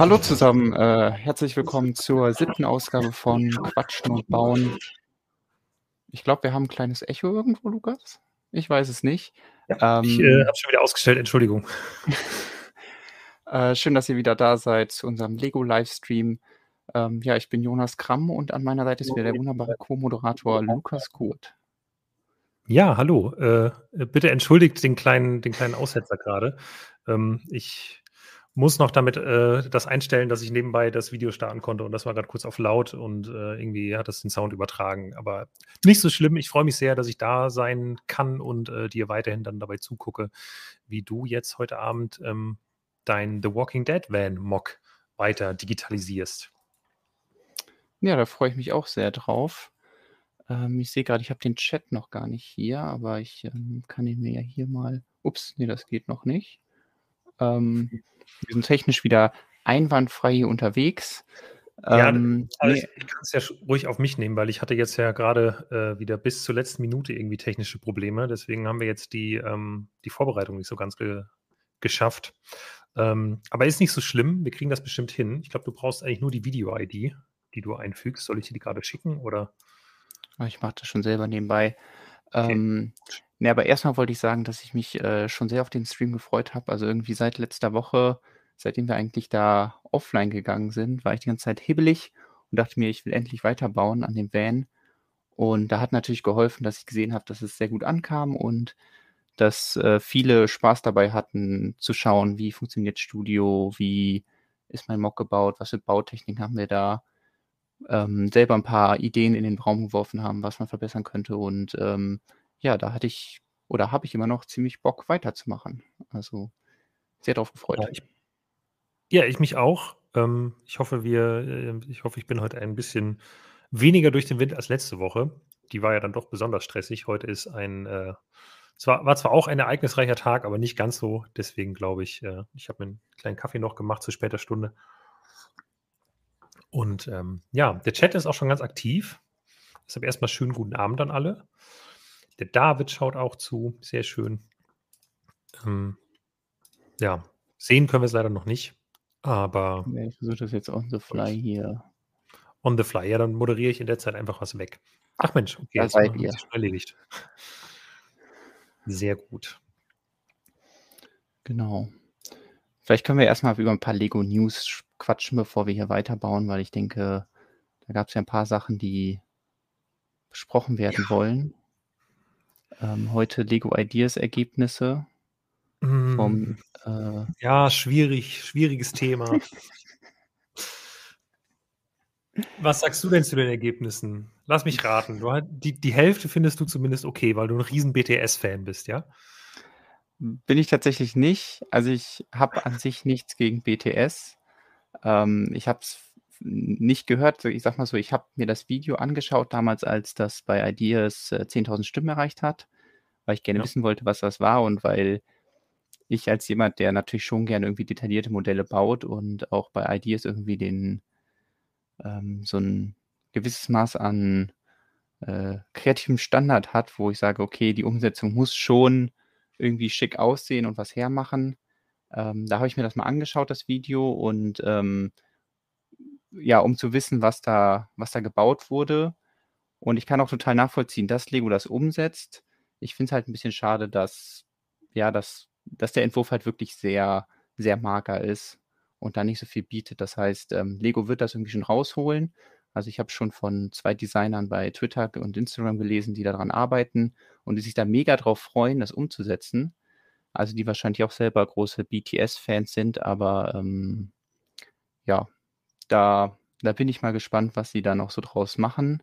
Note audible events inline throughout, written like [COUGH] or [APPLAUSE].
Hallo zusammen, äh, herzlich willkommen zur siebten Ausgabe von Quatschen und Bauen. Ich glaube, wir haben ein kleines Echo irgendwo, Lukas. Ich weiß es nicht. Ja, ich äh, Ähm, habe schon wieder ausgestellt, Entschuldigung. [LAUGHS] äh, schön, dass ihr wieder da seid zu unserem Lego-Livestream. Ähm, ja, ich bin Jonas Kramm und an meiner Seite ist wieder der wunderbare Co-Moderator Lukas Kurt. Ja, hallo. Äh, bitte entschuldigt den kleinen, den kleinen Aussetzer gerade. Ähm, ich muss noch damit äh, das einstellen, dass ich nebenbei das Video starten konnte und das war gerade kurz auf laut und äh, irgendwie hat das den Sound übertragen. Aber nicht so schlimm. Ich freue mich sehr, dass ich da sein kann und äh, dir weiterhin dann dabei zugucke, wie du jetzt heute Abend ähm, dein The Walking Dead Van Mock weiter digitalisierst. Ja, da freue ich mich auch sehr drauf. Ähm, ich sehe gerade, ich habe den Chat noch gar nicht hier, aber ich ähm, kann ihn mir ja hier mal. Ups, nee, das geht noch nicht. Ähm, wir sind technisch wieder einwandfrei hier unterwegs. Ja, Ähm, also nee, ich, kann es ja ruhig auf mich nehmen, weil ich hatte jetzt ja gerade äh, wieder bis zur letzten Minute irgendwie technische Probleme. Deswegen haben wir jetzt die, ähm, die Vorbereitung nicht so ganz ge geschafft. Ähm, aber ist nicht so schlimm. Wir kriegen das bestimmt hin. Ich glaube, du brauchst eigentlich nur die Video-ID, die du einfügst. Soll ich dir die gerade schicken oder? Ah, Ich mache das schon selber nebenbei. Okay. Ne, aber erstmal wollte ich sagen, dass ich mich äh, schon sehr auf den Stream gefreut habe. Also irgendwie seit letzter Woche, seitdem wir eigentlich da offline gegangen sind, war ich die ganze Zeit hibbelig und dachte mir, ich will endlich weiterbauen an dem Van. Und da hat natürlich geholfen, dass ich gesehen habe, dass es sehr gut ankam und dass äh, viele Spaß dabei hatten zu schauen, wie funktioniert Studio, wie ist mein Mock gebaut, was für Bautechniken haben wir da ähm, selber ein paar Ideen in den Raum geworfen haben, was man verbessern könnte. Und ähm, ja, da hatte ich oder habe ich immer noch ziemlich Bock weiterzumachen. Also sehr drauf gefreut. Ja, ich, ja, ich mich auch. Ähm, ich hoffe, wir, äh, ich hoffe, ich bin heute ein bisschen weniger durch den Wind als letzte Woche. Die war ja dann doch besonders stressig. Heute ist ein, äh, zwar, war zwar auch ein ereignisreicher Tag, aber nicht ganz so. Deswegen glaube ich, äh, ich habe mir einen kleinen Kaffee noch gemacht zu später Stunde. Und ähm, ja, der Chat ist auch schon ganz aktiv. Deshalb erstmal schönen guten Abend an alle. Der David schaut auch zu. Sehr schön. Ähm, ja, sehen können wir es leider noch nicht. Aber Ja, ich versuche das jetzt on the fly hier. on the fly, ja, dann moderiere ich in der Zeit einfach was weg. Ach Mensch, okay, Da jetzt seid haben wir ihr. es schon erledigt. Sehr gut. Genau. Vielleicht können wir erstmal über ein paar Lego News quatschen, bevor wir hier weiterbauen, weil ich denke, da gab es ja ein paar Sachen, die besprochen werden wollen. Ähm, heute Lego Ideas Ergebnisse vom Mm, äh, Ja, schwierig, schwieriges Thema. [LAUGHS] Was sagst du denn zu den Ergebnissen? Lass mich raten. Du, die, die Hälfte findest du zumindest okay, weil du ein riesen BTS-Fan bist, ja? Bin ich tatsächlich nicht. Also ich habe an sich nichts gegen BTS. Ähm, ich habe es nicht gehört. Ich sag mal so, ich habe mir das Video angeschaut damals, als das bei Ideas äh, 10.000 Stimmen erreicht hat, weil ich gerne Ja. wissen wollte, was das war und weil ich als jemand, der natürlich schon gerne irgendwie detaillierte Modelle baut und auch bei Ideas irgendwie den ähm, so ein gewisses Maß an äh, kreativem Standard hat, wo ich sage, okay, die Umsetzung muss schon irgendwie schick aussehen und was hermachen. Ähm, da habe ich mir das mal angeschaut, das Video, und ähm, ja, um zu wissen, was da, was da gebaut wurde. Und ich kann auch total nachvollziehen, dass Lego das umsetzt. Ich finde es halt ein bisschen schade, dass, ja, dass, dass der Entwurf halt wirklich sehr, sehr mager ist und da nicht so viel bietet. Das heißt, ähm, Lego wird das irgendwie schon rausholen. Also ich habe schon von zwei Designern bei Twitter und Instagram gelesen, die daran arbeiten und die sich da mega drauf freuen, das umzusetzen. Also die wahrscheinlich auch selber große BTS-Fans sind, aber ähm, ja, da, da bin ich mal gespannt, was sie da noch so draus machen.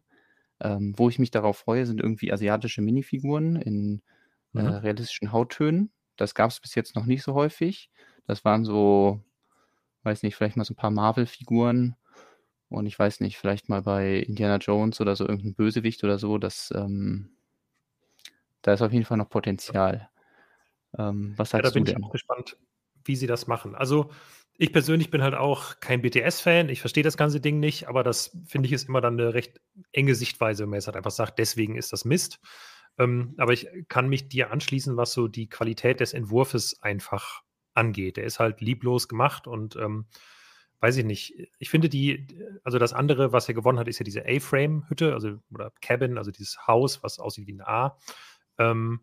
Ähm, wo ich mich darauf freue, sind irgendwie asiatische Minifiguren in äh, Mhm. realistischen Hauttönen. Das gab es bis jetzt noch nicht so häufig. Das waren so, weiß nicht, vielleicht mal so ein paar Marvel-Figuren und ich weiß nicht, vielleicht mal bei Indiana Jones oder so irgendein Bösewicht oder so. Das, ähm, da ist auf jeden Fall noch Potenzial. Ähm, was Ja, da sagst du bin ich denn? auch gespannt, wie sie das machen. Also, ich persönlich bin halt auch kein BTS-Fan. Ich verstehe das ganze Ding nicht, aber das finde ich ist immer dann eine recht enge Sichtweise, wenn man jetzt halt einfach sagt, deswegen ist das Mist. Ähm, aber ich kann mich dir anschließen, was so die Qualität des Entwurfes einfach angeht. Der ist halt lieblos gemacht und ähm, weiß ich nicht. Ich finde die, also das andere, was er gewonnen hat, ist ja diese A-Frame-Hütte, also oder Cabin, also dieses Haus, was aussieht wie ein A. Ähm,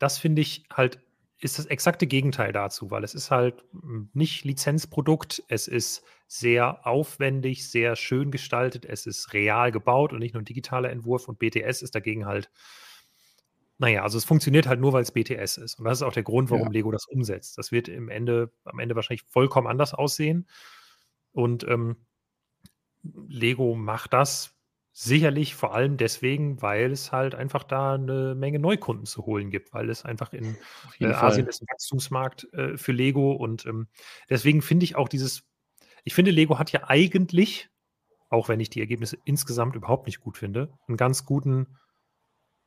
das finde ich halt, ist das exakte Gegenteil dazu, weil es ist halt hm, nicht Lizenzprodukt, es ist sehr aufwendig, sehr schön gestaltet, es ist real gebaut und nicht nur ein digitaler Entwurf und BTS ist dagegen halt naja, also es funktioniert halt nur, weil es BTS ist. Und das ist auch der Grund, warum ja. Lego das umsetzt. Das wird im Ende, am Ende wahrscheinlich vollkommen anders aussehen. Und ähm, Lego macht das sicherlich vor allem deswegen, weil es halt einfach da eine Menge Neukunden zu holen gibt, weil es einfach in äh, Asien ist ein Wachstumsmarkt äh, für Lego. Und ähm, deswegen finde ich auch dieses, ich finde, Lego hat ja eigentlich, auch wenn ich die Ergebnisse insgesamt überhaupt nicht gut finde, einen ganz guten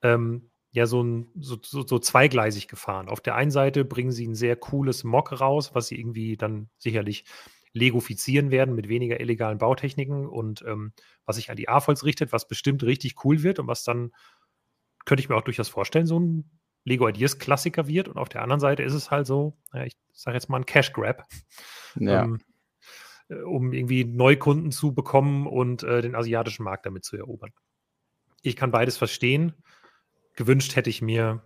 ähm, ja so, ein, so, so, so, zweigleisig gefahren. Auf der einen Seite bringen sie ein sehr cooles Mock raus, was sie irgendwie dann sicherlich legofizieren werden mit weniger illegalen Bautechniken und ähm, was sich an die AFOLs richtet, was bestimmt richtig cool wird und was dann, könnte ich mir auch durchaus vorstellen, so ein Lego Ideas Klassiker wird. Und auf der anderen Seite ist es halt so, ja, ich sage jetzt mal ein Cash Grab. Ja. Ähm, äh, um irgendwie Neukunden zu bekommen und äh, den asiatischen Markt damit zu erobern. Ich kann beides verstehen gewünscht hätte ich mir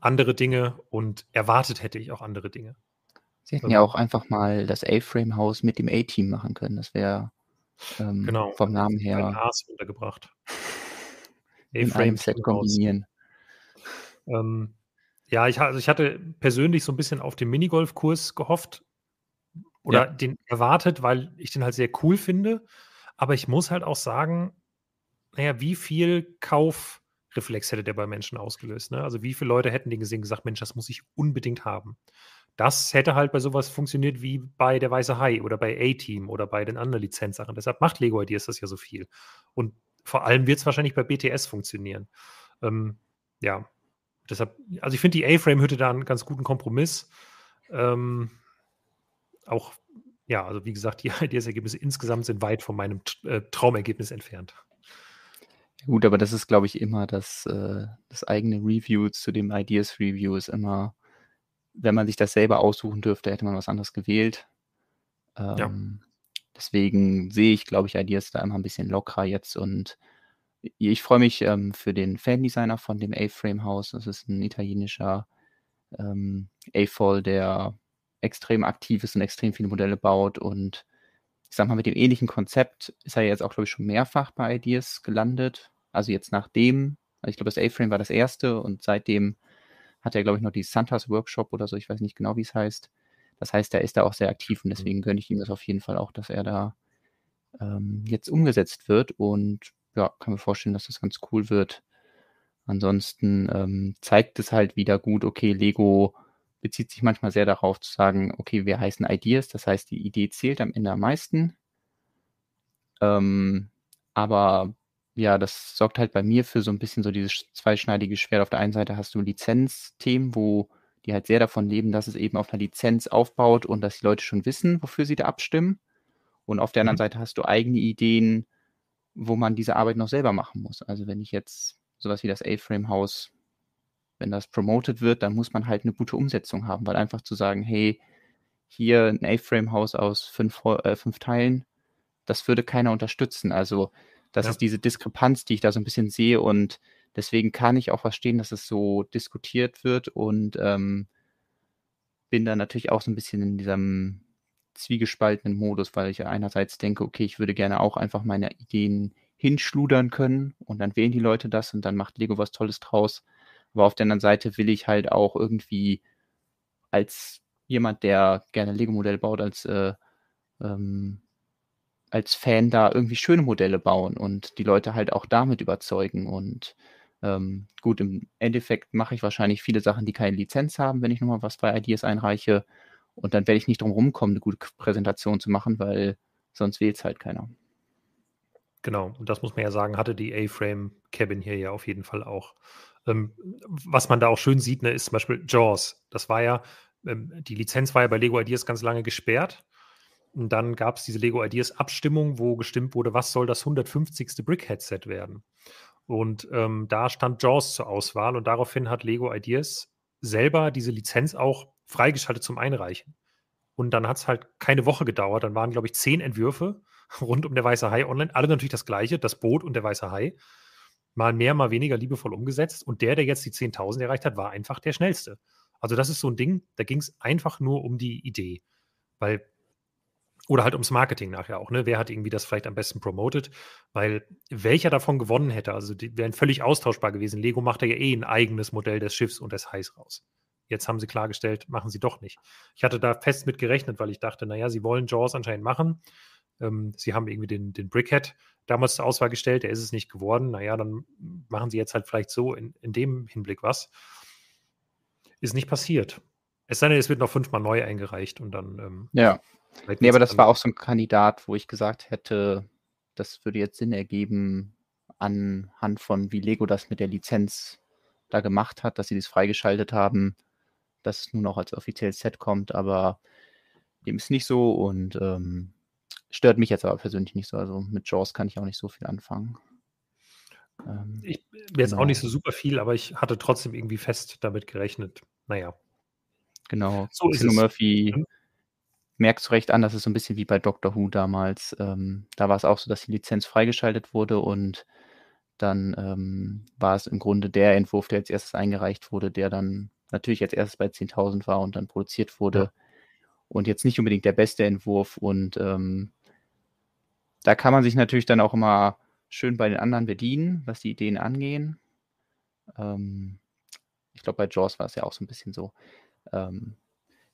andere Dinge und erwartet hätte ich auch andere Dinge. Sie hätten ja auch einfach mal das A-Frame-Haus mit dem A-Team machen können. Das wäre ähm, genau, vom Namen her. Ein Haas untergebracht. [LAUGHS] In einem Set kombinieren. Ähm, ja, ich, also ich hatte persönlich so ein bisschen auf den Minigolf-Kurs gehofft oder ja. den erwartet, weil ich den halt sehr cool finde. Aber ich muss halt auch sagen, naja, wie viel Kauf Reflex hätte der bei Menschen ausgelöst. Ne? Also wie viele Leute hätten den gesehen und gesagt, Mensch, das muss ich unbedingt haben. Das hätte halt bei sowas funktioniert wie bei der Weiße Hai oder bei A-Team oder bei den anderen Lizenzsachen. Deshalb macht Lego Ideas das ja so viel. Und vor allem wird es wahrscheinlich bei BTS funktionieren. Ähm, ja, deshalb, also ich finde die A-Frame-Hütte da einen ganz guten Kompromiss. Ähm, auch, ja, also wie gesagt, die [LAUGHS] Ideas-Ergebnisse insgesamt sind weit von meinem äh, Traumergebnis entfernt. Gut, aber das ist, glaube ich, immer das, äh, das eigene Review zu dem Ideas Review ist immer, wenn man sich das selber aussuchen dürfte, hätte man was anderes gewählt. Ähm, ja. Deswegen sehe ich, glaube ich, Ideas da immer ein bisschen lockerer jetzt und ich freue mich ähm, für den Fan-Designer von dem A-Frame-Haus. Das ist ein italienischer ähm, A-Fall, der extrem aktiv ist und extrem viele Modelle baut und ich sag mal, mit dem ähnlichen Konzept ist er jetzt auch, glaube ich, schon mehrfach bei Ideas gelandet. Also jetzt nachdem, also ich glaube, das A-Frame war das erste und seitdem hat er, glaube ich, noch die Santas Workshop oder so, ich weiß nicht genau, wie es heißt. Das heißt, er ist da auch sehr aktiv und mhm. deswegen gönne ich ihm das auf jeden Fall auch, dass er da ähm, jetzt umgesetzt wird und ja, kann mir vorstellen, dass das ganz cool wird. Ansonsten ähm, zeigt es halt wieder gut, okay, Lego bezieht sich manchmal sehr darauf zu sagen, okay, wir heißen Ideas, das heißt, die Idee zählt am Ende am meisten. Ähm, aber ja, das sorgt halt bei mir für so ein bisschen so dieses zweischneidige Schwert. Auf der einen Seite hast du Lizenzthemen, wo die halt sehr davon leben, dass es eben auf einer Lizenz aufbaut und dass die Leute schon wissen, wofür sie da abstimmen. Und auf der anderen mhm. Seite hast du eigene Ideen, wo man diese Arbeit noch selber machen muss. Also wenn ich jetzt sowas wie das A-Frame-Haus, wenn das promoted wird, dann muss man halt eine gute Umsetzung haben, weil einfach zu sagen, hey, hier ein A-Frame-Haus aus fünf, äh, fünf Teilen, das würde keiner unterstützen. Also das ja. ist diese Diskrepanz, die ich da so ein bisschen sehe und deswegen kann ich auch verstehen, dass es so diskutiert wird und ähm, bin da natürlich auch so ein bisschen in diesem zwiegespaltenen Modus, weil ich einerseits denke, okay, ich würde gerne auch einfach meine Ideen hinschludern können und dann wählen die Leute das und dann macht Lego was Tolles draus. Aber auf der anderen Seite will ich halt auch irgendwie als jemand, der gerne Lego-Modelle baut, als äh, ähm, als Fan da irgendwie schöne Modelle bauen und die Leute halt auch damit überzeugen. Und ähm, gut, im Endeffekt mache ich wahrscheinlich viele Sachen, die keine Lizenz haben, wenn ich nochmal was bei Ideas einreiche. Und dann werde ich nicht drum rumkommen, eine gute Präsentation zu machen, weil sonst wählt es halt keiner. Genau, und das muss man ja sagen, hatte die A-Frame Cabin hier ja auf jeden Fall auch. Ähm, was man da auch schön sieht, ne, ist zum Beispiel Jaws. Das war ja, ähm, die Lizenz war ja bei Lego Ideas ganz lange gesperrt. Und dann gab es diese Lego Ideas Abstimmung, wo gestimmt wurde, was soll das 150. Brick-Headset werden. Und ähm, da stand JAWS zur Auswahl und daraufhin hat Lego Ideas selber diese Lizenz auch freigeschaltet zum Einreichen. Und dann hat es halt keine Woche gedauert. Dann waren, glaube ich, zehn Entwürfe [LAUGHS] rund um der Weiße Hai online. Alle natürlich das gleiche, das Boot und der Weiße Hai. Mal mehr, mal weniger liebevoll umgesetzt. Und der, der jetzt die 10.000 erreicht hat, war einfach der schnellste. Also das ist so ein Ding, da ging es einfach nur um die Idee. Weil oder halt ums Marketing nachher auch, ne? Wer hat irgendwie das vielleicht am besten promoted? Weil welcher davon gewonnen hätte, also die wären völlig austauschbar gewesen. Lego macht ja eh ein eigenes Modell des Schiffs und des Hais raus. Jetzt haben sie klargestellt, machen sie doch nicht. Ich hatte da fest mit gerechnet, weil ich dachte, naja, sie wollen Jaws anscheinend machen. Ähm, sie haben irgendwie den, den Brickhead damals zur Auswahl gestellt, der ist es nicht geworden. Naja, dann machen sie jetzt halt vielleicht so in, in dem Hinblick was. Ist nicht passiert. Es sei denn, es wird noch fünfmal neu eingereicht und dann. Ähm, ja. Nee, aber das war auch so ein Kandidat, wo ich gesagt hätte, das würde jetzt Sinn ergeben, anhand von wie Lego das mit der Lizenz da gemacht hat, dass sie das freigeschaltet haben, dass es nun auch als offizielles Set kommt, aber dem ist nicht so und ähm, stört mich jetzt aber persönlich nicht so. Also mit Jaws kann ich auch nicht so viel anfangen. Ähm, ich jetzt genau. auch nicht so super viel, aber ich hatte trotzdem irgendwie fest damit gerechnet. Naja. Genau. So ist es. Murphy mhm. Merkst du recht an, das ist so ein bisschen wie bei Doctor Who damals. Ähm, da war es auch so, dass die Lizenz freigeschaltet wurde und dann ähm, war es im Grunde der Entwurf, der als erstes eingereicht wurde, der dann natürlich als erstes bei 10.000 war und dann produziert wurde. Ja. Und jetzt nicht unbedingt der beste Entwurf. Und ähm, da kann man sich natürlich dann auch immer schön bei den anderen bedienen, was die Ideen angehen. Ähm, ich glaube, bei Jaws war es ja auch so ein bisschen so. Ähm,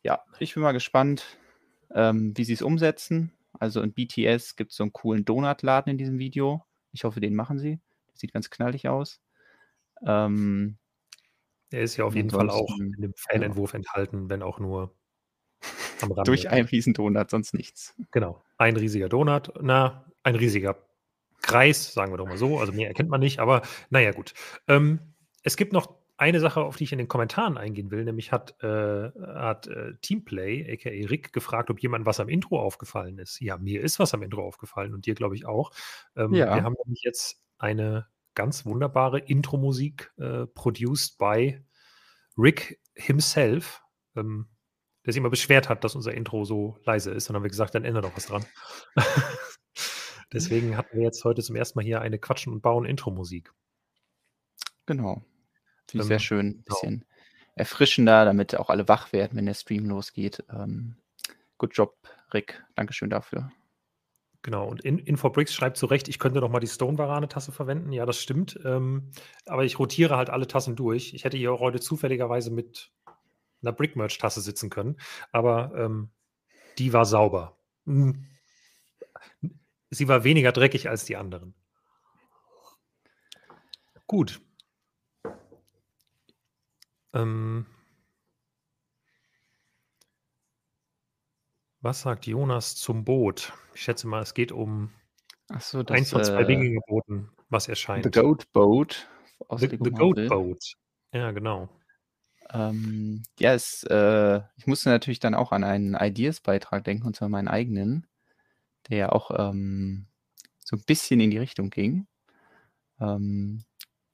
ja, ich bin mal gespannt, ähm, wie sie es umsetzen. Also in BTS gibt es so einen coolen Donutladen in diesem Video. Ich hoffe, den machen sie. Das sieht ganz knallig aus. Ähm, er ist ja auf jeden Fall auch in dem Fanentwurf ja. enthalten, wenn auch nur am [LAUGHS] Rande. Durch einen riesen Donut, sonst nichts. Genau. Ein riesiger Donut, na, ein riesiger Kreis, sagen wir doch mal so. Also mehr erkennt man nicht, aber naja, gut. Ähm, es gibt noch eine Sache, auf die ich in den Kommentaren eingehen will, nämlich hat, äh, hat äh, Teamplay, aka Rick, gefragt, ob jemand was am Intro aufgefallen ist. Ja, mir ist was am Intro aufgefallen und dir, glaube ich, auch. Ähm, ja. Wir haben nämlich jetzt eine ganz wunderbare Intro-Musik äh, produced by Rick himself, ähm, der sich immer beschwert hat, dass unser Intro so leise ist. Und dann haben wir gesagt, dann ändert doch was dran. [LAUGHS] Deswegen hatten wir jetzt heute zum ersten Mal hier eine Quatschen und Bauen Intro-Musik. Genau. Finde ich ähm, sehr schön. Ein genau. bisschen erfrischender, damit auch alle wach werden, wenn der Stream losgeht. Ähm, good job, Rick. Dankeschön dafür. Genau, und in, Infobricks schreibt zu Recht, ich könnte noch mal die Stone-Varane-Tasse verwenden. Ja, das stimmt. Ähm, aber ich rotiere halt alle Tassen durch. Ich hätte hier auch heute zufälligerweise mit einer Brick-Merch-Tasse sitzen können, aber ähm, die war sauber. Hm. Sie war weniger dreckig als die anderen. Gut. Ähm, Was sagt Jonas zum Boot? Ich schätze mal, es geht um Ach so, das, eins von zwei äh, Wikingerbooten, was erscheint. The Goat Boat. Aus the, the Goat Boat. Ja, genau. Ähm, ja, es, äh, ich musste natürlich dann auch an einen Ideas-Beitrag denken, und zwar meinen eigenen, der ja auch ähm, so ein bisschen in die Richtung ging. Ähm,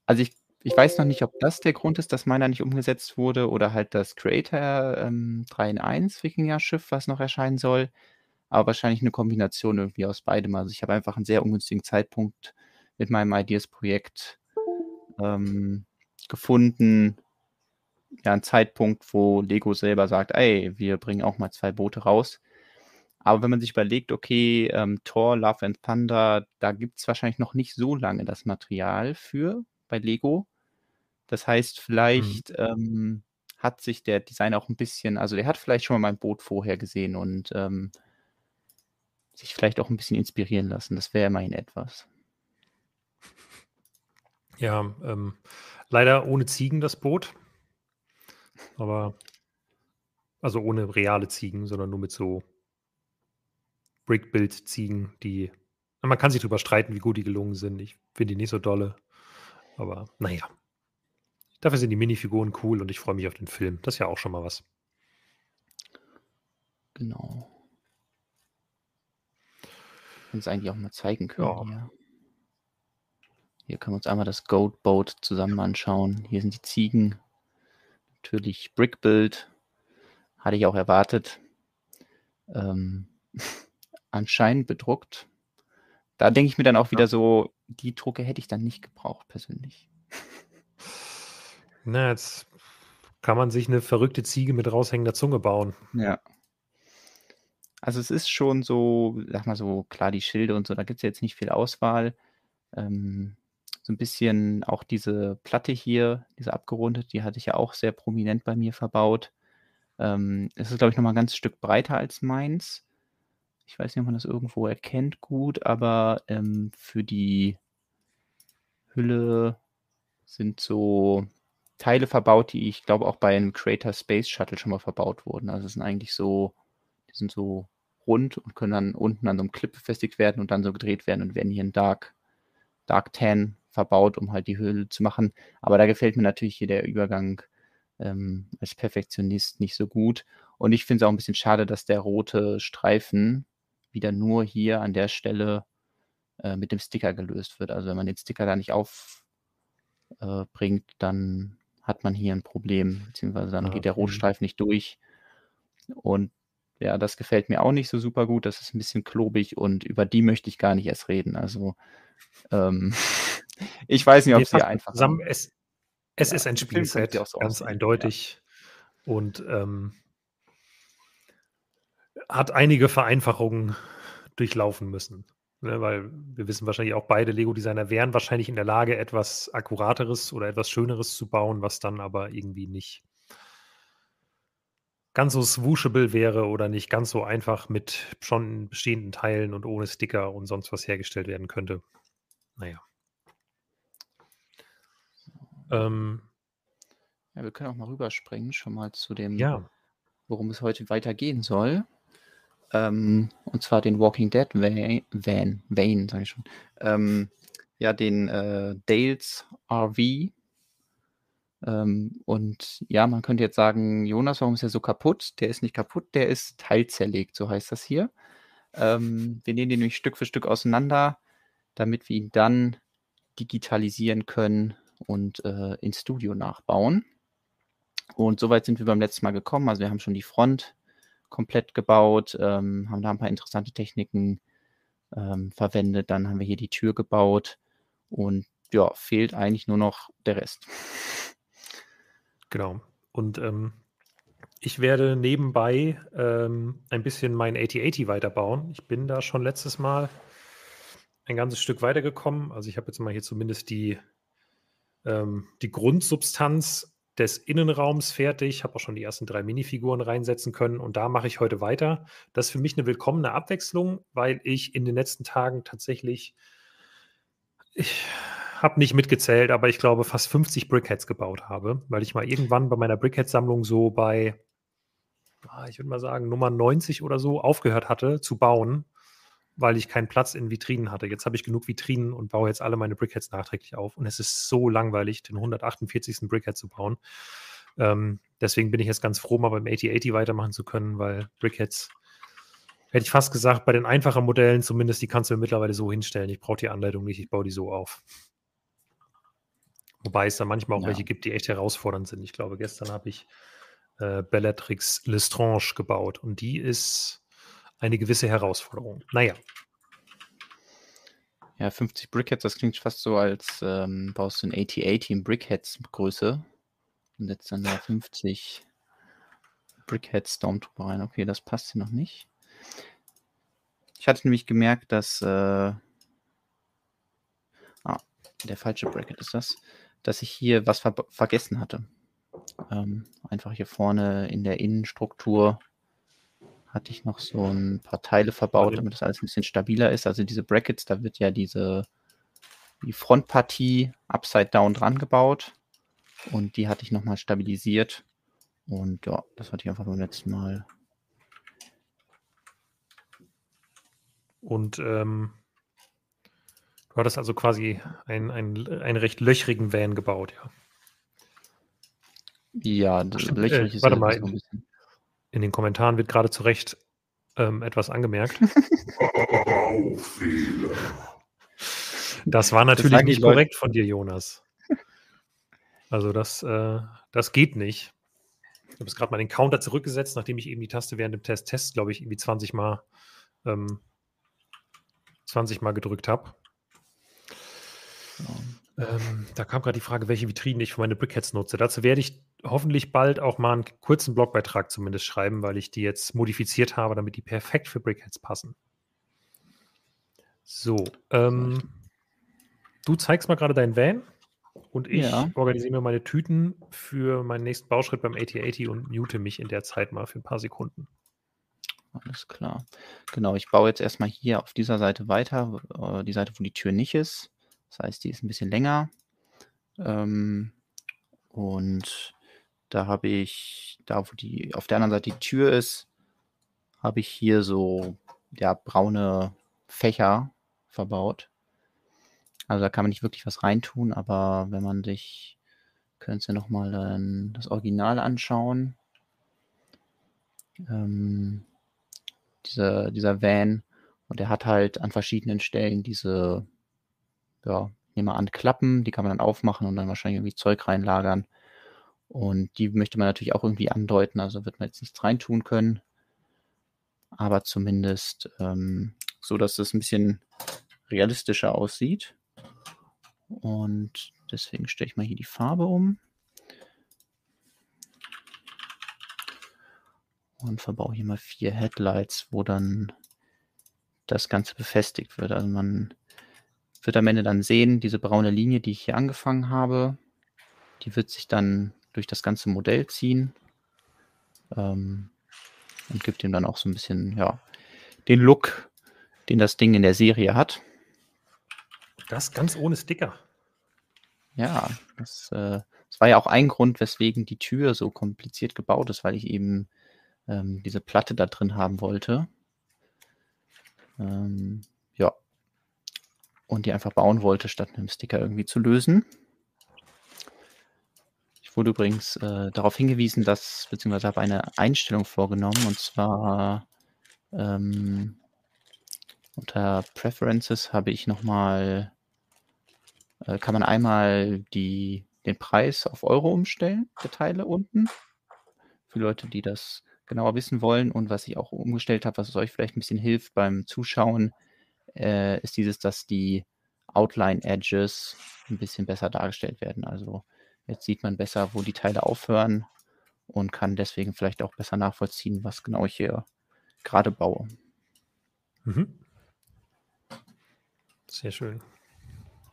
also ich ich weiß noch nicht, ob das der Grund ist, dass meiner nicht umgesetzt wurde oder halt das Creator ähm, 3 in 1 Wikinger-Schiff, was noch erscheinen soll. Aber wahrscheinlich eine Kombination irgendwie aus beidem. Also ich habe einfach einen sehr ungünstigen Zeitpunkt mit meinem Ideas-Projekt ähm, gefunden. Ja, ein Zeitpunkt, wo Lego selber sagt, ey, wir bringen auch mal zwei Boote raus. Aber wenn man sich überlegt, okay, ähm, Thor, Love and Thunder, da gibt es wahrscheinlich noch nicht so lange das Material für bei Lego. Das heißt, mhm. vielleicht mhm. ähm, hat sich der Designer auch ein bisschen, also der hat vielleicht schon mal mein Boot vorher gesehen und ähm, sich vielleicht auch ein bisschen inspirieren lassen. Das wäre immerhin etwas. Ja, ähm, leider ohne Ziegen das Boot. Aber, also ohne reale Ziegen, sondern nur mit so Brick-Build-Ziegen, die, man kann sich darüber streiten, wie gut die gelungen sind. Ich finde die nicht so dolle. Aber naja, Dafür sind die Minifiguren cool und ich freue mich auf den Film. Das ist ja auch schon mal was. Genau. Uns eigentlich auch mal zeigen können. Ja. Hier. hier können wir uns einmal das Goat Boat zusammen anschauen. Hier sind die Ziegen. Natürlich Brick Build. Hatte ich auch erwartet. ähm, [LAUGHS] anscheinend bedruckt. Da denke ich mir dann auch wieder so, die Drucke hätte ich dann nicht gebraucht persönlich. [LAUGHS] Na, jetzt kann man sich eine verrückte Ziege mit raushängender Zunge bauen. Ja. Also es ist schon so, sag mal so, klar, die Schilde und so, da gibt es jetzt nicht viel Auswahl. Ähm, so ein bisschen auch diese Platte hier, diese abgerundet, die hatte ich ja auch sehr prominent bei mir verbaut. Ähm, es ist, glaube ich, noch mal 'n ganzes Stück breiter als meins. Ich weiß nicht, ob man das irgendwo erkennt gut, aber, ähm, für die Hülle sind so Teile verbaut, die ich glaube auch bei 'nem Creator Space Shuttle schon mal verbaut wurden. Also, es sind eigentlich so die sind so rund und können dann unten an so 'nem Clip befestigt werden und dann so gedreht werden und werden hier in Dark Dark Tan verbaut, um halt die Hülle zu machen. Aber da gefällt mir natürlich hier der Übergang, ähm, als Perfektionist nicht so gut. Und ich finde es auch 'n bisschen schade, dass der rote Streifen wieder nur hier an der Stelle, äh, mit dem Sticker gelöst wird. Also, wenn man den Sticker da nicht auf äh, dann hat man hier 'n Problem, beziehungsweise dann Ah, geht der. Rotstreifen nicht durch. Und ja, das gefällt mir auch nicht so super gut. Das ist 'n bisschen klobig und über die möchte ich gar nicht erst reden. Also, ähm, [LAUGHS] ich weiß nicht, Ne, ob's passt hier einfach zusammen. Es es Ja, ist ein Spielset, so ganz aussehen, ja. eindeutig. Und, ähm hat einige Vereinfachungen durchlaufen müssen, ne? Weil wir wissen wahrscheinlich auch beide, Lego-Designer wären wahrscheinlich in der Lage, etwas Akkurateres oder etwas Schöneres zu bauen, was dann aber irgendwie nicht ganz so swooshable wäre oder nicht ganz so einfach mit schon bestehenden Teilen und ohne Sticker und sonst was hergestellt werden könnte. Na ja. Ähm Ja, wir können auch mal rüberspringen schon mal zu dem Ja. worum es heute weitergehen soll. Ähm, und zwar den Walking Dead Va Van Van, sage ich schon. Ähm, ja, den, äh, Dales RV. Ähm, und ja, man könnte jetzt sagen: „Jonas, warum ist der so kaputt?“ Der ist nicht kaputt, der ist teilzerlegt, so heißt das hier. Ähm, wir nehmen den nämlich Stück für Stück auseinander, damit wir ihn dann digitalisieren können und, äh, ins Studio nachbauen. Und so weit sind wir beim letzten Mal gekommen. Also, wir haben schon die Front komplett gebaut, ähm, haben da 'n paar interessante Techniken, ähm, verwendet. Dann haben wir hier die Tür gebaut und ja, fehlt eigentlich nur noch der Rest. Genau. Und, ähm, ich werde nebenbei, ähm, ein bisschen mein AT-AT weiterbauen. Ich bin da schon letztes Mal ein ganzes Stück weitergekommen. Also, ich habe jetzt mal hier zumindest die ähm, die Grundsubstanz des Innenraums fertig, habe auch schon die ersten 3 Minifiguren reinsetzen können und da mache ich heute weiter. Das ist für mich 'ne willkommene Abwechslung, weil ich in den letzten Tagen tatsächlich ich habe nicht mitgezählt, aber ich glaube, fast 50 Brickheads gebaut habe, weil ich mal irgendwann bei meiner Brickhead-Sammlung so bei ah, ich würde mal sagen, Nummer 90 oder so aufgehört hatte zu bauen, weil ich keinen Platz in Vitrinen hatte. Jetzt habe ich genug Vitrinen und baue jetzt alle meine Brickheads nachträglich auf und es ist so langweilig, den 148. Brickhead zu bauen. Ähm, deswegen bin ich jetzt ganz froh, mal beim AT-AT weitermachen zu können, weil Brickheads hätte ich fast gesagt, bei den einfachen Modellen zumindest, die kannst du mittlerweile so hinstellen. Ich brauche die Anleitung nicht, ich baue die so auf. Wobei es da manchmal auch Ja. welche gibt, die echt herausfordernd sind. Ich glaube, gestern habe ich, äh, Bellatrix Lestrange gebaut und die ist eine gewisse Herausforderung. Na ja. Ja, 50 Brickheads, das klingt fast so, als, ähm, baust du 'n AT-AT in Brickheads-Größe und setzt dann da [LAUGHS] 50 Brickhead Stormtrooper rein. Okay, das passt hier noch nicht. Ich hatte nämlich gemerkt, dass, äh ah, der falsche Bracket ist das, dass ich hier was verb vergessen hatte. Ähm, einfach hier vorne in der Innenstruktur hatte ich noch so 'n paar Teile verbaut, damit das alles 'n bisschen stabiler ist. Also, diese Brackets, da wird ja diese die Frontpartie upside down dran gebaut und die hatte ich noch mal stabilisiert. Und ja, das hatte ich einfach beim letzten Mal Und, ähm du hattest also quasi einen einen einen recht löchrigen Van gebaut, ja? Ja, Ach d stimmt, löcherig äh, ist warte mal, sowieso 'n bisschen. In den Kommentaren wird grade zu Recht, ähm, etwas angemerkt. [LAUGHS] Das war Das natürlich die nicht Leut korrekt von dir, Jonas. Also, das, äh das geht nicht. Ich habe jetzt gerade mal den Counter zurückgesetzt, nachdem ich eben die Taste während dem Test Test, glaube ich, irgendwie 20 Mal, ähm, 20 Mal gedrückt habe. Ähm, da kam gerade die Frage, welche Vitrinen ich für meine Brickheads nutze. Dazu werde ich hoffentlich bald auch mal einen kurzen Blogbeitrag zumindest schreiben, weil ich die jetzt modifiziert habe, damit die perfekt für Brickheads passen. So, ähm, du zeigst mal gerade deinen Van und ich ja. organisiere mir meine Tüten für meinen nächsten Bauschritt beim AT80 und mute mich in der Zeit mal für ein paar Sekunden. Alles klar. Genau, ich baue jetzt erstmal hier auf dieser Seite weiter, äh, die Seite, wo die Tür nicht ist. Das heißt, die ist ein bisschen länger. Ähm, und da habe ich, da wo die auf der anderen Seite die Tür ist, habe ich hier so ja, braune Fächer verbaut. Also da kann man nicht wirklich was reintun, aber wenn man sich, können Sie nochmal äh, das Original anschauen. Ähm, dieser, dieser Van und der hat halt an verschiedenen Stellen diese, ja, nehmen wir an, Klappen, die kann man dann aufmachen und dann wahrscheinlich irgendwie Zeug reinlagern. Und die möchte man natürlich auch irgendwie andeuten, also wird man jetzt nichts reintun können. Aber zumindest ähm, so, dass es ein bisschen realistischer aussieht. Und deswegen stelle ich mal hier die Farbe um. Und verbaue hier mal vier Headlights, wo dann das Ganze befestigt wird. Also man wird am Ende dann sehen, diese braune Linie, die ich hier angefangen habe, die wird sich dann durch das ganze Modell ziehen ähm, und gibt ihm dann auch so ein bisschen, ja, den Look, den das Ding in der Serie hat. Das ganz ohne Sticker. Ja, das, äh, das war ja auch ein Grund, weswegen die Tür so kompliziert gebaut ist, weil ich eben ähm, diese Platte da drin haben wollte. Ähm, ja. Und die einfach bauen wollte, statt einem Sticker irgendwie zu lösen. Ich wurde übrigens äh, darauf hingewiesen, dass, beziehungsweise habe eine Einstellung vorgenommen, und zwar ähm, unter Preferences habe ich nochmal äh, kann man einmal die, den Preis auf Euro umstellen, der Teile unten. Für Leute, die das genauer wissen wollen. Und was ich auch umgestellt habe, was euch vielleicht ein bisschen hilft beim Zuschauen, äh, ist dieses, dass die Outline Edges ein bisschen besser dargestellt werden. Also jetzt sieht man besser, wo die Teile aufhören und kann deswegen vielleicht auch besser nachvollziehen, was genau ich hier gerade baue. Mhm. Sehr schön.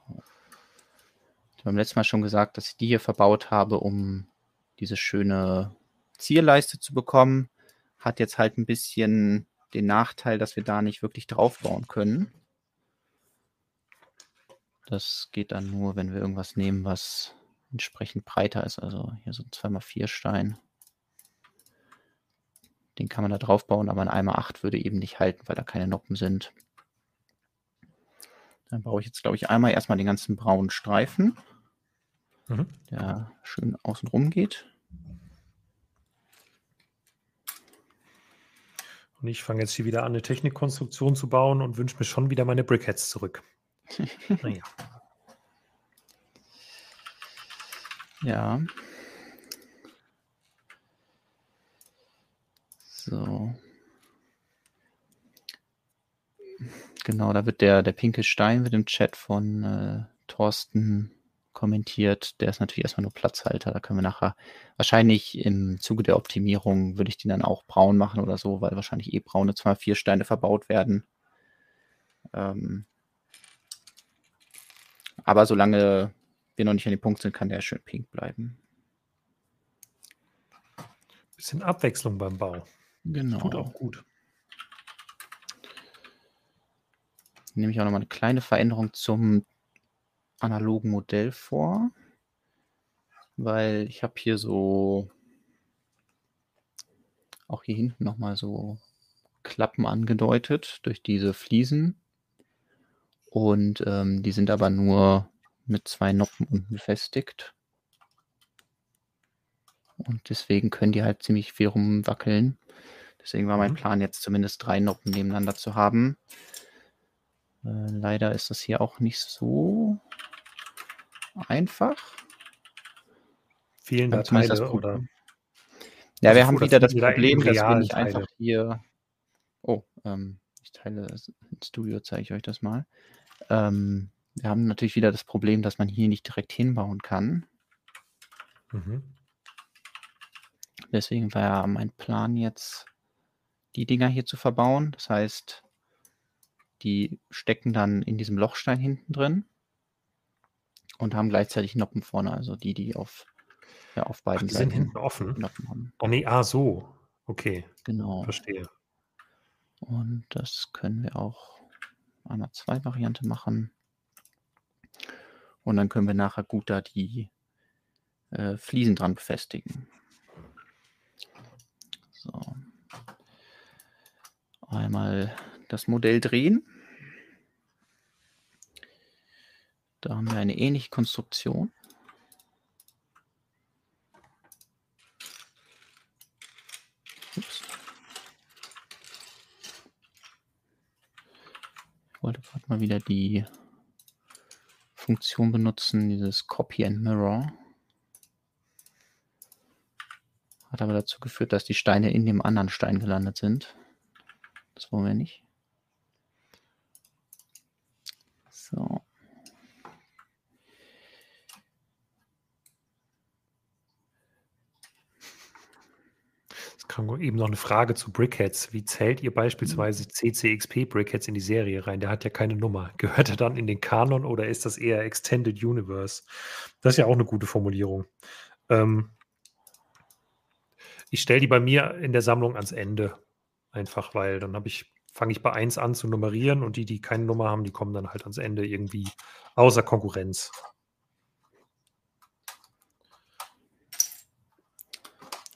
Ich habe beim letzten Mal schon gesagt, dass ich die hier verbaut habe, um diese schöne Zierleiste zu bekommen. Hat jetzt halt ein bisschen den Nachteil, dass wir da nicht wirklich drauf bauen können. Das geht dann nur, wenn wir irgendwas nehmen, was entsprechend breiter ist. Also hier so ein 2x4 Stein. Den kann man da drauf bauen, aber ein 1x8 würde eben nicht halten, weil da keine Noppen sind. Dann baue ich jetzt, glaube ich, einmal erstmal den ganzen braunen Streifen, mhm. der schön außen rum geht. Und ich fange jetzt hier wieder an, eine Technikkonstruktion zu bauen und wünsche mir schon wieder meine Brickheads zurück. [LAUGHS] naja. Ja. So. Genau, da wird der, der pinke Stein wird im Chat von äh, Thorsten kommentiert. Der ist natürlich erstmal nur Platzhalter. Da können wir nachher wahrscheinlich im Zuge der Optimierung würde ich den dann auch braun machen oder so, weil wahrscheinlich eh braune 2 Steine verbaut werden. Ähm, aber solange wir noch nicht an dem Punkt sind, kann der schön pink bleiben. Bisschen Abwechslung beim Bau. Genau. Tut auch gut. nehme ich auch nochmal eine kleine Veränderung zum analogen Modell vor, weil ich habe hier so auch hier hinten nochmal so Klappen angedeutet durch diese Fliesen und ähm, die sind aber nur mit zwei Noppen unten befestigt. Und deswegen können die halt ziemlich viel rumwackeln. Deswegen war mein mhm. Plan jetzt zumindest drei Noppen nebeneinander zu haben. Äh, leider ist das hier auch nicht so einfach. Vielen da Teile oder? Ja, Also wir haben wieder das Problem, dass wir nicht einfach hier oh, ähm, ich teile das im Studio zeige ich euch das mal. Ähm, wir haben natürlich wieder das Problem, dass man hier nicht direkt hinbauen kann. Mhm. Deswegen war ja mein Plan jetzt, die Dinger hier zu verbauen. Das heißt, die stecken dann in diesem Lochstein hinten drin und haben gleichzeitig Noppen vorne, also die, die auf, ja, auf Ach, beiden die sind Seiten hinten offen? Noppen haben. Ah, ne, ah, so. Okay, Genau. verstehe. Und das können wir auch einmal zwei Variante machen. Und dann können wir nachher gut da die äh, Fliesen dran befestigen. So. Einmal das Modell drehen. Da haben wir eine ähnliche Konstruktion. Ups. Ich wollte gerade mal wieder die Funktion benutzen, dieses Copy and Mirror. Hat aber dazu geführt, dass die Steine in dem anderen Stein gelandet sind. Das wollen wir nicht. So. Kam eben noch eine Frage zu Brickheads. Wie zählt ihr beispielsweise CCXP Brickheads in die Serie rein? Der hat ja keine Nummer. [LAUGHS] Gehört er dann in den Kanon oder ist das eher Extended Universe? Das ist ja auch eine gute Formulierung. Ähm, ich stelle die bei mir in der Sammlung ans Ende. Einfach, weil dann habe ich, fange ich bei 1 an zu nummerieren und die, die keine Nummer haben, die kommen dann halt ans Ende irgendwie außer Konkurrenz.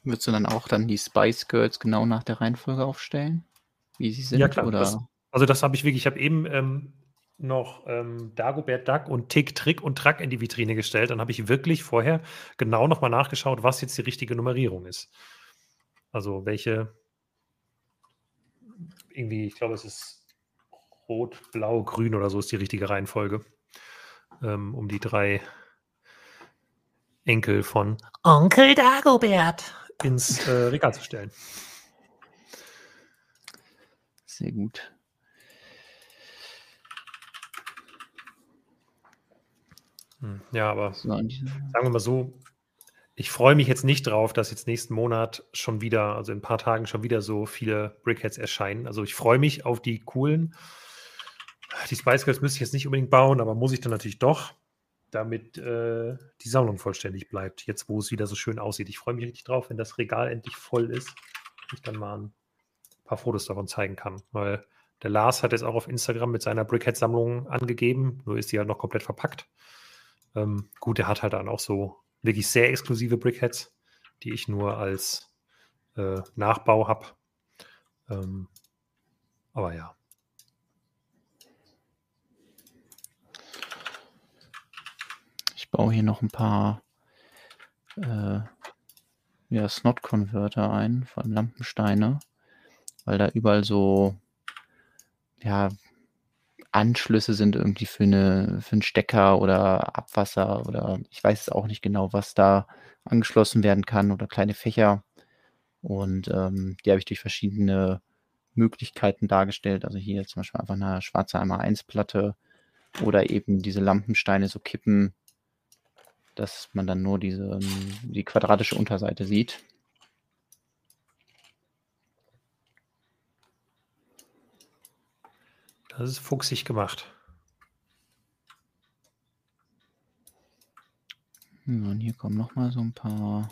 Würdest du dann auch dann die Spice Girls genau nach der Reihenfolge aufstellen? Wie sie sind? Ja, klar. Oder? Das, also, das habe ich wirklich. Ich habe eben ähm, noch ähm, Dagobert Duck und Tick, Trick und Track in die Vitrine gestellt. Dann habe ich wirklich vorher genau nochmal nachgeschaut, was jetzt die richtige Nummerierung ist. Also, welche. Irgendwie, ich glaube, es ist Rot, Blau, Grün oder so ist die richtige Reihenfolge. Ähm, um die drei Enkel von Onkel Dagobert ins äh, Regal zu stellen. Sehr gut. Hm, Ja, aber sagen wir mal so, ich freue mich jetzt nicht drauf, dass jetzt nächsten Monat schon wieder, also in ein paar Tagen schon wieder so viele Brickheads erscheinen. Also ich freue mich auf die coolen. Die Spice Girls müsste ich jetzt nicht unbedingt bauen, aber muss ich dann natürlich doch, damit äh, die Sammlung vollständig bleibt, jetzt wo es wieder so schön aussieht. Ich freue mich richtig drauf, wenn das Regal endlich voll ist, ich dann mal ein paar Fotos davon zeigen kann. Weil der Lars hat jetzt auch auf Instagram mit seiner Brickhead-Sammlung angegeben, nur ist die halt noch komplett verpackt. Ähm, gut, er hat halt dann auch so wirklich sehr exklusive Brickheads, die ich nur als äh, Nachbau habe. Ähm, aber ja. Baue hier noch ein paar äh, ja, Snot-Converter ein, vor allem Lampensteine, weil da überall so ja, Anschlüsse sind irgendwie für, eine, für einen Stecker oder Abwasser oder ich weiß es auch nicht genau, was da angeschlossen werden kann oder kleine Fächer. Und ähm, die habe ich durch verschiedene Möglichkeiten dargestellt. Also hier zum Beispiel einfach eine schwarze 1x1-Platte oder eben diese Lampensteine so kippen, dass man dann nur diese, die quadratische Unterseite sieht. Das ist fuchsig gemacht. Und hier kommen noch mal so ein paar.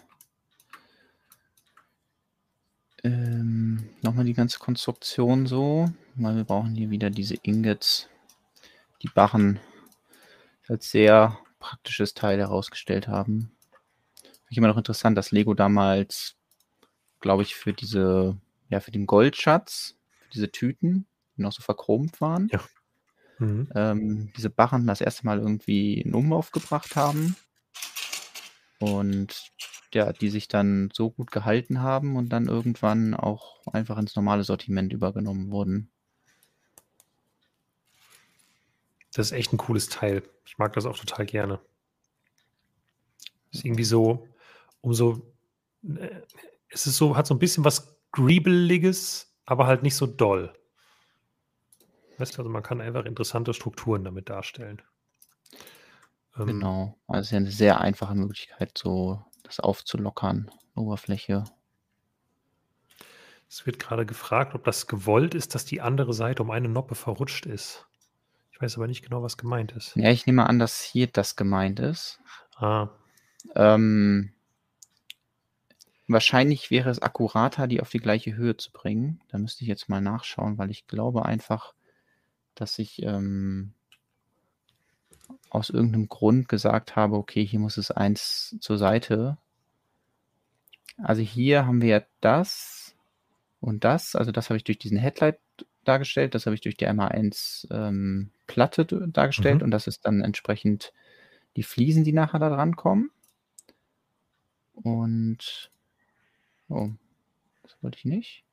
Ähm, nochmal die ganze Konstruktion so, weil wir brauchen hier wieder diese Ingots, die Barren als sehr praktisches Teil herausgestellt haben. Finde ich immer noch interessant, dass Lego damals, glaube ich, für diese, ja, für den Goldschatz, für diese Tüten, die noch so verchromt waren, Ja. Mhm. ähm, diese Barren das erste Mal irgendwie in Umlauf gebracht haben. Und ja, die sich dann so gut gehalten haben und dann irgendwann auch einfach ins normale Sortiment übergenommen wurden. Das ist echt ein cooles Teil. Ich mag das auch total gerne. Ist irgendwie so, umso, äh, es ist so, hat so ein bisschen was Griebeliges, aber halt nicht so doll. Weißt du, also man kann einfach interessante Strukturen damit darstellen. Ähm, genau. Also es ist ja eine sehr einfache Möglichkeit, so das aufzulockern, Oberfläche. Es wird gerade gefragt, ob das gewollt ist, dass die andere Seite um eine Noppe verrutscht ist. Ich weiß aber nicht genau, was gemeint ist. Ja, ich nehme an, dass hier das gemeint ist. Ah. Ähm, wahrscheinlich wäre es akkurater, die auf die gleiche Höhe zu bringen. Da müsste ich jetzt mal nachschauen, weil ich glaube einfach, dass ich ähm, aus irgendeinem Grund gesagt habe, okay, hier muss es eins zur Seite. Also hier haben wir das und das. Also das habe ich durch diesen Headlight dargestellt, das habe ich durch die MA1 ähm, Platte dargestellt mhm. und das ist dann entsprechend die Fliesen, die nachher da dran kommen. Und oh, das wollte ich nicht.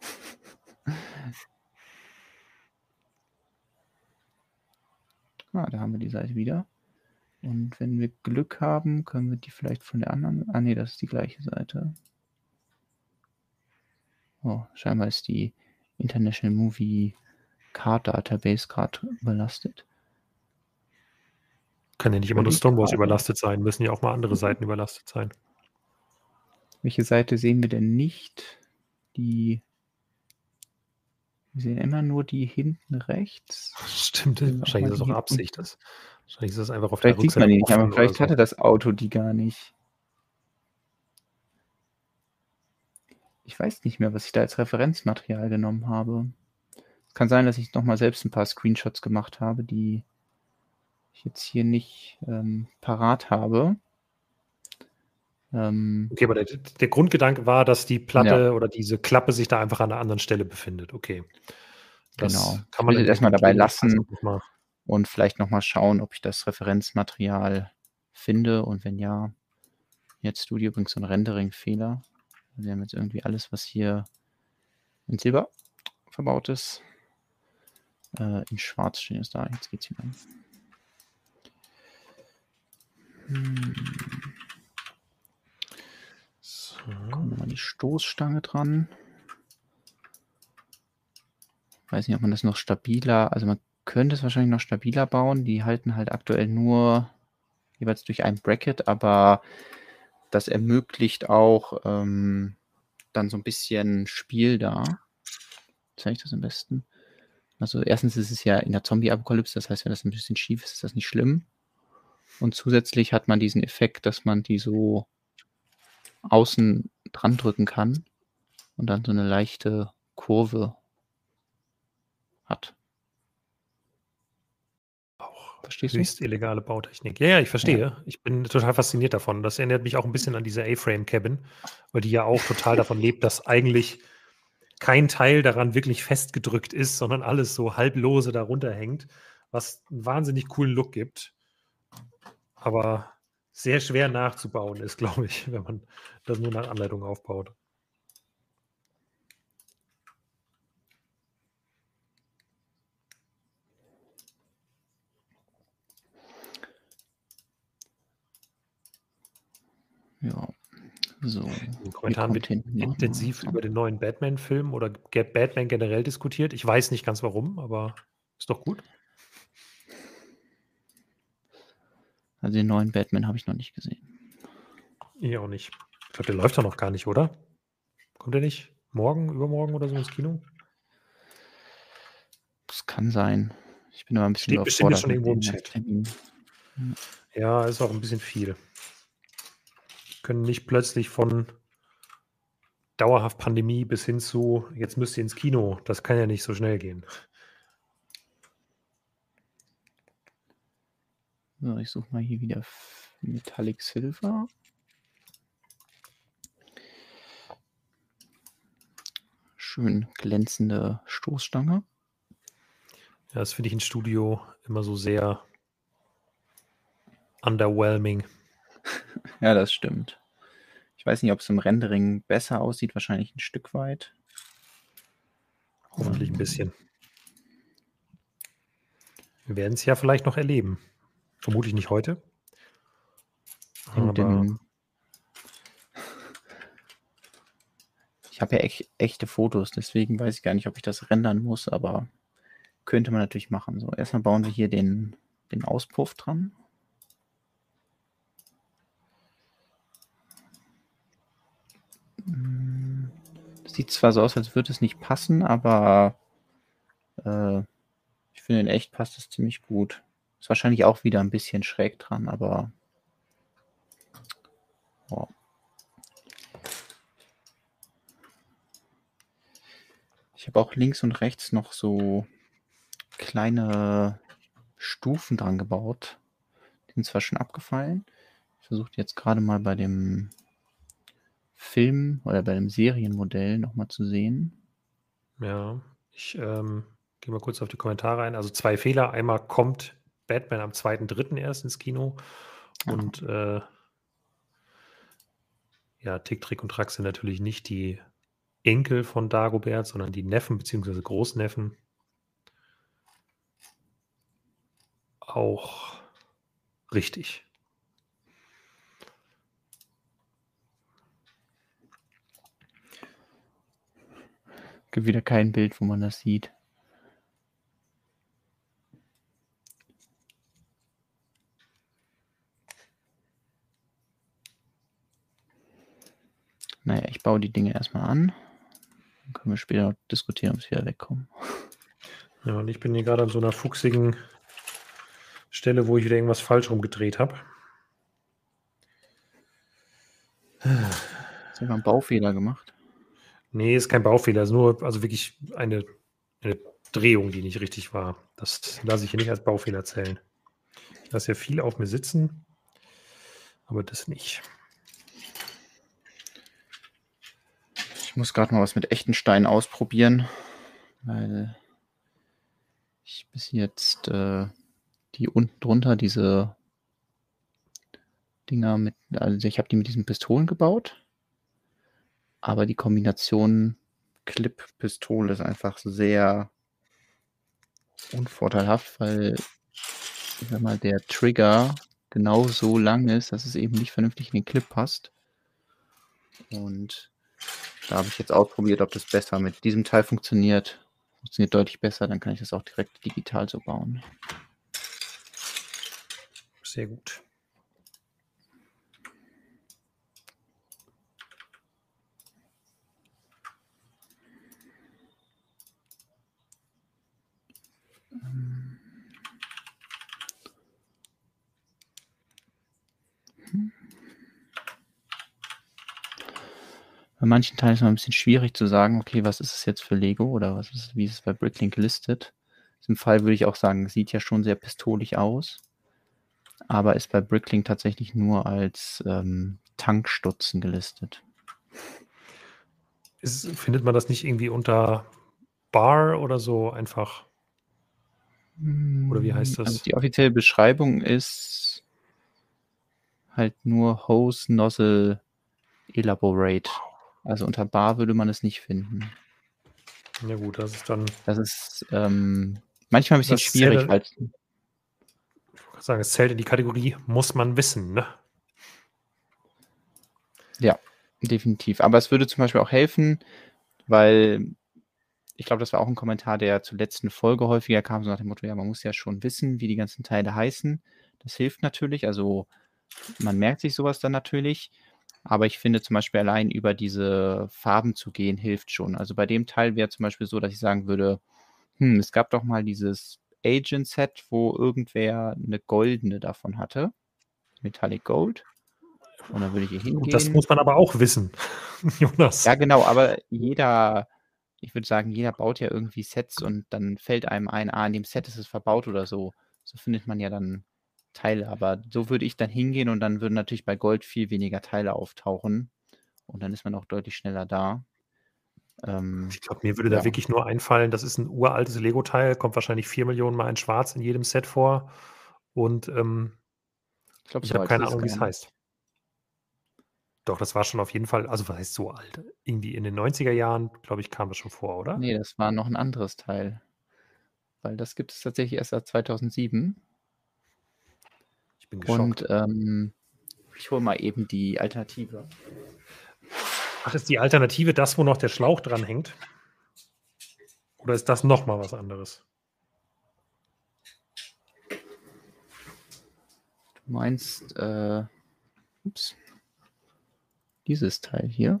[LAUGHS] ah, da haben wir die Seite wieder. Und wenn wir Glück haben, können wir die vielleicht von der anderen. Ah, nee, das ist die gleiche Seite. Oh, scheinbar ist die International Movie Card Database gerade überlastet. Kann ja nicht immer nur Stonewalls überlastet sein, müssen ja auch mal andere Seiten überlastet sein. Welche Seite sehen wir denn nicht? Die. Wir sehen immer nur die hinten rechts. Stimmt, wahrscheinlich ist das auch Absicht. Das, wahrscheinlich ist das einfach auf vielleicht der Rückseite. Sieht man die nicht, aber vielleicht so. hatte das Auto die gar nicht. Ich weiß nicht mehr, was ich da als Referenzmaterial genommen habe. Es kann sein, dass ich nochmal selbst ein paar Screenshots gemacht habe, die ich jetzt hier nicht ähm, parat habe. Ähm, okay, aber der, der, Grundgedanke war, dass die Platte ja. oder diese Klappe sich da einfach an einer anderen Stelle befindet. Okay. Das genau. Kann man jetzt erstmal dabei lassen und vielleicht nochmal schauen, ob ich das Referenzmaterial finde und wenn ja, jetzt Studio übrigens so ein Rendering-Fehler. Wir haben jetzt irgendwie alles, was hier in Silber verbaut ist, äh, in Schwarz stehen ist da. Jetzt geht's wieder. Hm. So. Kommen wir mal die Stoßstange dran. Weiß nicht, ob man das noch stabiler, also man könnte es wahrscheinlich noch stabiler bauen. Die halten halt aktuell nur jeweils durch ein Bracket, aber das ermöglicht auch ähm, dann so ein bisschen Spiel da. Zeige ich das am besten? Also erstens ist es ja in der Zombie-Apokalypse, das heißt, wenn das ein bisschen schief ist, ist das nicht schlimm. Und zusätzlich hat man diesen Effekt, dass man die so außen dran drücken kann und dann so eine leichte Kurve hat. Verstehst höchst du? illegale Bautechnik. Ja, ja, ich verstehe. Ja. Ich bin total fasziniert davon. Das erinnert mich auch ein bisschen an diese A-Frame-Cabin, weil die ja auch total [LAUGHS] davon lebt, dass eigentlich kein Teil daran wirklich festgedrückt ist, sondern alles so halblose darunter hängt, was einen wahnsinnig coolen Look gibt aber sehr schwer nachzubauen ist, [LAUGHS] glaube ich, wenn man das nur nach Anleitung aufbaut. Ja, so. In den Kommentaren wird intensiv über den neuen Batman-Film oder Batman generell diskutiert. Ich weiß nicht ganz warum, aber ist doch gut. Also den neuen Batman habe ich noch nicht gesehen. Ich auch nicht. Ich glaube, der läuft doch noch gar nicht, oder? Kommt der nicht morgen, übermorgen oder so ins Kino? Das kann sein. Ich bin aber ein bisschen Steht bestimmt schon irgendwo im Chat. Ja, ist auch ein bisschen viel. Können nicht plötzlich von dauerhaft Pandemie bis hin zu, jetzt müsst ihr ins Kino. Das kann ja nicht so schnell gehen. So, ich suche mal hier wieder Metallic Silver. Schön glänzende Stoßstange. Ja, das finde ich im Studio immer so sehr underwhelming. [LAUGHS] Ja, das stimmt. Ich weiß nicht, ob es im Rendering besser aussieht, wahrscheinlich ein Stück weit. Hoffentlich ein ähm. bisschen. Wir werden es ja vielleicht noch erleben. Vermutlich nicht heute. Aber [LAUGHS] ich habe ja echt, echte Fotos, deswegen weiß ich gar nicht, ob ich das rendern muss, aber könnte man natürlich machen. So, erstmal bauen wir hier den, den Auspuff dran. Sieht zwar so aus, als würde es nicht passen, aber äh, ich finde in echt passt es ziemlich gut. Ist wahrscheinlich auch wieder ein bisschen schräg dran, aber oh. Ich habe auch links und rechts noch so kleine Stufen dran gebaut. Die sind zwar schon abgefallen. Ich versuche jetzt gerade mal bei dem Film oder bei dem Serienmodell nochmal zu sehen. Ja, ich ähm, gehe mal kurz auf die Kommentare ein. Also zwei Fehler. Einmal kommt Batman am 2.3. erst ins Kino. Und äh, ja, Tick, Trick und Track sind natürlich nicht die Enkel von Dagobert, sondern die Neffen bzw. Großneffen. Auch richtig. Gibt wieder kein Bild, wo man das sieht. Naja, ich baue die Dinge erstmal an. Dann können wir später diskutieren, ob sie wieder wegkommen. Ja, und ich bin hier gerade an so einer fuchsigen Stelle, wo ich wieder irgendwas falsch rumgedreht habe. Du mal einen Baufehler gemacht? Nee, ist kein Baufehler, ist nur also wirklich eine, eine Drehung, die nicht richtig war. Das lasse ich hier nicht als Baufehler zählen. Ich lasse ja viel auf mir sitzen, aber das nicht. Ich muss gerade mal was mit echten Steinen ausprobieren, weil ich bis jetzt äh, die unten drunter, diese Dinger mit, also ich habe die mit diesen Pistolen gebaut, aber die Kombination Clip-Pistole ist einfach sehr unvorteilhaft, weil ich sag mal, der Trigger genau so lang ist, dass es eben nicht vernünftig in den Clip passt. Und da habe ich jetzt ausprobiert, ob das besser mit diesem Teil funktioniert. Funktioniert deutlich besser, dann kann ich das auch direkt digital so bauen. Sehr gut. Bei manchen Teilen ist es mal ein bisschen schwierig zu sagen, okay, was ist es jetzt für Lego oder was ist, wie ist es bei Bricklink gelistet? In diesem Fall würde ich auch sagen, sieht ja schon sehr pistolig aus, aber ist bei Bricklink tatsächlich nur als ähm, Tankstutzen gelistet. Ist, findet man das nicht irgendwie unter Bar oder so einfach? Oder wie heißt das? Also die offizielle Beschreibung ist halt nur Hose Nozzle Elaborate. Also unter Bar würde man es nicht finden. Ja gut, das ist dann. Das ist ähm, manchmal ein bisschen schwierig. Zählt, weil ich wollte sagen, es zählt in die Kategorie, muss man wissen, ne? Ja, definitiv. Aber es würde zum Beispiel auch helfen, weil ich glaube, das war auch ein Kommentar, der zur letzten Folge häufiger kam, so nach dem Motto, ja, man muss ja schon wissen, wie die ganzen Teile heißen. Das hilft natürlich. Also man merkt sich sowas dann natürlich. Aber ich finde zum Beispiel allein über diese Farben zu gehen, hilft schon. Also bei dem Teil wäre zum Beispiel so, dass ich sagen würde, hm, es gab doch mal dieses Agent-Set, wo irgendwer eine goldene davon hatte. Metallic Gold. Und dann würde ich hier hingehen. Das muss man aber auch wissen, [LAUGHS] Jonas. Ja, genau, aber jeder, ich würde sagen, jeder baut ja irgendwie Sets und dann fällt einem ein, ah, in dem Set ist es verbaut oder so. So findet man ja dann Teile. Aber so würde ich dann hingehen und dann würden natürlich bei Gold viel weniger Teile auftauchen. Und dann ist man auch deutlich schneller da. Ähm, ich glaube, mir würde ja. da wirklich nur einfallen, das ist ein uraltes Lego-Teil, kommt wahrscheinlich 4 Millionen Mal in Schwarz in jedem Set vor. Und ähm, ich, ich habe keine Ahnung, wie es heißt. Doch, das war schon auf jeden Fall, also was heißt so alt? Irgendwie in den 90er Jahren, glaube ich, kam das schon vor, oder? Nee, das war noch ein anderes Teil. Weil das gibt es tatsächlich erst seit 2007. Ich bin geschockt. Und ähm, ich hole mal eben die Alternative. Ach, ist die Alternative das, wo noch der Schlauch dran hängt? Oder ist das nochmal was anderes? Du meinst, äh, ups, dieses Teil hier?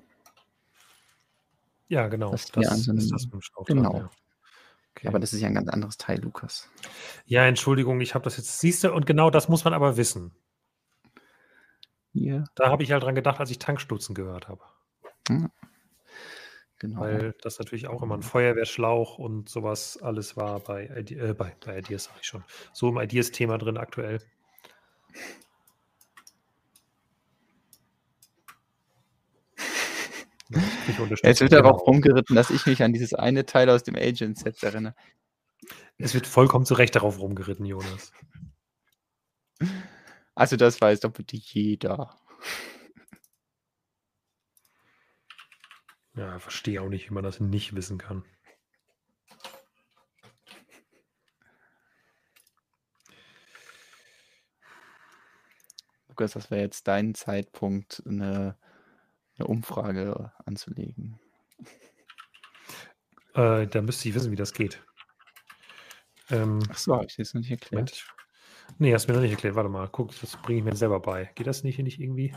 Ja, genau. Das, das ist das mit dem Schlauch genau. Dran, ja. Okay. Aber das ist ja ein ganz anderes Teil, Lukas. Ja, Entschuldigung, ich habe das jetzt, siehst du, und genau das muss man aber wissen. Hier. Da habe ich halt dran gedacht, als ich Tankstutzen gehört habe. Hm. Genau. Weil das natürlich auch immer ein Feuerwehrschlauch und sowas alles war bei, äh, bei, bei Ideas, sage ich schon. So im Ideas-Thema drin aktuell. Es wird darauf genau. rumgeritten, dass ich mich an dieses eine Teil aus dem Agent-Set erinnere. Es wird vollkommen zu Recht darauf rumgeritten, Jonas. Also das weiß doch bitte jeder. Ja, verstehe auch nicht, wie man das nicht wissen kann. Lukas, das wäre jetzt dein Zeitpunkt, eine, eine Umfrage anzulegen. Äh, da müsste ich wissen, wie das geht. Ähm, Ach so, habe ich das noch nicht erklärt. Moment. Nee, hast du mir noch nicht erklärt. Warte mal, guck, das bringe ich mir selber bei. Geht das nicht, nicht irgendwie?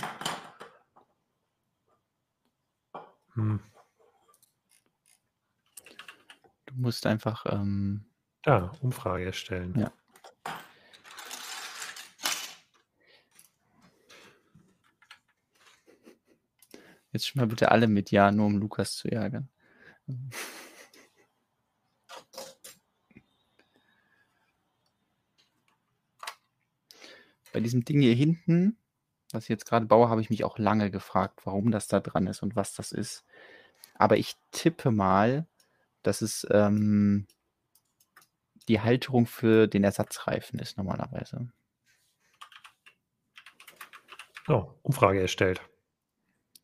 Hm. Du musst einfach. Ähm, da, Umfrage erstellen. Ja. Jetzt schon mal bitte alle mit Ja, nur um Lukas zu ärgern. Bei diesem Ding hier hinten, was ich jetzt gerade baue, habe ich mich auch lange gefragt, warum das da dran ist und was das ist. Aber ich tippe mal, dass es ähm, die Halterung für den Ersatzreifen ist normalerweise. So, Umfrage erstellt.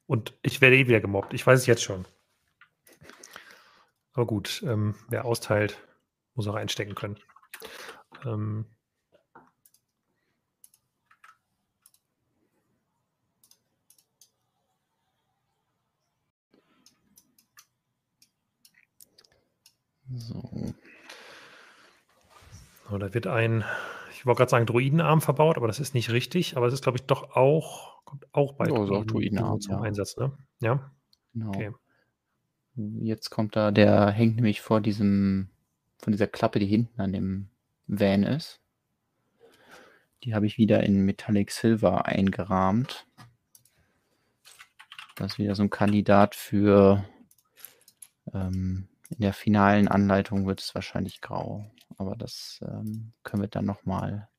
Und ich werde eh wieder gemobbt. Ich weiß es jetzt schon. Aber gut, ähm, wer austeilt, muss auch einstecken können. Ähm, So. so. Da wird ein, ich wollte gerade sagen, Druidenarm verbaut, aber das ist nicht richtig. Aber es ist, glaube ich, doch auch, kommt auch bei oh, Druiden, Druidenarm zum ja. Einsatz, ne? Ja. Genau. Okay. Jetzt kommt da, der hängt nämlich vor diesem, von dieser Klappe, die hinten an dem Van ist. Die habe ich wieder in Metallic Silver eingerahmt. Das ist wieder so ein Kandidat für ähm, in der finalen Anleitung wird es wahrscheinlich grau, aber das ähm, können wir dann nochmal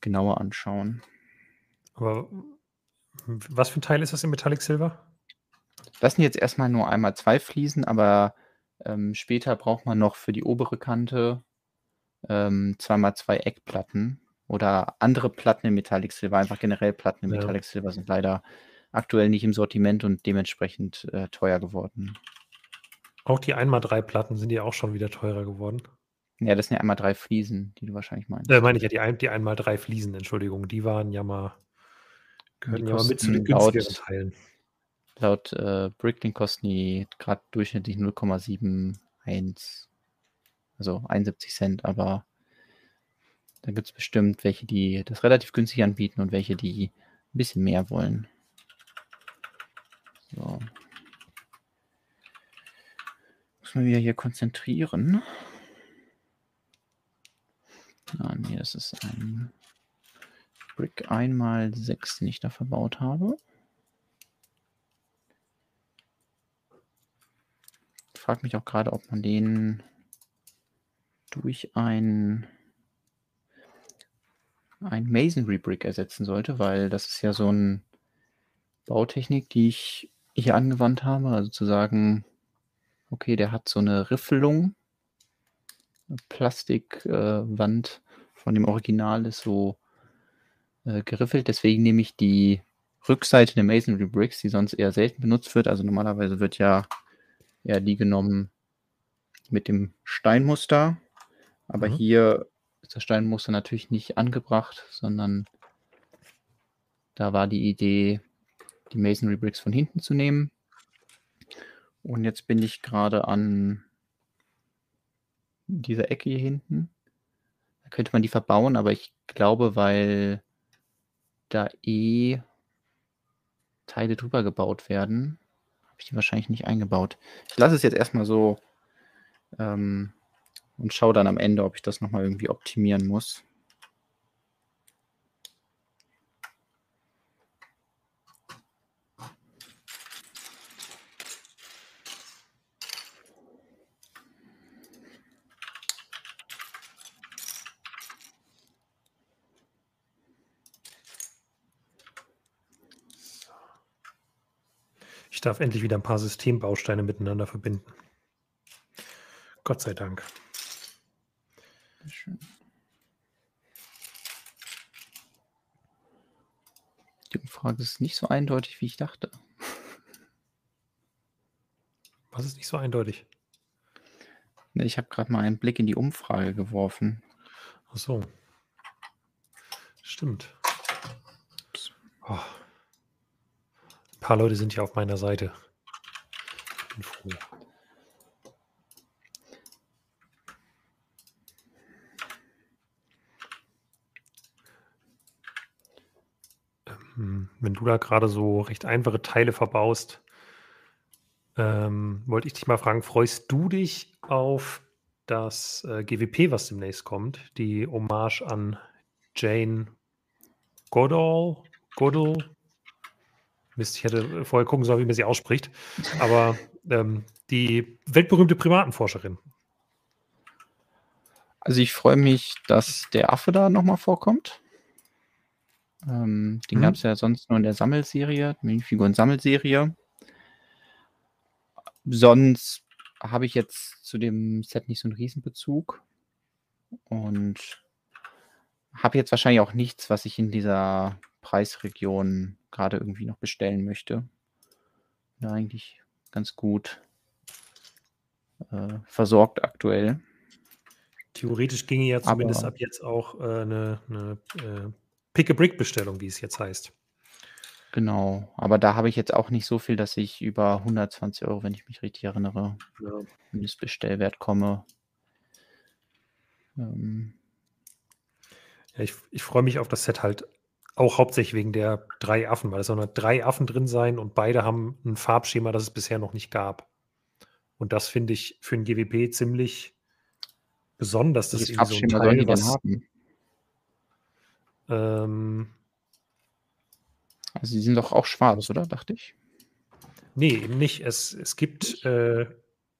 genauer anschauen. Aber was für ein Teil ist das in Metallic Silver? Das sind jetzt erstmal nur einmal zwei Fliesen, aber ähm, später braucht man noch für die obere Kante ähm, zweimal zwei Eckplatten oder andere Platten in Metallic Silver. Einfach generell Platten in ja. Metallic Silver sind leider aktuell nicht im Sortiment und dementsprechend äh, teuer geworden. Auch die 1x3 Platten sind ja auch schon wieder teurer geworden. Ja, das sind ja einmal drei Fliesen, die du wahrscheinlich meinst. Äh, meine ich ja, die, ein, die einmal drei Fliesen, Entschuldigung, die waren ja mal, gehören ja mit zu den günstigeren Teilen. Laut äh, Bricklink kosten die gerade durchschnittlich 0,71, also 71 Cent, aber da gibt es bestimmt welche, die das relativ günstig anbieten und welche, die ein bisschen mehr wollen. So. Muss man wieder hier konzentrieren. Ah, nee, das ist ein Brick 1x6, den ich da verbaut habe. Ich frage mich auch gerade, ob man den durch ein, ein Masonry Brick ersetzen sollte, weil das ist ja so eine Bautechnik, die ich hier angewandt habe. Also zu sagen, Okay, der hat so eine Riffelung. Plastikwand äh, von dem Original ist so äh, geriffelt. Deswegen nehme ich die Rückseite der Masonry Bricks, die sonst eher selten benutzt wird. Also normalerweise wird ja eher die genommen mit dem Steinmuster. Aber mhm. hier ist das Steinmuster natürlich nicht angebracht, sondern da war die Idee, die Masonry Bricks von hinten zu nehmen Und jetzt bin ich gerade an dieser Ecke hier hinten. Da könnte man die verbauen, aber ich glaube, weil da eh Teile drüber gebaut werden, habe ich die wahrscheinlich nicht eingebaut. Ich lasse es jetzt erstmal so ähm, und schaue dann am Ende, ob ich das nochmal irgendwie optimieren muss. Ich darf endlich wieder ein paar Systembausteine miteinander verbinden. Gott sei Dank. Schön. Die Umfrage ist nicht so eindeutig, wie ich dachte. Was ist nicht so eindeutig? Ich habe gerade mal einen Blick in die Umfrage geworfen. Ach so. Stimmt. Oh. Paar Leute sind ja auf meiner Seite. Ich bin froh. Ähm, wenn du da gerade so recht einfache Teile verbaust, ähm, wollte ich dich mal fragen, freust du dich auf das äh, GWP, was demnächst kommt? Die Hommage an Jane Goodall? Goodall? Mist, ich hätte vorher gucken sollen, wie man sie ausspricht. Aber ähm, die weltberühmte Primatenforscherin. Also ich freue mich, dass der Affe da nochmal vorkommt. Ähm, den Mhm. gab es ja sonst nur in der Sammelserie, Minifiguren-Sammelserie. Sonst habe ich jetzt zu dem Set nicht so einen Riesenbezug und habe jetzt wahrscheinlich auch nichts, was ich in dieser Preisregion gerade irgendwie noch bestellen möchte. Ja, eigentlich ganz gut äh, versorgt aktuell. Theoretisch ginge ja zumindest Aber- ab jetzt auch äh, eine, eine äh, Pick-a-Brick-Bestellung, wie es jetzt heißt. Genau, aber da habe ich jetzt auch nicht so viel, dass ich über 120 Euro, wenn ich mich richtig erinnere, Ja. Mindestbestellwert komme. Ähm, Ja, ich, ich freue mich auf das Set halt auch hauptsächlich wegen der drei Affen, weil es sollen nur drei Affen drin sein und beide haben ein Farbschema, das es bisher noch nicht gab. Und das finde ich für ein GWP ziemlich besonders. Das ist irgendwie so ein Teil, was, haben? ähm, Also die sind doch auch schwarz, oder? Dachte ich. nee, eben nicht. Es, es gibt, äh,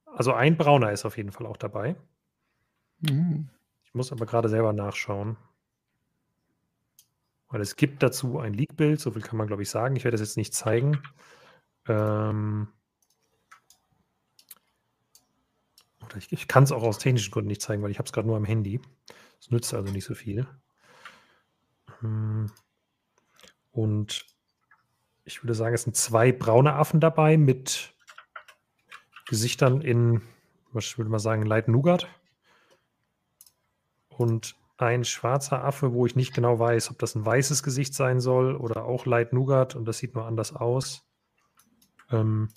also ein brauner ist auf jeden Fall auch dabei. Mhm. Ich muss aber gerade selber nachschauen. Weil es gibt dazu ein Leak-Bild, so viel kann man, glaube ich, sagen. Ich werde das jetzt nicht zeigen. Ähm, oder ich, ich kann es auch aus technischen Gründen nicht zeigen, weil ich habe es gerade nur am Handy. Es nützt also nicht so viel. Hm. Und ich würde sagen, es sind zwei braune Affen dabei mit Gesichtern in, was würde man sagen, Light Nougat. Und ein schwarzer Affe, wo ich nicht genau weiß, ob das ein weißes Gesicht sein soll oder auch Light Nougat und das sieht nur anders aus. Ähm,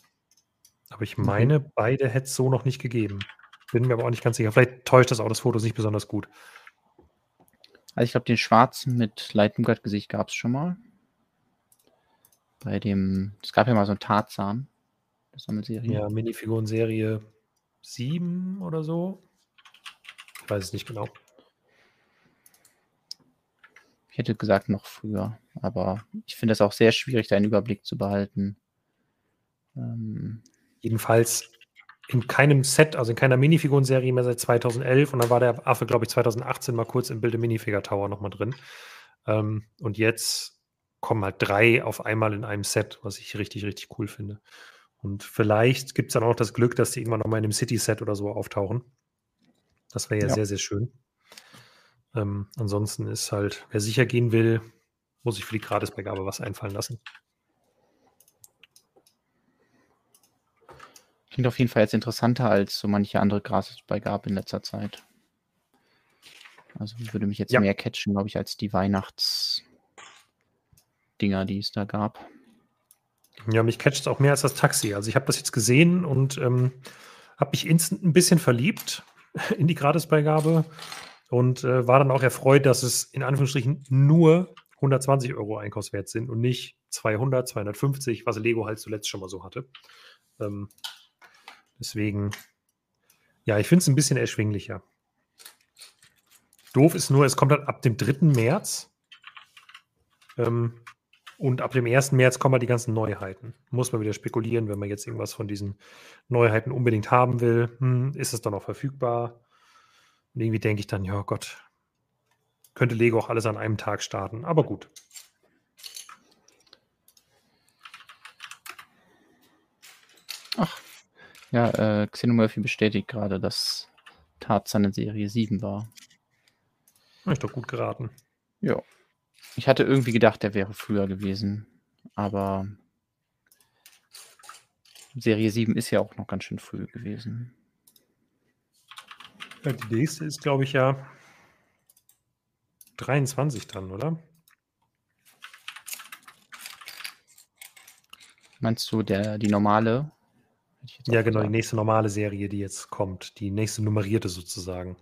aber ich Mhm. meine, beide hätte es so noch nicht gegeben. Bin mir aber auch nicht ganz sicher. Vielleicht täuscht das auch das Foto nicht besonders gut. Also ich glaube, den schwarzen mit Light Nougat Gesicht gab es schon mal. Bei dem, es gab ja mal so einen Tarzan, das Sammelserie. Ja, Minifiguren-Serie 7 oder so. Ich weiß es nicht genau. Ich hätte gesagt noch früher, aber ich finde es auch sehr schwierig, da einen Überblick zu behalten. Ähm, Jedenfalls in keinem Set, also in keiner Minifiguren-Serie mehr seit 2011 und dann war der Affe, glaube ich, 2018 mal kurz im Bilde Minifigure Tower nochmal drin. Ähm, und jetzt kommen halt drei auf einmal in einem Set, was ich richtig, richtig cool finde. Und vielleicht gibt es dann auch das Glück, dass die irgendwann nochmal in einem City-Set oder so auftauchen. Das wäre ja, Ja. sehr, sehr schön. Ähm, ansonsten ist halt, wer sicher gehen will, muss sich für die Gratisbeigabe was einfallen lassen. klingt auf jeden Fall jetzt interessanter als so manche andere Gratisbeigabe in letzter Zeit. Also würde mich jetzt Ja. mehr catchen, glaube ich, als die Weihnachtsdinger, die es da gab. Ja, mich catcht es auch mehr als das Taxi. Also ich habe das jetzt gesehen und ähm, habe mich instant ein bisschen verliebt [LAUGHS] in die Gratisbeigabe und äh, war dann auch erfreut, dass es in Anführungsstrichen nur 120 Euro Einkaufswert sind und nicht 200, 250, was Lego halt zuletzt schon mal so hatte. Ähm, deswegen, ja, ich finde es ein bisschen erschwinglicher. Doof ist nur, es kommt dann ab dem 3. März. Ähm, und ab dem 1. März kommen halt die ganzen Neuheiten. Muss man wieder spekulieren, wenn man jetzt irgendwas von diesen Neuheiten unbedingt haben will. Hm, ist es dann auch verfügbar? Und irgendwie denke ich dann, ja Gott, könnte Lego auch alles an einem Tag starten. Aber gut. Ach, ja, äh, Xenomorphy bestätigt gerade, dass Tarzan in Serie 7 war. Habe ich doch gut geraten. Ja. Ich hatte irgendwie gedacht, der wäre früher gewesen. Aber Serie 7 ist ja auch noch ganz schön früh gewesen. Die nächste ist, glaube ich, ja 23 dann, oder? Meinst du der, die normale? Ja, genau, gesagt. die nächste normale Serie, die jetzt kommt. Die nächste nummerierte sozusagen.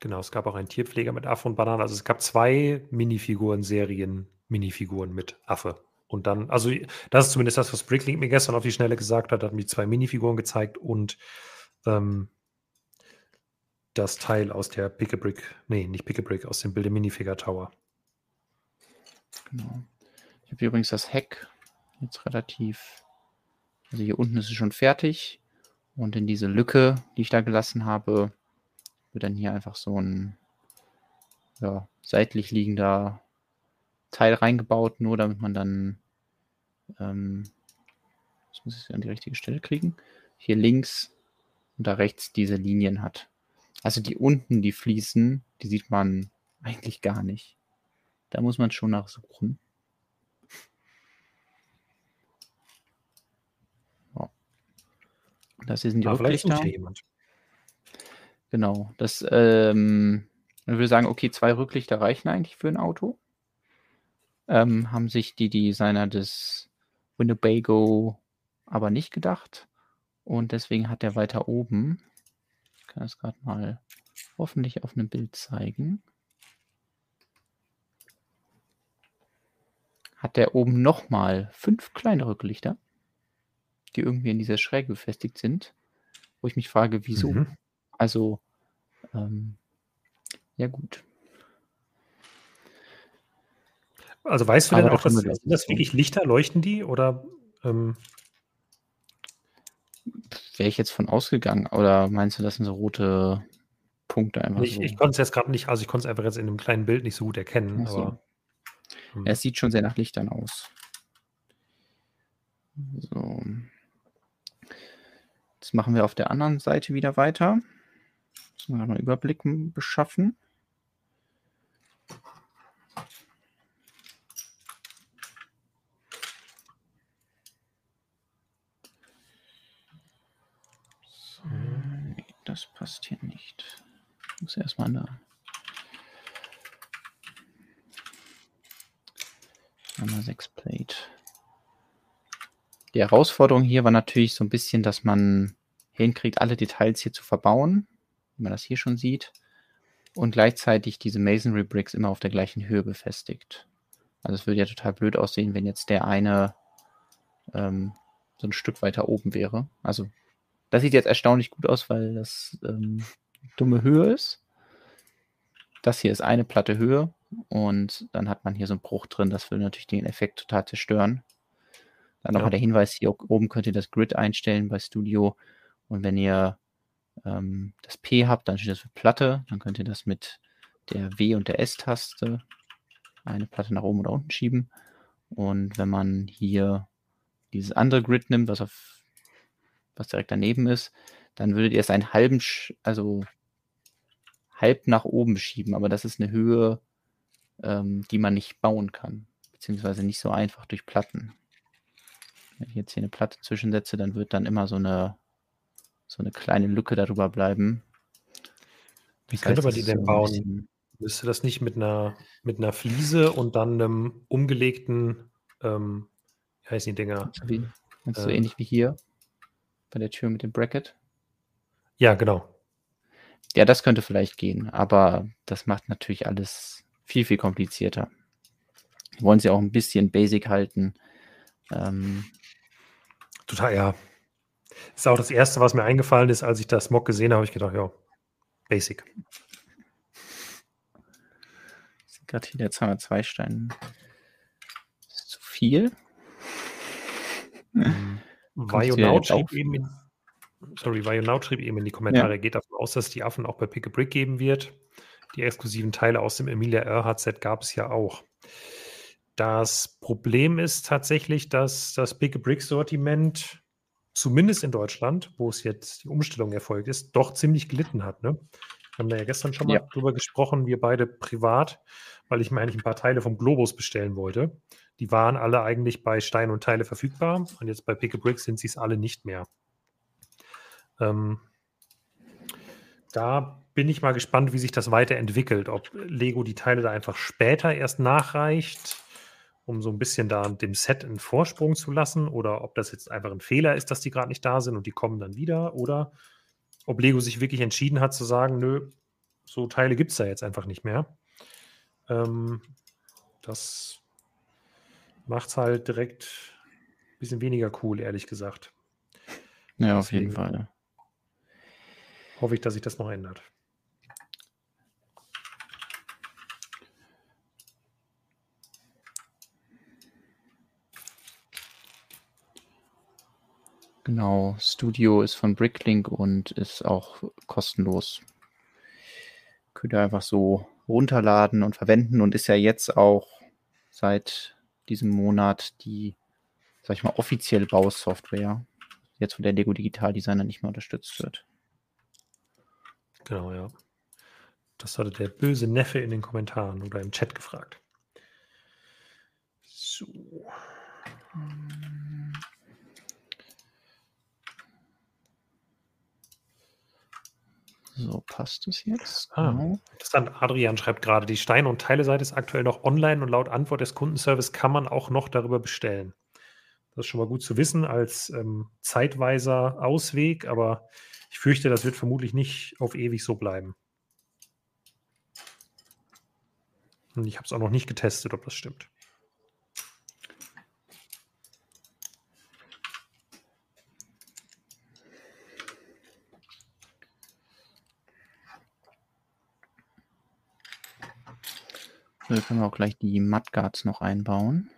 Genau, es gab auch einen Tierpfleger mit Affe und Banane. Also es gab zwei Minifiguren-Serien, Minifiguren mit Affe. Und dann, also das ist zumindest das, was Bricklink mir gestern auf die Schnelle gesagt hat, hat mir zwei Minifiguren gezeigt und ähm, das Teil aus der Pick a Brick, nee, nicht Pick a Brick, aus dem Bilde Minifigure Tower. Genau. Ich habe übrigens das Heck jetzt relativ, also hier unten ist es schon fertig und in diese Lücke, die ich da gelassen habe, wird dann hier einfach so ein ja, seitlich liegender Teil reingebaut, nur damit man dann, ähm, das muss ich an die richtige Stelle kriegen, hier links und da rechts diese Linien hat. Also die unten, die fließen, die sieht man eigentlich gar nicht. Da muss man schon nachsuchen. Ja. Das hier sind die ah, Rücklichter. Genau, das, ähm, ich würde sagen, okay, zwei Rücklichter reichen eigentlich für ein Auto. Ähm, haben sich die Designer des Winnebago aber nicht gedacht. Und deswegen hat er weiter oben, ich kann das gerade mal hoffentlich auf einem Bild zeigen, hat der oben nochmal fünf kleine Rücklichter, die irgendwie in dieser Schräge befestigt sind, wo ich mich frage, wieso? Mhm. Also, ähm, ja gut. Also weißt du denn auch, dass, sind das wirklich Lichter, leuchten die oder? Ähm... Wäre ich jetzt von ausgegangen oder meinst du, das sind so rote Punkte einfach? Ich, so? ich konnte es jetzt gerade nicht, also ich konnte es einfach jetzt in einem kleinen Bild nicht so gut erkennen. So. Aber, hm. Es sieht schon sehr nach Lichtern aus. So. Jetzt machen wir auf der anderen Seite wieder weiter. Müssen wir noch einen Überblick beschaffen. Das passt hier nicht. Ich muss erstmal da. Einmal 6 Plate. Die Herausforderung hier war natürlich so ein bisschen, dass man hinkriegt, alle Details hier zu verbauen wie man das hier schon sieht, und gleichzeitig diese Masonry Bricks immer auf der gleichen Höhe befestigt. Also es würde ja total blöd aussehen, wenn jetzt der eine ähm, so ein Stück weiter oben wäre. Also das sieht jetzt erstaunlich gut aus, weil das ähm, dumme Höhe ist. Das hier ist eine Platte Höhe und dann hat man hier so einen Bruch drin. Das würde natürlich den Effekt total zerstören. Dann nochmal ja. der Hinweis, hier oben könnt ihr das Grid einstellen bei Studio. Und wenn ihr ähm, das P habt, dann steht das für Platte. Dann könnt ihr das mit der W- und der S-Taste eine Platte nach oben oder unten schieben. Und wenn man hier dieses andere Grid nimmt, was, auf, was direkt daneben ist, dann würdet ihr es einen halben, also halb nach oben schieben. Aber das ist eine Höhe, ähm, die man nicht bauen kann. Beziehungsweise nicht so einfach durch Platten. Wenn ich jetzt hier eine Platte zwischensetze, dann wird dann immer so eine so eine kleine Lücke darüber bleiben. Wie das könnte man die denn bauen? Müsste das nicht mit einer, mit einer Fliese und dann einem umgelegten, ähm, wie heißen die Dinger? Wie, so Äh. ähnlich wie hier bei der Tür mit dem Bracket? Ja, genau. Ja, das könnte vielleicht gehen, aber das macht natürlich alles viel, viel komplizierter. Wollen sie auch ein bisschen basic halten. Ähm, Total, ja. Ist auch das Erste, was mir eingefallen ist, als ich das Mock gesehen habe, habe ich gedacht, ja, basic. Gerade hier der 202 Stein. Ist zu viel? Vajonaut jetzt schrieb eben in, sorry, Vajonaut schrieb eben in die Kommentare, er geht davon aus, dass die Affen auch bei Pick a Brick geben wird. Die exklusiven Teile aus dem Emilia Earhart Set gab es ja auch. Das Problem ist tatsächlich, dass das Pick a Brick Sortiment, zumindest in Deutschland, wo es jetzt die Umstellung erfolgt ist, doch ziemlich gelitten hat. Ne? Wir haben da ja gestern schon mal Ja. drüber gesprochen, wir beide privat, weil ich mir eigentlich ein paar Teile vom Globus bestellen wollte. Die waren alle eigentlich bei Stein und Teile verfügbar und jetzt bei Pick a Brick sind sie es alle nicht mehr. Ähm, da bin ich mal gespannt, wie sich das weiterentwickelt. Ob Lego die Teile da einfach später erst nachreicht, um so ein bisschen da dem Set einen Vorsprung zu lassen, oder ob das jetzt einfach ein Fehler ist, dass die gerade nicht da sind und die kommen dann wieder, oder ob Lego sich wirklich entschieden hat zu sagen, nö, so Teile gibt es da jetzt einfach nicht mehr. Ähm, das macht es halt direkt ein bisschen weniger cool, ehrlich gesagt. Ja, auf jeden Deswegen- Fall. Hoffe ich, dass sich das noch ändert. Genau, Studio ist von Bricklink und ist auch kostenlos. Könnt ihr einfach so runterladen und verwenden und ist ja jetzt auch seit diesem Monat die, sag ich mal, offizielle Bausoftware. Jetzt, wo der Lego Digital Designer nicht mehr unterstützt wird. Genau, ja. Das hatte der böse Neffe in den Kommentaren oder im Chat gefragt. So. So, passt es jetzt? Ah. Genau. Interessant, Adrian schreibt gerade, die Stein- und Teile-Seite ist aktuell noch online und laut Antwort des Kundenservice kann man auch noch darüber bestellen. Das ist schon mal gut zu wissen als ähm, zeitweiser Ausweg, aber ich fürchte, das wird vermutlich nicht auf ewig so bleiben. Und ich habe es auch noch nicht getestet, ob das stimmt. So, können wir auch gleich die Mudguards noch einbauen.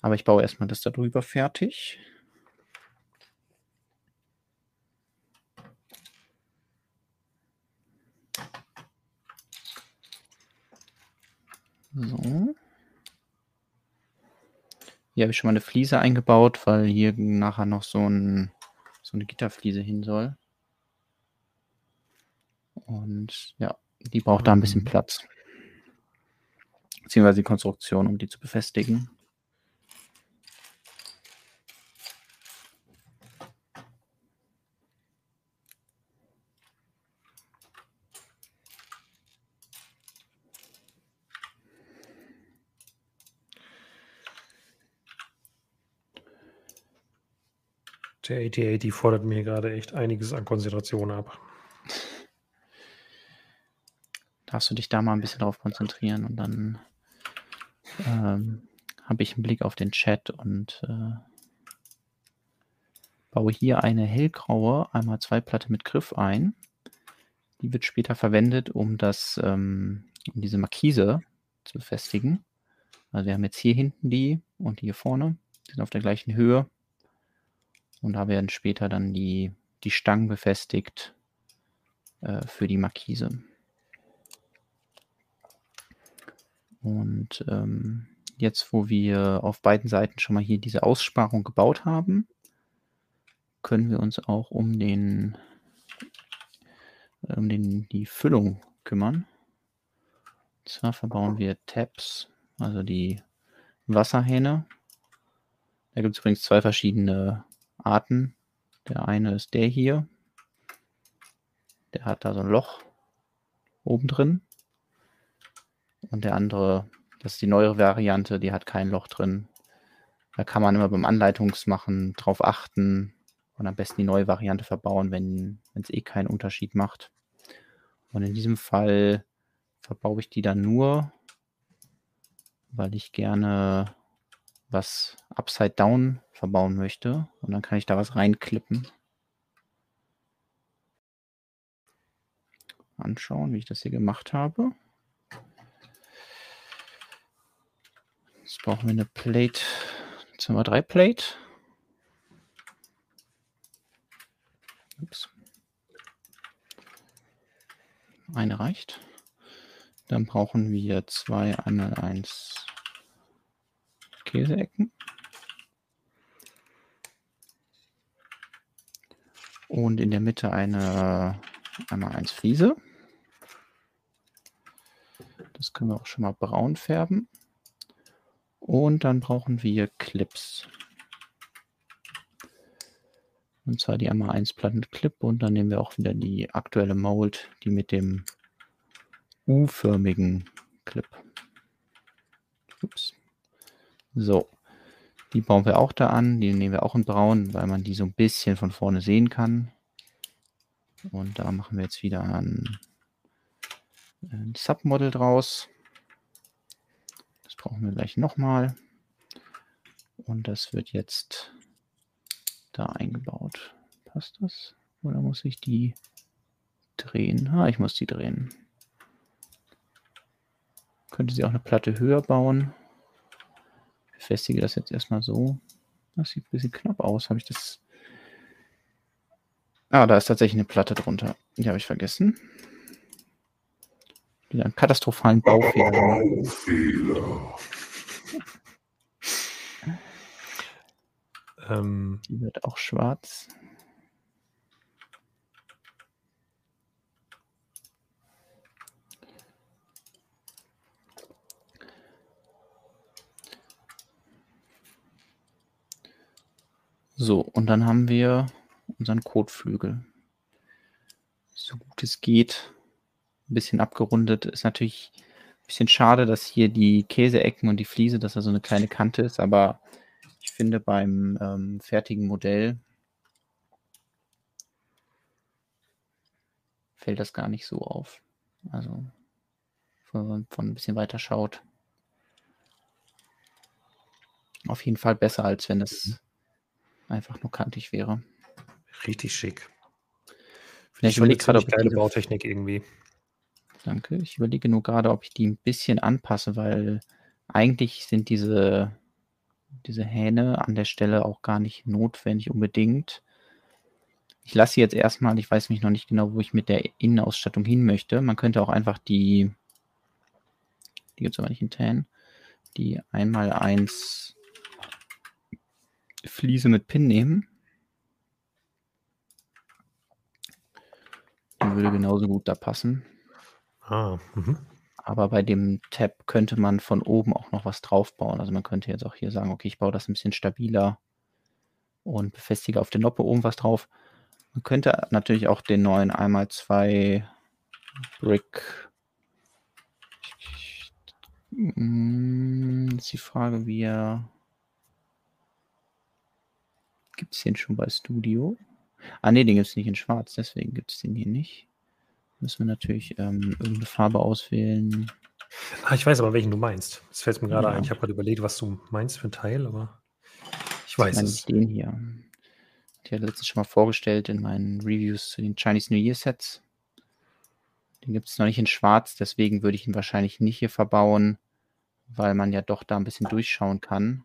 Aber ich baue erstmal das da drüber fertig. So. Hier habe ich schon mal eine Fliese eingebaut, weil hier nachher noch so, ein, so eine Gitterfliese hin soll. Und ja, die braucht da ein bisschen Mhm. Platz. Beziehungsweise die Konstruktion, um die zu befestigen. Der AT-80 fordert mir gerade echt einiges an Konzentration ab. Darfst du dich da mal ein bisschen drauf konzentrieren und dann ähm, habe ich einen Blick auf den Chat und äh, baue hier eine hellgraue einmal zwei Platte mit Griff ein. Die wird später verwendet, um das, ähm, diese Markise zu befestigen. Also wir haben jetzt hier hinten die und die hier vorne, die sind auf der gleichen Höhe. Und da werden später dann die, die Stangen befestigt äh, für die Markise. Und ähm, jetzt, wo wir auf beiden Seiten schon mal hier diese Aussparung gebaut haben, können wir uns auch um den, um den die Füllung kümmern. Und zwar verbauen wir Tabs, also die Wasserhähne. Da gibt es übrigens zwei verschiedene Arten. Der eine ist der hier. Der hat da so ein Loch oben drin Und der andere, das ist die neuere Variante, die hat kein Loch drin. Da kann man immer beim Anleitungsmachen drauf achten und am besten die neue Variante verbauen, wenn es eh keinen Unterschied macht. Und in diesem Fall verbaue ich die dann nur, weil ich gerne was upside down verbauen möchte. Und dann kann ich da was reinklippen. Anschauen, wie ich das hier gemacht habe. Jetzt brauchen wir eine Plate, jetzt haben wir drei Plate. Ups. Eine reicht. Dann brauchen wir zwei einmal eins Käseecken. Und in der Mitte eine einmal eins Fliese. Das können wir auch schon mal braun färben. Und dann brauchen wir Clips. Und zwar die einmal 1 Platten Clip und dann nehmen wir auch wieder die aktuelle Mold, die mit dem U-förmigen Clip. Ups. So, die bauen wir auch da an. Die nehmen wir auch in braun, weil man die so ein bisschen von vorne sehen kann. Und da machen wir jetzt wieder ein, ein Submodel draus. Brauchen wir gleich nochmal. Und das wird jetzt da eingebaut. Passt das? Oder muss ich die drehen? Ah, ich muss die drehen. Könnte sie auch eine Platte höher bauen. Ich befestige das jetzt erstmal so. Das sieht ein bisschen knapp aus. Habe ich das. Ah, da ist tatsächlich eine Platte drunter. Die habe ich vergessen. Wieder einen katastrophalen Baufehler. Baufehler. Ähm, Die wird auch schwarz. So, und dann haben wir unseren Kotflügel. So gut es geht. Ein bisschen abgerundet. Ist natürlich ein bisschen schade, dass hier die Käseecken und die Fliese, dass da so eine kleine Kante ist, aber ich finde beim ähm, fertigen Modell fällt das gar nicht so auf. Also von, von ein bisschen weiter schaut. Auf jeden Fall besser, als wenn es mhm. einfach nur kantig wäre. Richtig schick. ich überlege gerade, ob ich geile Bautechnik irgendwie. Danke. Ich überlege nur gerade, ob ich die ein bisschen anpasse, weil eigentlich sind diese diese Hähne an der Stelle auch gar nicht notwendig unbedingt. Ich lasse sie jetzt erstmal, ich weiß mich noch nicht genau, wo ich mit der Innenausstattung hin möchte. Man könnte auch einfach die, die gibt es aber nicht in Tan, die einmal eins Fliese mit Pin nehmen. Die würde genauso gut da passen. Ah, mhm. Aber bei dem Tab könnte man von oben auch noch was draufbauen. Also man könnte jetzt auch hier sagen, okay, ich baue das ein bisschen stabiler und befestige auf der Noppe oben was drauf. Man könnte natürlich auch den neuen einmal zwei Brick. Hm, ist die Frage, wie er. Gibt es den schon bei Studio? Ah, ne, den gibt es nicht in schwarz, deswegen gibt es den hier nicht. Müssen wir natürlich ähm, irgendeine Farbe auswählen. Ah, ich weiß aber, welchen du meinst. Das fällt mir gerade ja. ein. Ich habe gerade überlegt, was du meinst für ein Teil, aber ich weiß ich es. Den hier. Die hat letztens schon mal vorgestellt in meinen Reviews zu den Chinese New Year Sets. Den gibt es noch nicht in schwarz, deswegen würde ich ihn wahrscheinlich nicht hier verbauen, weil man ja doch da ein bisschen durchschauen kann.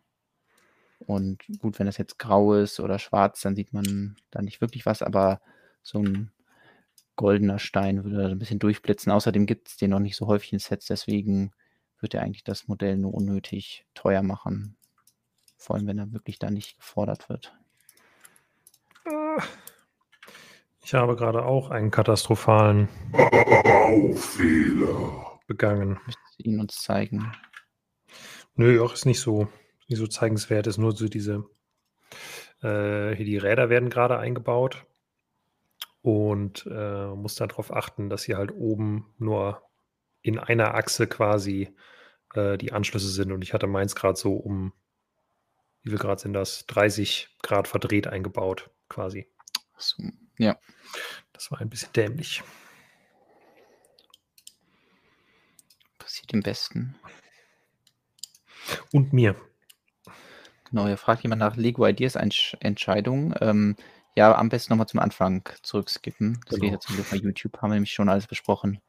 Und gut, wenn das jetzt grau ist oder schwarz, dann sieht man da nicht wirklich was, aber so ein goldener Stein würde da ein bisschen durchblitzen. Außerdem gibt es den noch nicht so häufig in Sets, deswegen wird er eigentlich das Modell nur unnötig teuer machen. Vor allem, wenn er wirklich da nicht gefordert wird. Ich habe gerade auch einen katastrophalen Baufehler begangen. Möchtest du ihn uns zeigen? Nö, auch ist nicht so, nicht so zeigenswert. Ist nur so diese, äh, hier die Räder werden gerade eingebaut und äh, muss darauf achten, dass sie halt oben nur in einer Achse quasi äh, die Anschlüsse sind. Und ich hatte meins gerade so um, wie viel Grad sind das? 30 Grad verdreht eingebaut, quasi. So, ja. Das war ein bisschen dämlich. Passiert im Besten. Und mir. Genau, hier fragt jemand nach Lego Ideas Entscheidungen. Ähm, ja, am besten nochmal zum Anfang zurückskippen. Das genau. geht ja zum Glück bei YouTube, haben wir nämlich schon alles besprochen.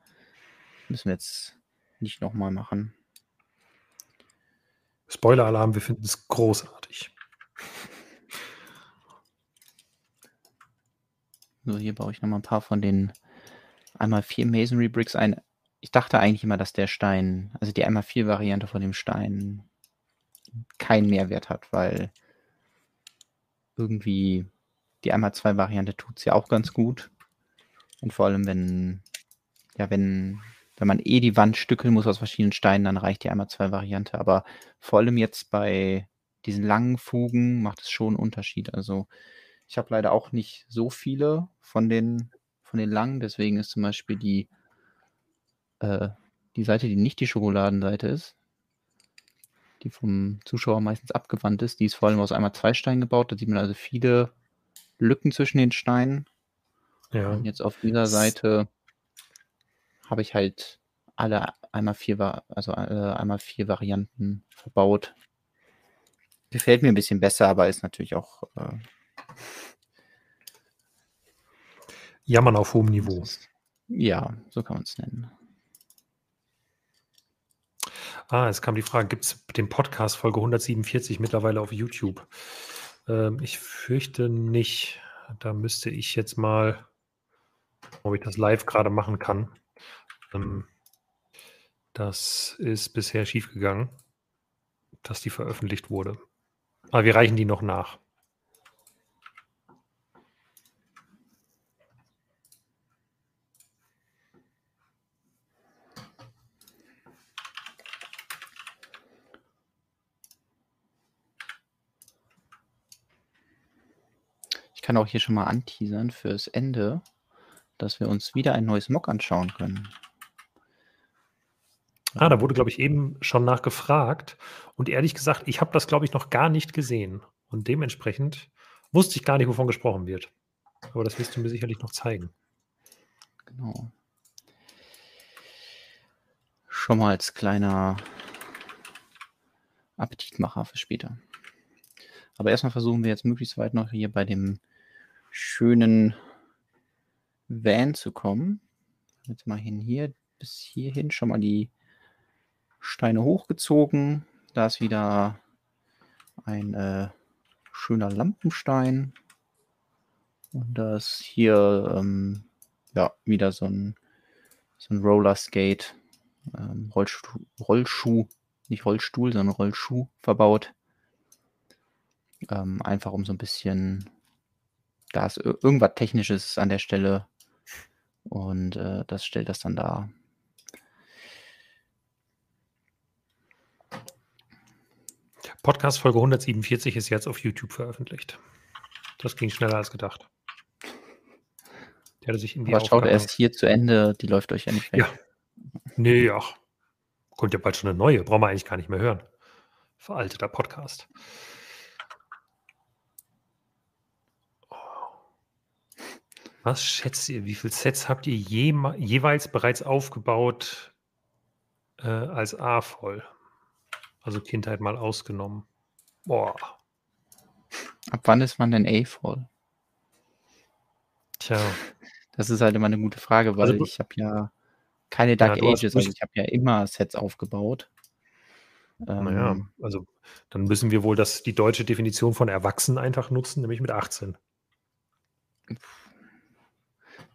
Müssen wir jetzt nicht nochmal machen. Spoiler-Alarm, wir finden es großartig. So, hier baue ich nochmal ein paar von den einmal vier Masonry Bricks ein. Ich dachte eigentlich immer, dass der Stein, also die einmal vier Variante von dem Stein, keinen Mehrwert hat, weil irgendwie die einmal zwei Variante tut es ja auch ganz gut. Und vor allem, wenn, ja, wenn wenn man eh die Wand stückeln muss aus verschiedenen Steinen, dann reicht die einmal zwei Variante. Aber vor allem jetzt bei diesen langen Fugen macht es schon einen Unterschied. Also ich habe leider auch nicht so viele von den, von den langen, deswegen ist zum Beispiel die, äh, die Seite, die nicht die Schokoladenseite ist, die vom Zuschauer meistens abgewandt ist, die ist vor allem aus einmal zwei Steinen gebaut. Da sieht man also viele Lücken zwischen den Steinen. Ja. Und jetzt auf dieser Seite habe ich halt alle einmal vier, also alle einmal vier Varianten verbaut. Gefällt mir ein bisschen besser, aber ist natürlich auch äh, Jammern auf hohem Niveau. ja, so kann man es nennen. Ah, es kam die Frage, gibt es den Podcast Folge 147 mittlerweile auf YouTube? Ähm, ich fürchte nicht. Da müsste ich jetzt mal, ob ich das live gerade machen kann. Ähm, das ist bisher schiefgegangen, dass die veröffentlicht wurde. Aber wir reichen die noch nach. Kann auch hier schon mal anteasern fürs Ende, dass wir uns wieder ein neues Mock anschauen können. Ah, da wurde, glaube ich, eben schon nachgefragt. Und ehrlich gesagt, ich habe das, glaube ich, noch gar nicht gesehen. Und dementsprechend wusste ich gar nicht, wovon gesprochen wird. Aber das wirst du mir sicherlich noch zeigen. Genau. Schon mal als kleiner Appetitmacher für später. Aber erstmal versuchen wir jetzt möglichst weit noch hier bei dem schönen Van zu kommen. Jetzt mal hin hier bis hierhin schon mal die Steine hochgezogen. Da ist wieder ein äh, schöner Lampenstein. Und da ist hier ähm, ja, wieder so ein, so ein Roller Skate, ähm, Rollschuh, Rollschuh, nicht Rollstuhl, sondern Rollschuh verbaut. Ähm, einfach um so ein bisschen, da ist irgendwas Technisches an der Stelle und äh, das stellt das dann dar. Podcast Folge 147 ist jetzt auf YouTube veröffentlicht. Das ging schneller als gedacht. Der hatte sich irgendwie Aber schaut erst hier zu Ende, die läuft euch ja nicht weg. Ja. Nee, ach. Kommt ja bald schon eine neue, brauchen wir eigentlich gar nicht mehr hören. Veralteter Podcast. Was schätzt ihr, wie viele Sets habt ihr je, jeweils bereits aufgebaut äh, als A voll? Also Kindheit mal ausgenommen. Boah. Ab wann ist man denn A-voll? Tja. Das ist halt immer eine gute Frage, weil also, ich habe ja keine Dark ja, Ages, also ich habe ja immer Sets aufgebaut. Naja, ähm, also dann müssen wir wohl das, die deutsche Definition von Erwachsen einfach nutzen, nämlich mit 18.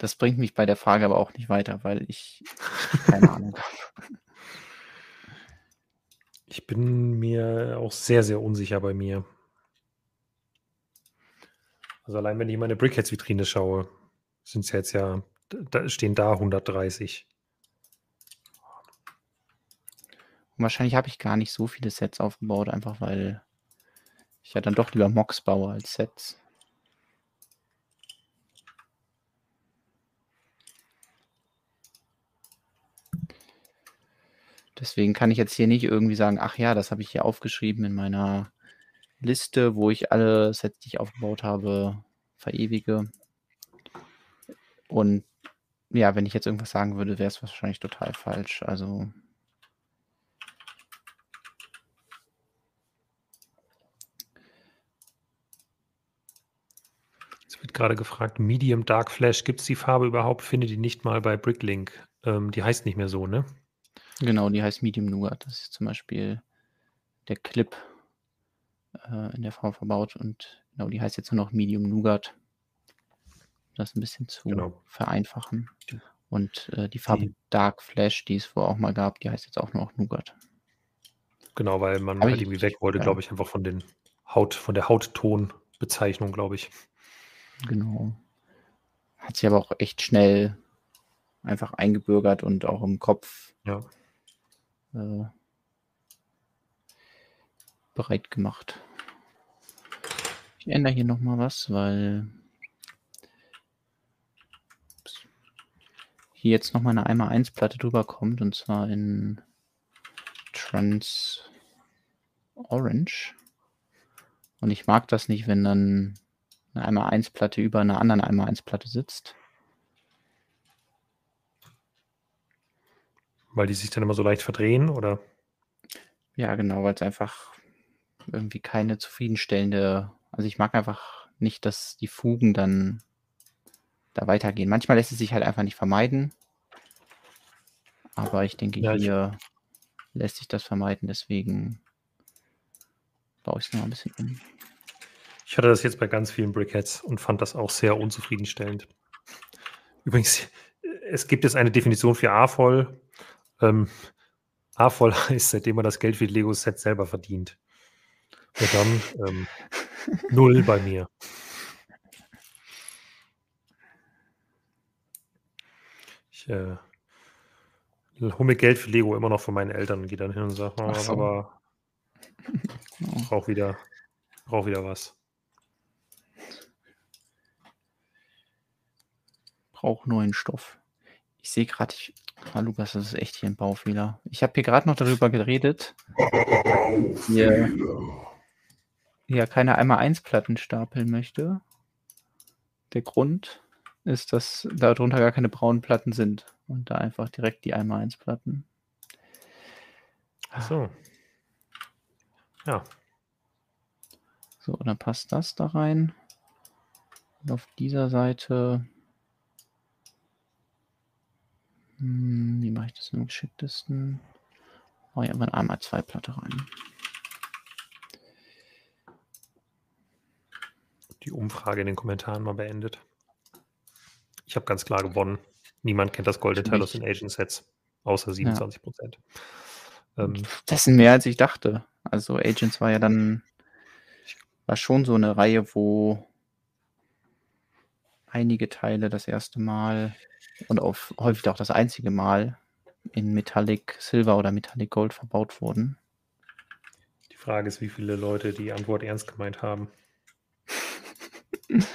Das bringt mich bei der Frage aber auch nicht weiter, weil ich keine Ahnung habe. [LAUGHS] Ich bin mir auch sehr, sehr unsicher bei mir. Also allein wenn ich in meine Brickheads-Vitrine schaue, sind es jetzt ja, da stehen da 130. Und wahrscheinlich habe ich gar nicht so viele Sets aufgebaut, einfach weil ich ja dann doch lieber Mocks baue als Sets. Deswegen kann ich jetzt hier nicht irgendwie sagen, ach ja, das habe ich hier aufgeschrieben in meiner Liste, wo ich alle Sets, die ich aufgebaut habe, verewige. Und ja, wenn ich jetzt irgendwas sagen würde, wäre es wahrscheinlich total falsch. Also Es wird gerade gefragt, Medium Dark Flash, gibt es die Farbe überhaupt? Finde die nicht mal bei Bricklink. Ähm, die heißt nicht mehr so, ne? Genau, die heißt Medium Nougat. Das ist zum Beispiel der Clip äh, in der Farbe verbaut und genau, die heißt jetzt nur noch Medium Nougat. Das ein bisschen zu Genau. vereinfachen. Und äh, die Farbe Die Dark Flash, die es vorher auch mal gab, die heißt jetzt auch nur noch Nougat. Genau, weil man Habe halt irgendwie weg wollte, glaube ich, einfach von den Haut, von der Hauttonbezeichnung, glaube ich. Genau. Hat sich aber auch echt schnell einfach eingebürgert und auch im Kopf Ja. Äh, bereit gemacht. Ich ändere hier nochmal was, weil hier jetzt nochmal eine 1x1-Platte drüber kommt und zwar in Trans Orange. Und ich mag das nicht, wenn dann eine 1x1-Platte über einer anderen 1x1-Platte sitzt. Weil die sich dann immer so leicht verdrehen, oder? Ja, genau, weil es einfach irgendwie keine zufriedenstellende, also ich mag einfach nicht, dass die Fugen dann da weitergehen. Manchmal lässt es sich halt einfach nicht vermeiden. Aber ich denke, Ja, ich- hier lässt sich das vermeiden, deswegen baue ich es noch ein bisschen um. Ich hatte das jetzt bei ganz vielen Brickheads und fand das auch sehr unzufriedenstellend. Übrigens, es gibt jetzt eine Definition für A-voll. Ähm, A-voll [LAUGHS] heißt, seitdem man das Geld für die Lego-Set selber verdient. Und dann ähm, [LAUGHS] null bei mir. Ich äh, hole mir Geld für Lego immer noch von meinen Eltern und gehe dann hin und sage, Ach so. aber Genau. [LAUGHS] brauch wieder, brauch wieder was. Brauche neuen Stoff. Ich sehe gerade, ich, ah, Lukas, das ist echt hier ein Baufehler. Ich habe hier gerade noch darüber geredet. Hier, ja, keine einmal 1 Platten stapeln möchte. Der Grund ist, dass darunter gar keine braunen Platten sind und da einfach direkt die einmal 1 Platten. Ach so. Ja, So, dann passt das da rein. Und auf dieser Seite. Hm, wie mache ich das am geschicktesten? Oh ja, mal einmal zwei Platte rein. die Umfrage in den Kommentaren mal beendet. Ich habe ganz klar gewonnen. Niemand kennt das Golden Natürlich. Talos in Agent Sets, außer 27 Prozent. Ähm, Das sind mehr als ich dachte. Also Agents war ja dann war schon so eine Reihe, wo einige Teile das erste Mal und auf, häufig auch das einzige Mal in Metallic Silver oder Metallic Gold verbaut wurden. die Frage ist, wie viele Leute die Antwort ernst gemeint haben. [LAUGHS] Ist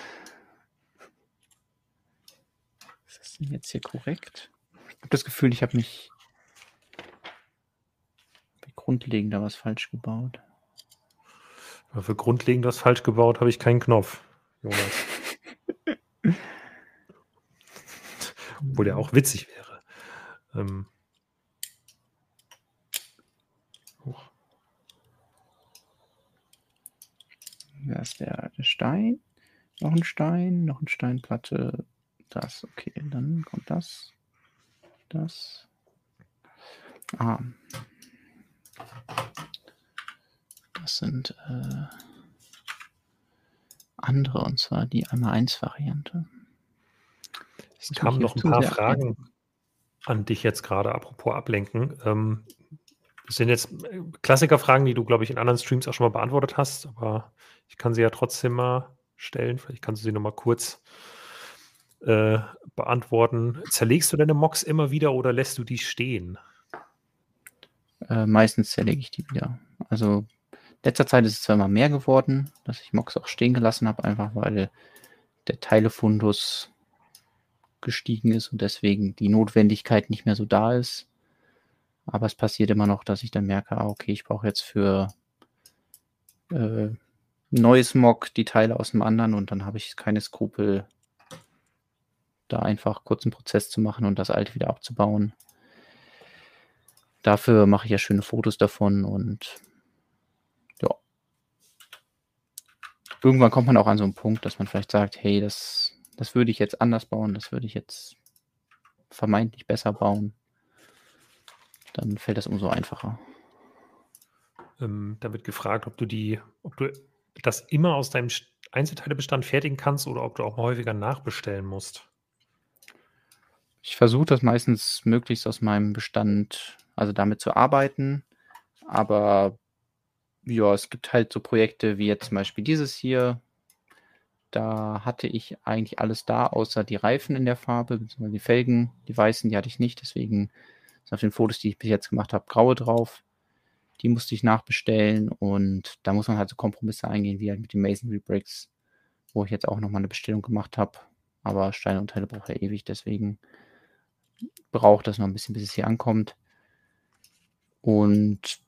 das denn jetzt hier korrekt? Ich habe das Gefühl, ich habe mich grundlegender was falsch gebaut. Für grundlegend was falsch gebaut habe ich keinen Knopf, Jonas. Obwohl der auch witzig wäre. Ähm, huch. Da ist der, der Stein. Noch ein Stein, noch ein Steinplatte. Das, okay, dann kommt das. Das. Ah. Das sind äh, andere, und zwar die einmal 1 Variante. Es kamen noch ein paar Fragen an dich jetzt gerade, apropos ablenken. Ähm, das sind jetzt äh, Klassikerfragen, die du, glaube ich, in anderen Streams auch schon mal beantwortet hast, aber ich kann sie ja trotzdem mal stellen. Vielleicht kannst du sie nochmal kurz äh, beantworten. Zerlegst du deine Mocks immer wieder oder lässt du die stehen? Äh, meistens zerlege ich die wieder. Also letzter Zeit ist es zwar immer mehr geworden, dass ich Mox auch stehen gelassen habe, einfach weil der Teilefundus gestiegen ist und deswegen die Notwendigkeit nicht mehr so da ist. Aber es passiert immer noch, dass ich dann merke, ah, okay, ich brauche jetzt für äh, neues Mock die Teile aus dem anderen und dann habe ich keine Skrupel, da einfach kurz einen Prozess zu machen und das alte wieder abzubauen. Dafür mache ich ja schöne Fotos davon und ja. Irgendwann kommt man auch an so einen Punkt, dass man vielleicht sagt, hey, das, das würde ich jetzt anders bauen, das würde ich jetzt vermeintlich besser bauen. Dann fällt das umso einfacher. Ähm, da wird gefragt, ob du die, ob du das immer aus deinem Einzelteilebestand fertigen kannst oder ob du auch mal häufiger nachbestellen musst. Ich versuche das meistens möglichst aus meinem Bestand, also damit zu arbeiten. Aber ja, es gibt halt so Projekte wie jetzt zum Beispiel dieses hier. Da hatte ich eigentlich alles da, außer die Reifen in der Farbe, beziehungsweise die Felgen, die weißen, die hatte ich nicht. Deswegen sind auf den Fotos, die ich bis jetzt gemacht habe, graue drauf. Die musste ich nachbestellen und da muss man halt so Kompromisse eingehen, wie halt mit den Masonry Bricks, wo ich jetzt auch nochmal eine Bestellung gemacht habe. Aber Steine und Teile braucht ja ewig, deswegen braucht das noch ein bisschen, bis es hier ankommt. Und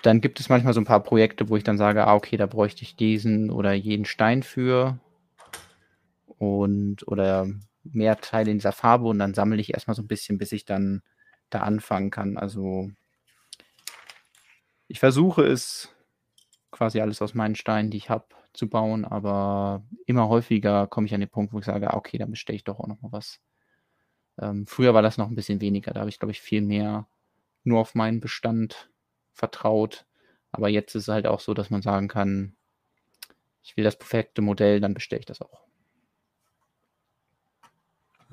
dann gibt es manchmal so ein paar Projekte, wo ich dann sage, ah, okay, da bräuchte ich diesen oder jeden Stein für und oder mehr Teile in dieser Farbe und dann sammle ich erstmal so ein bisschen, bis ich dann da anfangen kann. Also ich versuche es quasi alles aus meinen Steinen, die ich habe, zu bauen, aber immer häufiger komme ich an den Punkt, wo ich sage, ah, okay, dann bestelle ich doch auch noch mal was. Ähm, früher war das noch ein bisschen weniger. Da habe ich, glaube ich, viel mehr nur auf meinen Bestand vertraut. Aber jetzt ist es halt auch so, dass man sagen kann, ich will das perfekte Modell, dann bestelle ich das auch.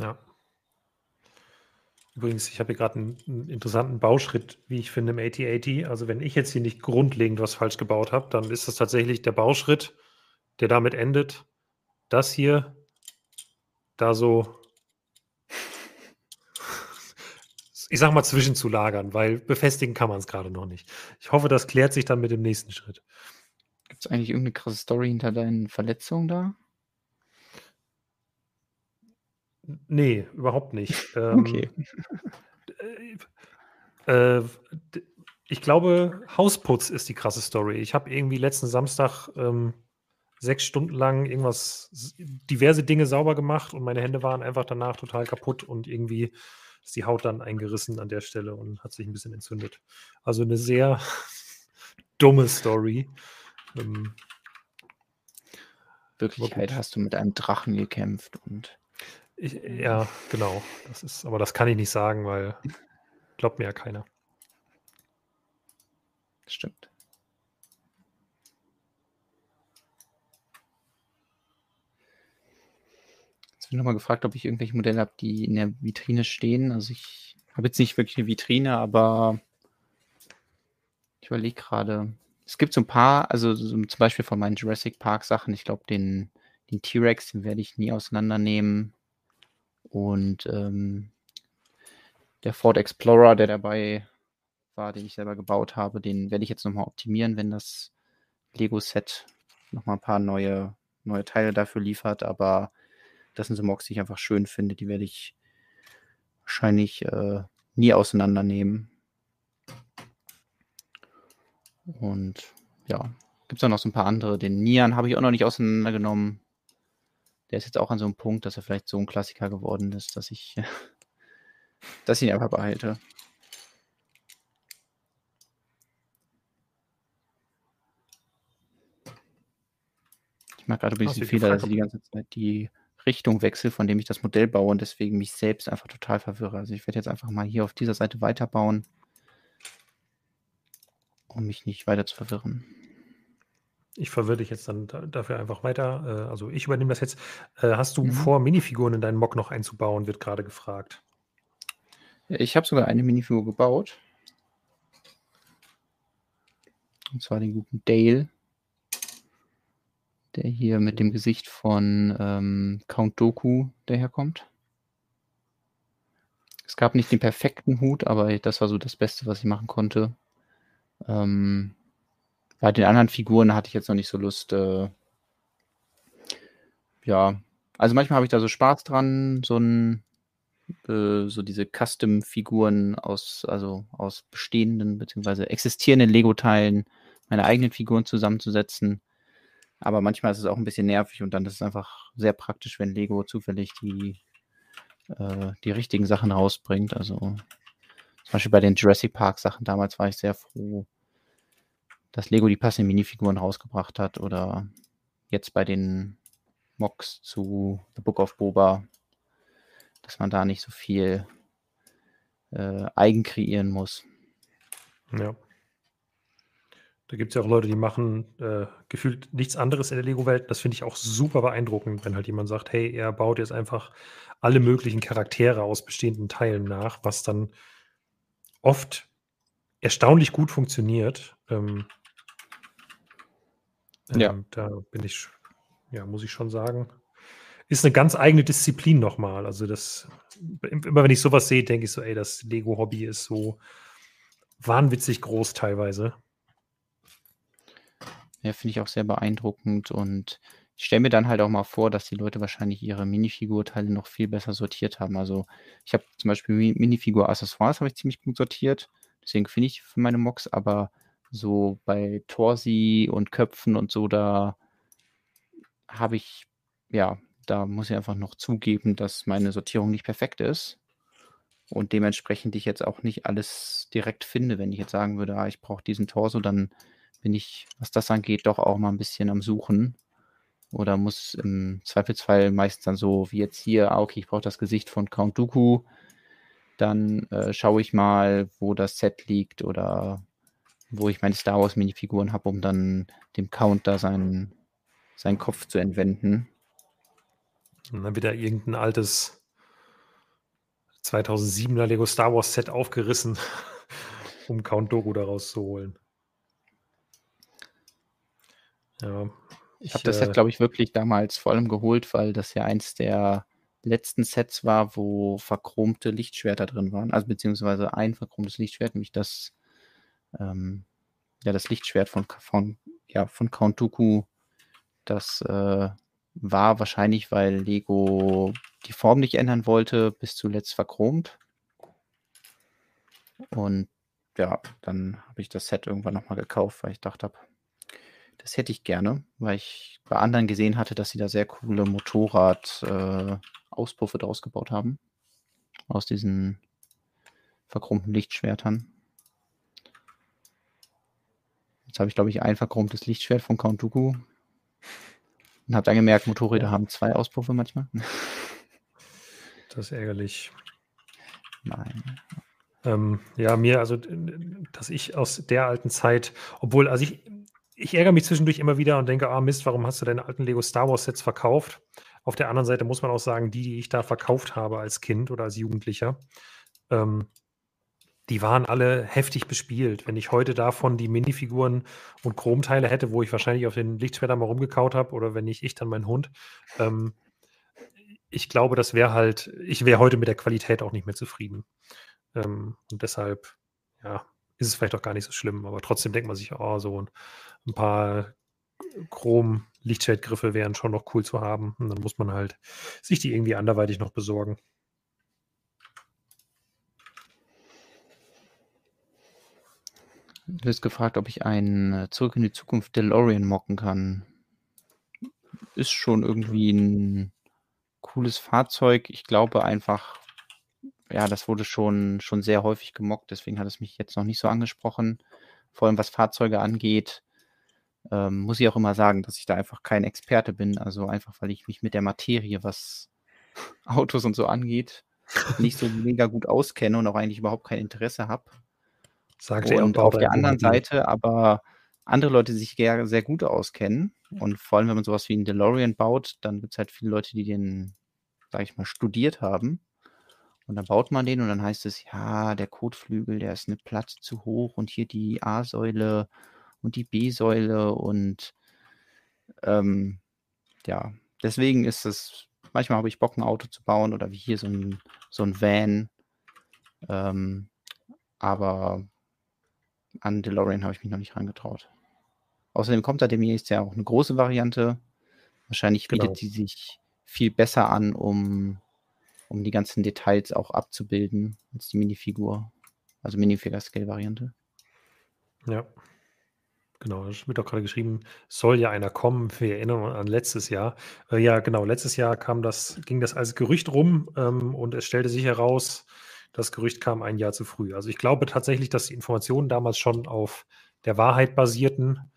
Ja. Übrigens, ich habe hier gerade einen, einen, interessanten Bauschritt, wie ich finde, im AT80. Also wenn ich jetzt hier nicht grundlegend was falsch gebaut habe, dann ist das tatsächlich der Bauschritt, der damit endet, das hier da so [LAUGHS] ich sag mal, zwischenzulagern, weil befestigen kann man es gerade noch nicht. Ich hoffe, das klärt sich dann mit dem nächsten Schritt. Gibt es eigentlich irgendeine krasse Story hinter deinen Verletzungen da? Nee, überhaupt nicht. [LAUGHS] okay. Ähm, [LAUGHS] äh, äh, ich glaube, Hausputz ist die krasse Story. Ich habe irgendwie letzten Samstag ähm, sechs Stunden lang irgendwas, diverse Dinge sauber gemacht und meine Hände waren einfach danach total kaputt und irgendwie ist die Haut dann eingerissen an der Stelle und hat sich ein bisschen entzündet. Also eine sehr [LAUGHS] dumme Story. Ähm, Wirklichkeit hast du mit einem Drachen gekämpft und. Ich, ja, genau. Das ist, aber das kann ich nicht sagen, weil glaubt mir ja keiner. Stimmt. bin nochmal gefragt, ob ich irgendwelche Modelle habe, die in der Vitrine stehen. Also ich habe jetzt nicht wirklich eine Vitrine, aber ich überlege gerade. Es gibt so ein paar, also so zum Beispiel von meinen Jurassic Park Sachen, ich glaube, den, den T-Rex, den werde ich nie auseinandernehmen. Und ähm, der Ford Explorer, der dabei war, den ich selber gebaut habe, den werde ich jetzt nochmal optimieren, wenn das Lego-Set nochmal ein paar neue, neue Teile dafür liefert. Aber das sind so Mocks, die ich einfach schön finde. Die werde ich wahrscheinlich äh, nie auseinandernehmen. Und ja, gibt es auch noch so ein paar andere. Den Nian habe ich auch noch nicht auseinandergenommen. Der ist jetzt auch an so einem Punkt, dass er vielleicht so ein Klassiker geworden ist, dass ich, [LAUGHS] dass ich ihn einfach behalte. Ich mag gerade ein bisschen Fehler, dass ich die ganze Zeit die Richtung wechsle, von dem ich das Modell baue und deswegen mich selbst einfach total verwirre. Also ich werde jetzt einfach mal hier auf dieser Seite weiterbauen, um mich nicht weiter zu verwirren. Ich verwirre dich jetzt dann dafür einfach weiter. Äh, also ich übernehme das jetzt. Äh, hast du mhm. vor, Minifiguren in deinen Mock noch einzubauen, wird gerade gefragt. Ich habe sogar eine Minifigur gebaut. Und zwar den guten Dale der hier mit dem Gesicht von ähm, Count Doku daherkommt. Es gab nicht den perfekten Hut, aber das war so das Beste, was ich machen konnte. Ähm, bei den anderen Figuren hatte ich jetzt noch nicht so Lust. Äh, ja, also manchmal habe ich da so Spaß dran, so ein äh, so diese Custom-Figuren aus, also aus bestehenden bzw. existierenden Lego-Teilen meine eigenen Figuren zusammenzusetzen. Aber manchmal ist es auch ein bisschen nervig und dann ist es einfach sehr praktisch, wenn Lego zufällig die, äh, die richtigen Sachen rausbringt. Also zum Beispiel bei den Jurassic Park Sachen damals war ich sehr froh, dass Lego die passenden Minifiguren rausgebracht hat oder jetzt bei den Mocks zu The Book of Boba, dass man da nicht so viel äh, eigen kreieren muss. Ja. Da gibt es ja auch Leute, die machen äh, gefühlt nichts anderes in der Lego-Welt. Das finde ich auch super beeindruckend, wenn halt jemand sagt, hey, er baut jetzt einfach alle möglichen Charaktere aus bestehenden Teilen nach, was dann oft erstaunlich gut funktioniert. Ähm, ja. Ähm, da bin ich, ja, muss ich schon sagen, ist eine ganz eigene Disziplin nochmal. Also das, immer wenn ich sowas sehe, denke ich so, ey, das Lego-Hobby ist so wahnwitzig groß teilweise. Ja, finde ich auch sehr beeindruckend und ich stelle mir dann halt auch mal vor, dass die Leute wahrscheinlich ihre Minifigurteile noch viel besser sortiert haben. Also ich habe zum Beispiel Minifigur-Accessoires habe ich ziemlich gut sortiert, deswegen finde ich für meine Mocks, aber so bei Torsi und Köpfen und so, da habe ich, ja, da muss ich einfach noch zugeben, dass meine Sortierung nicht perfekt ist. Und dementsprechend ich jetzt auch nicht alles direkt finde. Wenn ich jetzt sagen würde, ah, ich brauche diesen Torso, dann bin ich, was das angeht, doch auch mal ein bisschen am Suchen. Oder muss im Zweifelsfall meistens dann so wie jetzt hier, ah, okay, ich brauche das Gesicht von Count Dooku. Dann äh, schaue ich mal, wo das Set liegt oder wo ich meine Star Wars Minifiguren habe, um dann dem Count da seinen, seinen Kopf zu entwenden. Und dann wieder irgendein altes 2007er Lego Star Wars Set aufgerissen, [LAUGHS] um Count Dogo da rauszuholen. Ja. Ich habe das Set, äh, glaube ich, wirklich damals vor allem geholt, weil das ja eins der letzten Sets war, wo verchromte Lichtschwerter drin waren. Also beziehungsweise ein verchromtes Lichtschwert, nämlich das ähm, ja, das Lichtschwert von, von, ja, von Count Dooku, das äh, war wahrscheinlich, weil Lego die Form nicht ändern wollte, bis zuletzt verchromt. Und ja, dann habe ich das Set irgendwann nochmal gekauft, weil ich dachte, das hätte ich gerne, weil ich bei anderen gesehen hatte, dass sie da sehr coole Motorrad-Auspuffe äh, draus gebaut haben. Aus diesen verchromten Lichtschwertern. Jetzt habe ich, glaube ich, ein verchromtes Lichtschwert von Count Dooku. Und habe dann gemerkt, Motorräder ja. haben zwei Auspuffe manchmal. [LAUGHS] Das ist ärgerlich. Nein. Ähm, ja, mir, also, dass ich aus der alten Zeit, obwohl, also ich, ich ärgere mich zwischendurch immer wieder und denke, ah Mist, warum hast du deine alten Lego Star Wars Sets verkauft? Auf der anderen Seite muss man auch sagen, die, die ich da verkauft habe als Kind oder als Jugendlicher, ähm, die waren alle heftig bespielt. Wenn ich heute davon die Minifiguren und Chromteile hätte, wo ich wahrscheinlich auf den Lichtschwertern mal rumgekaut habe, oder wenn nicht ich, dann mein Hund, ähm, ich glaube, das wäre halt, ich wäre heute mit der Qualität auch nicht mehr zufrieden. Ähm, und deshalb, ja, ist es vielleicht auch gar nicht so schlimm, aber trotzdem denkt man sich, oh, so ein, ein paar Chrom-Lichtschwertgriffe wären schon noch cool zu haben. Und dann muss man halt sich die irgendwie anderweitig noch besorgen. Du hast gefragt, ob ich einen äh, Zurück in die Zukunft DeLorean mocken kann. Ist schon irgendwie ein cooles Fahrzeug. Ich glaube einfach, ja, das wurde schon, schon sehr häufig gemockt, deswegen hat es mich jetzt noch nicht so angesprochen. Vor allem was Fahrzeuge angeht, ähm, muss ich auch immer sagen, dass ich da einfach kein Experte bin. Also einfach, weil ich mich mit der Materie, was [LAUGHS] Autos und so angeht, nicht so [LAUGHS] mega gut auskenne und auch eigentlich überhaupt kein Interesse habe. Sagt und auf der anderen Seite aber andere Leute, die sich sehr, sehr gut auskennen. Und vor allem, wenn man sowas wie einen DeLorean baut, dann gibt es halt viele Leute, die den, sag ich mal, studiert haben. Und dann baut man den und dann heißt es, ja, der Kotflügel, der ist eine Platte zu hoch und hier die A-Säule und die B-Säule und ähm, ja, deswegen ist es, manchmal habe ich Bock, ein Auto zu bauen oder wie hier so ein, so ein Van. Ähm, aber an DeLorean habe ich mich noch nicht reingetraut. Außerdem kommt da demnächst ja auch eine große Variante. Wahrscheinlich bietet genau. die sich viel besser an, um um die ganzen Details auch abzubilden als die Minifigur. Also Minifigure-Scale-Variante. Ja. Genau, es wird auch gerade geschrieben, soll ja einer kommen. Wir erinnern uns an letztes Jahr. Äh, ja, genau, letztes Jahr kam das, ging das als Gerücht rum ähm, und es stellte sich heraus, das Gerücht kam ein Jahr zu früh. Also ich glaube tatsächlich, dass die Informationen damals schon auf der Wahrheit basierten,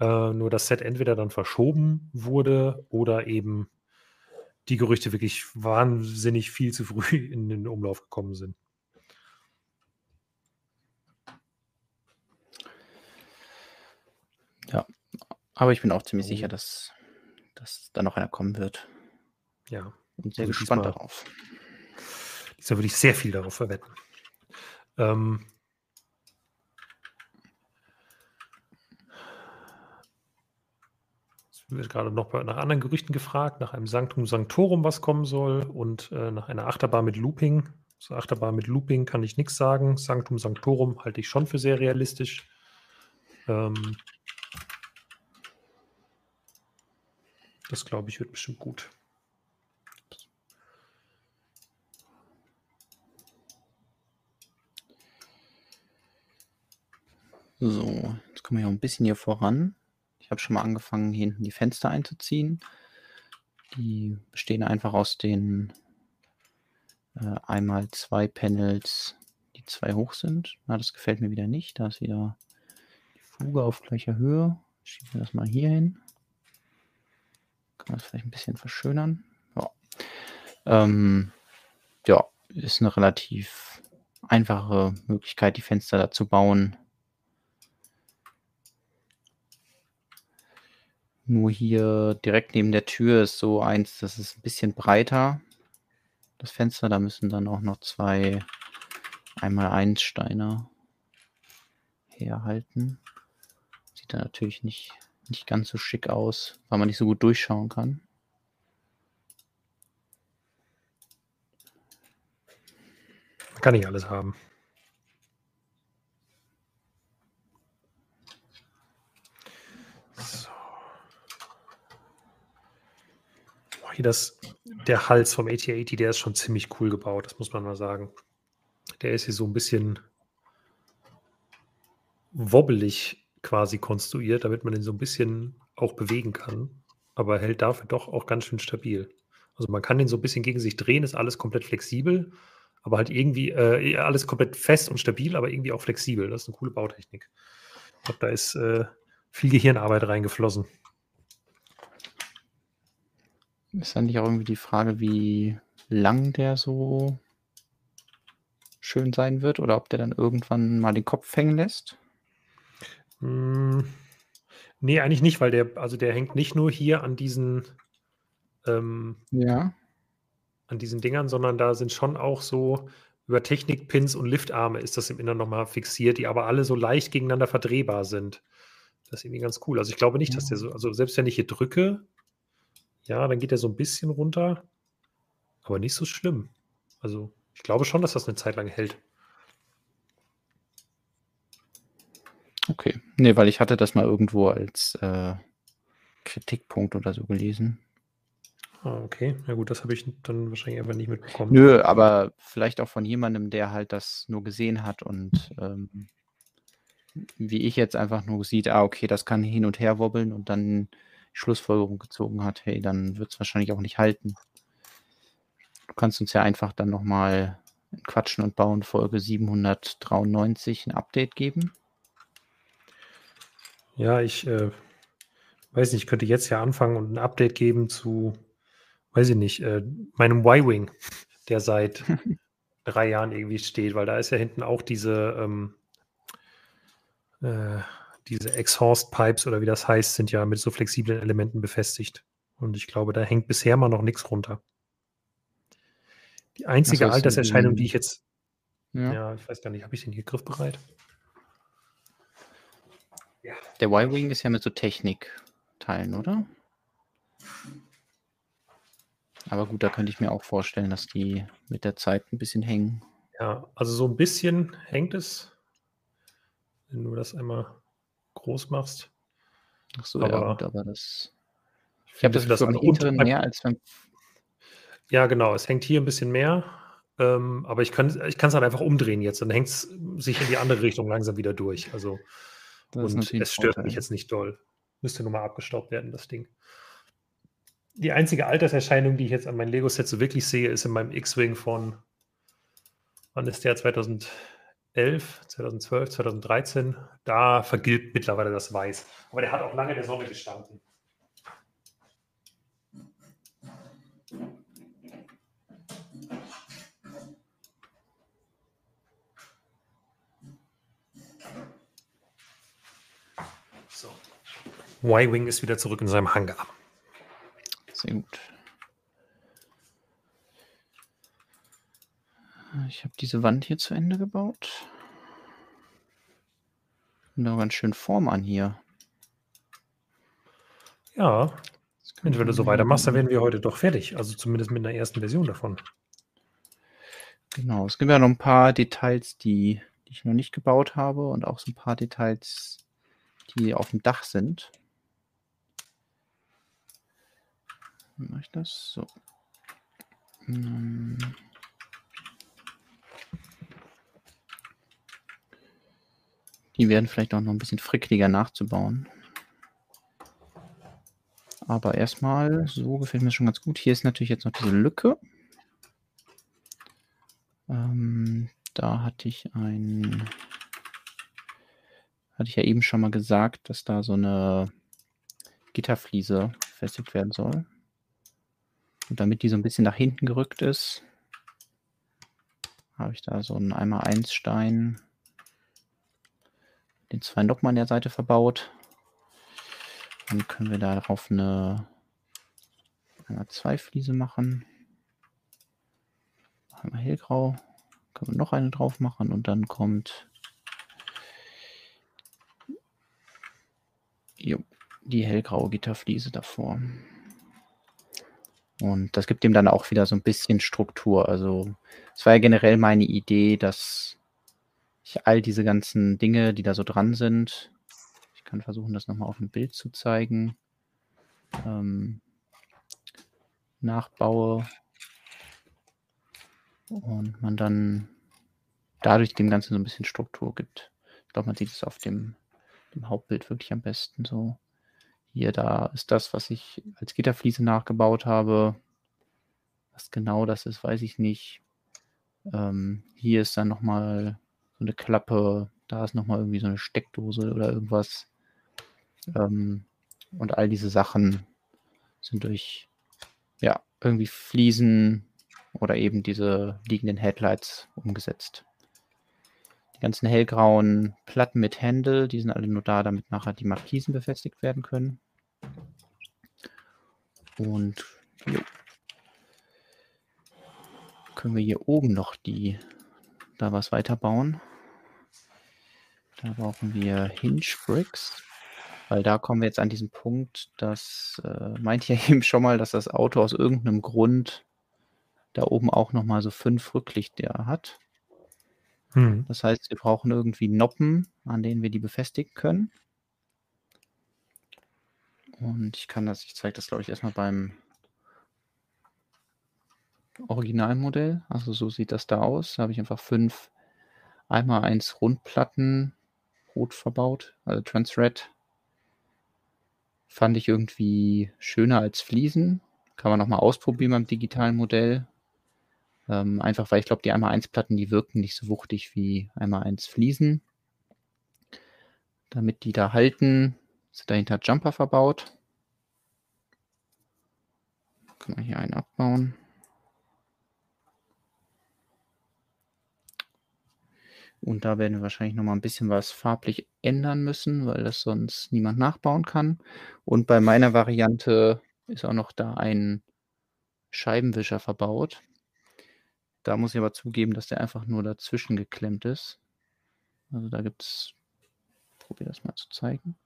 äh, nur das Set entweder dann verschoben wurde oder eben die Gerüchte wirklich wahnsinnig viel zu früh [LAUGHS] in den Umlauf gekommen sind. Ja, aber ich bin auch ziemlich sicher, dass, dass da noch einer kommen wird. Ja. Und sehr also gespannt darauf. Diesmal würde ich sehr viel darauf verwetten. Ähm, wird gerade noch nach anderen Gerüchten gefragt, nach einem Sanctum Sanctorum, was kommen soll, und äh, nach einer Achterbahn mit Looping. Zur Achterbahn mit Looping kann ich nichts sagen. Sanctum Sanctorum halte ich schon für sehr realistisch. Ähm, Das glaube ich wird bestimmt gut. So, jetzt kommen wir ja ein bisschen hier voran. Ich habe schon mal angefangen, hier hinten die Fenster einzuziehen. Die bestehen einfach aus den äh, einmal zwei Panels, die zwei hoch sind. Na, das gefällt mir wieder nicht. Da ist wieder die Fuge auf gleicher Höhe. Schieben wir das mal hier hin. Kann man das vielleicht ein bisschen verschönern? Ja. Ähm, ja, ist eine relativ einfache Möglichkeit, die Fenster da zu bauen. Nur hier direkt neben der Tür ist so eins, das ist ein bisschen breiter. Das Fenster, da müssen dann auch noch zwei einmal eins Steine herhalten. Sieht da natürlich nicht nicht ganz so schick aus, weil man nicht so gut durchschauen kann. Kann nicht alles haben. Hier das, der Hals vom AT-80, der ist schon ziemlich cool gebaut, das muss man mal sagen. Der ist hier so ein bisschen wobbelig quasi konstruiert, damit man den so ein bisschen auch bewegen kann, aber hält dafür doch auch ganz schön stabil. Also man kann den so ein bisschen gegen sich drehen, ist alles komplett flexibel, aber halt irgendwie äh, alles komplett fest und stabil, aber irgendwie auch flexibel. Das ist eine coole Bautechnik. Ich glaube, da ist äh, viel Gehirnarbeit reingeflossen. Ist dann nicht auch irgendwie die Frage, wie lang der so schön sein wird oder ob der dann irgendwann mal den Kopf hängen lässt? Hm, ne, eigentlich nicht, weil der also, der hängt nicht nur hier an diesen ähm Ja. an diesen Dingern, sondern da sind schon auch so über Technikpins und Liftarme ist das im Inneren noch mal fixiert, die aber alle so leicht gegeneinander verdrehbar sind. Das ist irgendwie ganz cool. Also, ich glaube nicht, dass der so also, selbst wenn ich hier drücke, ja, dann geht der so ein bisschen runter, aber nicht so schlimm. Also, ich glaube schon, dass das eine Zeit lang hält. Okay. Nee, weil ich hatte das mal irgendwo als äh, Kritikpunkt oder so gelesen. Ah, okay. Ja gut, das habe ich dann wahrscheinlich einfach nicht mitbekommen. Nö, aber vielleicht auch von jemandem, der halt das nur gesehen hat und ähm, wie ich jetzt einfach nur sieht, ah, okay, das kann hin und her wobbeln und dann Schlussfolgerung gezogen hat, hey, dann wird es wahrscheinlich auch nicht halten. Du kannst uns ja einfach dann nochmal in Quatschen und Bauen Folge 793 ein Update geben. Ja, ich äh, weiß nicht, ich könnte jetzt ja anfangen und ein Update geben zu, weiß ich nicht, äh, meinem Y-Wing, der seit [LAUGHS] drei Jahren irgendwie steht, weil da ist ja hinten auch diese, ähm, äh, diese Exhaust Pipes oder wie das heißt, sind ja mit so flexiblen Elementen befestigt. Und ich glaube, da hängt bisher mal noch nichts runter. Die einzige das heißt, Alterserscheinung, die ich jetzt, ja. ja, ich weiß gar nicht, habe ich den hier griffbereit? Ja. Der Y-Wing ist ja mit so Technikteilen, oder? Aber gut, da könnte ich mir auch vorstellen, dass die mit der Zeit ein bisschen hängen. Ja, also so ein bisschen hängt es, wenn du das einmal groß machst. Ach so, aber, ja, gut, aber das. Ich habe das, das am hinteren mehr als beim. Ja, genau. Es hängt hier ein bisschen mehr, ähm, aber ich kann es ich halt einfach umdrehen jetzt. Dann hängt es sich in die andere Richtung langsam wieder durch. Also, und es stört Vorteil. mich jetzt nicht doll. Müsste nur mal abgestaubt werden, das Ding. Die einzige Alterserscheinung, die ich jetzt an meinem Lego-Set so wirklich sehe, ist in meinem X-Wing von, wann ist der? 2011, 2012, 2013. Da vergilbt mittlerweile das Weiß. Aber der hat auch lange in der Sonne gestanden. Y-Wing ist wieder zurück in seinem Hangar. Sehr gut. Ich habe diese Wand hier zu Ende gebaut. Und auch ganz schön Form an hier. Ja. Wenn du so weitermachst, dann werden wir heute doch fertig. Also zumindest mit einer ersten Version davon. Genau. Es gibt ja noch ein paar Details, die, die ich noch nicht gebaut habe und auch so ein paar Details, die auf dem Dach sind. Wie mache ich das? So. Hm. Die werden vielleicht auch noch ein bisschen frickliger nachzubauen. Aber erstmal, so gefällt mir schon ganz gut. Hier ist natürlich jetzt noch diese Lücke. Ähm, da hatte ich ein, hatte ich ja eben schon mal gesagt, dass da so eine Gitterfliese befestigt werden soll. Und damit die so ein bisschen nach hinten gerückt ist, habe ich da so einen 1x1 Stein, den zwei Noppen an der Seite verbaut. Dann können wir darauf eine 1x2 Fliese machen. Einmal hellgrau. Können wir noch eine drauf machen und dann kommt jo, die hellgraue Gitterfliese davor. Und das gibt ihm dann auch wieder so ein bisschen Struktur. Also es war ja generell meine Idee, dass ich all diese ganzen Dinge, die da so dran sind, ich kann versuchen, das nochmal auf dem Bild zu zeigen, ähm, nachbaue und man dann dadurch dem Ganzen so ein bisschen Struktur gibt. Ich glaube, man sieht es auf dem, dem Hauptbild wirklich am besten so. Hier, da ist das, was ich als Gitterfliese nachgebaut habe. Was genau das ist, weiß ich nicht. Ähm, hier ist dann nochmal so eine Klappe. Da ist nochmal irgendwie so eine Steckdose oder irgendwas. Ähm, und all diese Sachen sind durch, ja, irgendwie Fliesen oder eben diese liegenden Headlights umgesetzt. Die ganzen hellgrauen Platten mit Händel, die sind alle nur da, damit nachher die Markisen befestigt werden können. Und jo. können wir hier oben noch die da was weiterbauen. Da brauchen wir Hinge Bricks, weil da kommen wir jetzt an diesen Punkt, das äh, meint ja [LAUGHS] eben schon mal, dass das Auto aus irgendeinem Grund da oben auch noch mal so fünf Rücklichter hat. Hm. Das heißt, wir brauchen irgendwie Noppen, an denen wir die befestigen können. Und ich kann das, ich zeige das glaube ich erstmal beim Originalmodell. Also so sieht das da aus. Da habe ich einfach fünf, einmal eins Rundplatten, rot verbaut, also Transred. Fand ich irgendwie schöner als Fliesen. Kann man nochmal ausprobieren beim digitalen Modell. Ähm, einfach weil ich glaube, die einmal 1 Platten, die wirken nicht so wuchtig wie einmal 1 Fliesen. Damit die da halten, sind dahinter Jumper verbaut. Kann man hier einen abbauen. Und da werden wir wahrscheinlich noch mal ein bisschen was farblich ändern müssen, weil das sonst niemand nachbauen kann. Und bei meiner Variante ist auch noch da ein Scheibenwischer verbaut. Da muss ich aber zugeben, dass der einfach nur dazwischen geklemmt ist. Also da gibt es, probiere das mal zu zeigen.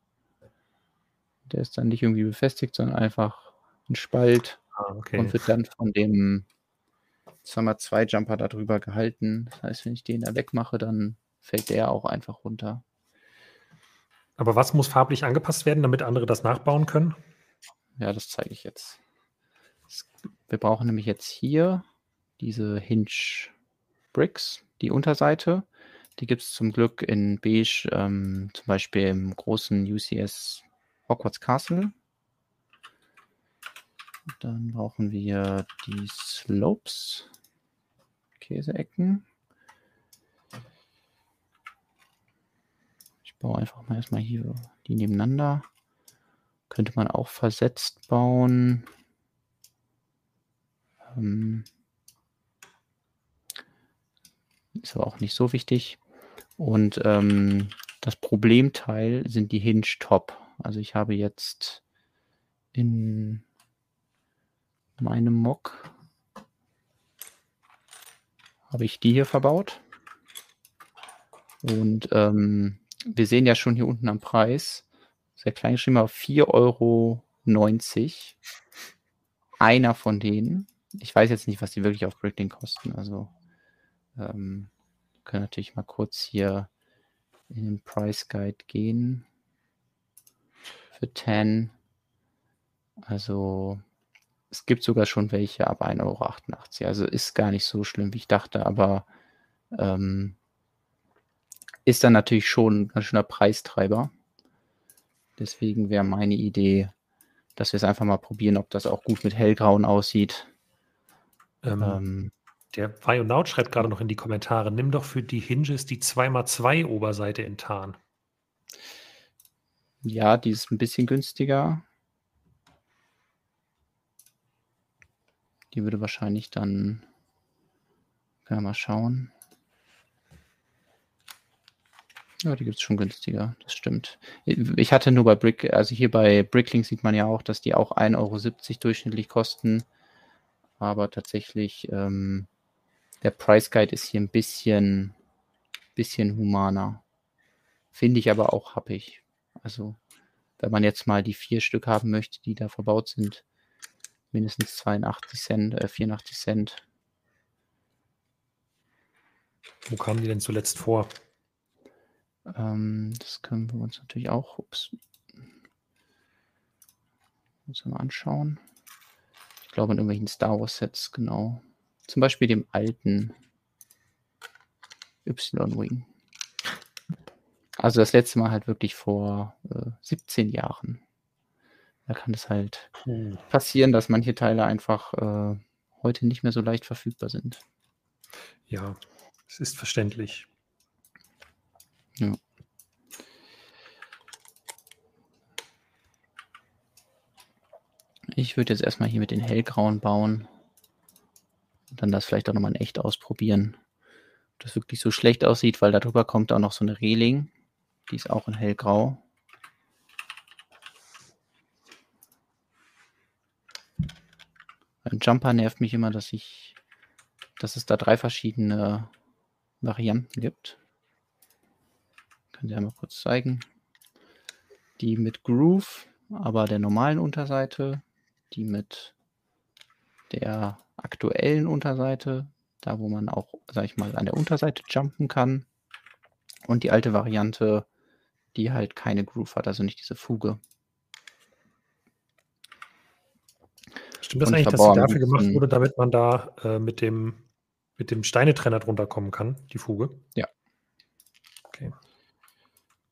Der ist dann nicht irgendwie befestigt, sondern einfach ein Spalt ah, okay. und wird dann von dem 2x2 Jumper darüber gehalten. Das heißt, wenn ich den da wegmache, dann fällt der auch einfach runter. Aber was muss farblich angepasst werden, damit andere das nachbauen können? Ja, das zeige ich jetzt wir brauchen nämlich jetzt hier diese Hinge Bricks, die Unterseite. Die gibt es zum Glück in beige, ähm, zum Beispiel im großen UCS Hogwarts Castle. Dann brauchen wir die Slopes, Käseecken. Ich baue einfach mal erstmal hier die nebeneinander. Könnte man auch versetzt bauen. Ähm, ist aber auch nicht so wichtig. Und ähm, das Problemteil sind die Hinge Top. Also ich habe jetzt in meinem Mock habe ich die hier verbaut. Und ähm, wir sehen ja schon hier unten am Preis, sehr klein geschrieben, aber 4,90 Euro. Einer von denen. Ich weiß jetzt nicht, was die wirklich auf Bricklink kosten. Also ähm, können natürlich mal kurz hier in den Price Guide gehen. Für 10. Also es gibt sogar schon welche ab 1,88 Euro. Also ist gar nicht so schlimm, wie ich dachte, aber ähm, ist dann natürlich schon ein schöner Preistreiber. Deswegen wäre meine Idee, dass wir es einfach mal probieren, ob das auch gut mit hellgrauen aussieht. Ähm, ähm, der Vionaut schreibt gerade noch in die Kommentare, nimm doch für die Hinges die 2x2 Oberseite in Tarn. Ja, die ist ein bisschen günstiger. Die würde wahrscheinlich dann, können wir mal schauen. Ja, die gibt es schon günstiger, das stimmt. Ich hatte nur bei Brick, also hier bei Bricklink sieht man ja auch, dass die auch 1,70 Euro durchschnittlich kosten. Aber tatsächlich, ähm, der Price Guide ist hier ein bisschen, bisschen humaner. Finde ich aber auch happig. Also, wenn man jetzt mal die vier Stück haben möchte, die da verbaut sind, mindestens 82 Cent, äh, 84 Cent. Wo kamen die denn zuletzt vor? Ähm, das können wir uns natürlich auch ups, uns mal anschauen. Ich glaube in irgendwelchen Star Wars Sets, genau. Zum Beispiel dem alten Y-Wing. Also das letzte Mal halt wirklich vor äh, 17 Jahren. Da kann es halt hm. passieren, dass manche Teile einfach äh, heute nicht mehr so leicht verfügbar sind. Ja, es ist verständlich. Ja. Ich würde jetzt erstmal hier mit den hellgrauen bauen. Und dann das vielleicht auch nochmal in echt ausprobieren. Ob das wirklich so schlecht aussieht, weil darüber kommt auch noch so eine Reling. Die ist auch in hellgrau. Beim Jumper nervt mich immer, dass ich, dass es da drei verschiedene Varianten gibt. Kann ich einmal kurz zeigen. Die mit Groove, aber der normalen Unterseite, die mit der aktuellen Unterseite, da wo man auch, sag ich mal, an der Unterseite jumpen kann. Und die alte Variante, die halt keine Groove hat, also nicht diese Fuge. Stimmt das eigentlich, dass sie dafür gemacht wurde, damit man da äh, mit dem, mit dem Steinetrenner drunter kommen kann, die Fuge? Ja. Okay.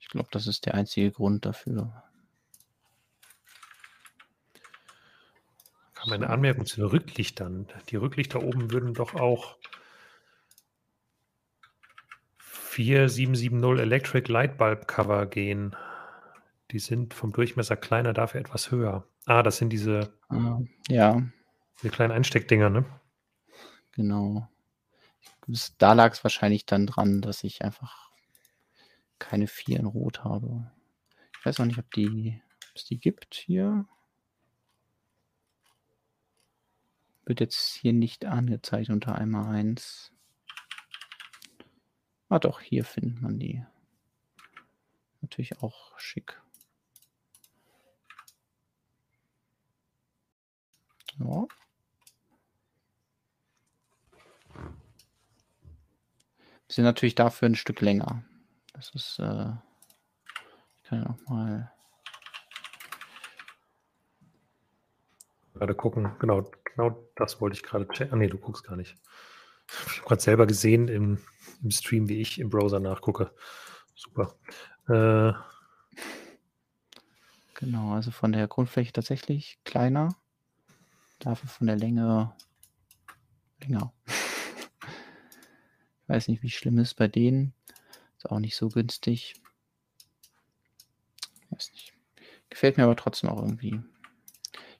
Ich glaube, das ist der einzige Grund dafür. Kam eine Anmerkung zu den Rücklichtern. Die Rücklichter oben würden doch auch 4770 Electric Light Bulb Cover gehen. Die sind vom Durchmesser kleiner, dafür etwas höher. Ah, das sind diese, ah, ja. diese kleinen Einsteckdinger, ne? Genau. Da lag es wahrscheinlich dann dran, dass ich einfach keine vier in Rot habe. Ich weiß auch nicht, ob die, es die gibt hier. Wird jetzt hier nicht angezeigt unter einmal 1. Ah doch, hier findet man die. Natürlich auch schick. Ja. Sind natürlich dafür ein Stück länger. Das ist, äh, ich kann ja noch mal gerade gucken. Genau, Genau das wollte ich gerade checken. Ah, nee, du guckst gar nicht. Ich habe gerade selber gesehen im, im, Stream, wie ich im Browser nachgucke. Super. Äh, genau, also von der Grundfläche tatsächlich kleiner. Dafür von der Länge länger. [LAUGHS] Ich weiß nicht, wie schlimm es bei denen. Ist auch nicht so günstig. Weiß nicht. Gefällt mir aber trotzdem auch irgendwie.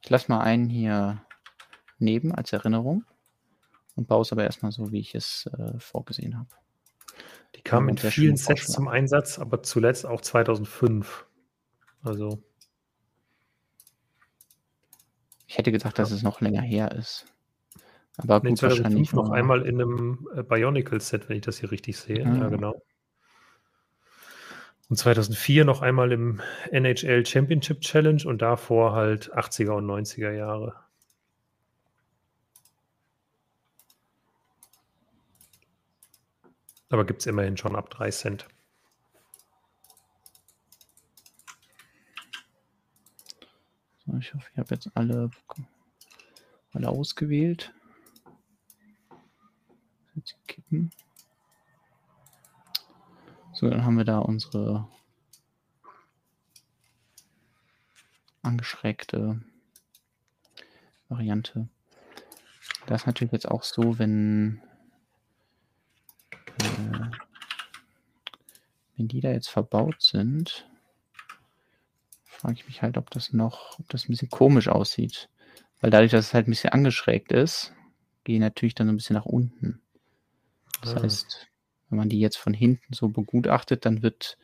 Ich lasse mal einen hier neben als Erinnerung und baue es aber erstmal so, wie ich es äh, vorgesehen habe. Die kamen in vielen Sets zum Einsatz, aber zuletzt auch 2005. Also. Ich hätte gedacht, dass es noch länger her ist. Aber gut, nee, 2005 wahrscheinlich noch einmal in einem äh, Bionicle-Set, wenn ich das hier richtig sehe. Ah. Ja, genau. Und 2004 noch einmal im NHL Championship Challenge und davor halt 80er und 90er Jahre. Aber gibt es immerhin schon ab 3 Cent. So, ich hoffe, ich habe jetzt alle, alle ausgewählt. Jetzt kippen. So, dann haben wir da unsere angeschrägte Variante. Das ist natürlich jetzt auch so, wenn, äh, wenn die da jetzt verbaut sind, frage ich mich halt, ob das noch, ob das ein bisschen komisch aussieht. Weil dadurch, dass es halt ein bisschen angeschrägt ist, gehen natürlich dann so ein bisschen nach unten. Das ah. heißt, wenn man die jetzt von hinten so begutachtet, dann wird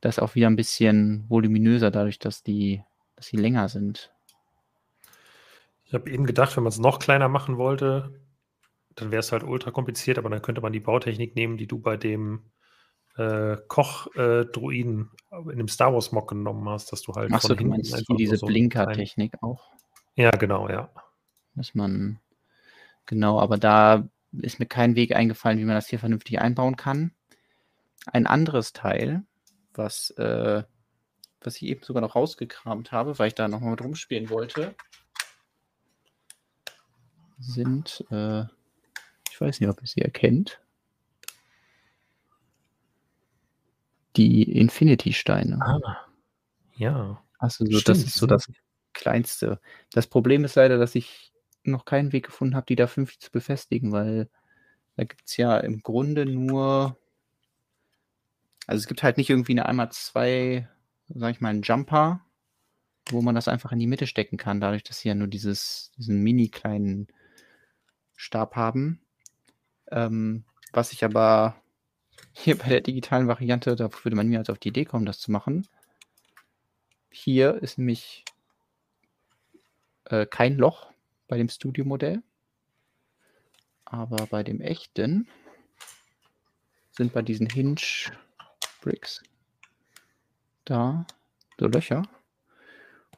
das auch wieder ein bisschen voluminöser, dadurch, dass die, dass sie länger sind. Ich habe eben gedacht, wenn man es noch kleiner machen wollte, dann wäre es halt ultra kompliziert, aber dann könnte man die Bautechnik nehmen, die du bei dem äh, Koch-Druiden in dem Star Wars Mock genommen hast, dass du halt Ach so, du meinst hier diese so Blinker-Technik auch? Ja, genau, ja. Dass man, genau, aber da ist mir kein Weg eingefallen, wie man das hier vernünftig einbauen kann. Ein anderes Teil, was, äh, was ich eben sogar noch rausgekramt habe, weil ich da nochmal mit rumspielen wollte, sind, äh, ich weiß nicht, ob ihr sie erkennt, die Infinity-Steine. Ah, ja. Also so, das ist so das Kleinste. Das Problem ist leider, dass ich noch keinen Weg gefunden habe, die da 50 zu befestigen, weil da gibt es ja im Grunde nur, also es gibt halt nicht irgendwie eine einmal zwei, sag ich mal, einen Jumper, wo man das einfach in die Mitte stecken kann, dadurch, dass sie ja nur dieses, diesen mini kleinen Stab haben. Ähm, was ich aber hier bei der digitalen Variante, da würde man niemals auf die Idee kommen, das zu machen. Hier ist nämlich äh, kein Loch bei dem Studio-Modell. Aber bei dem echten sind bei diesen Hinge-Bricks da so Löcher.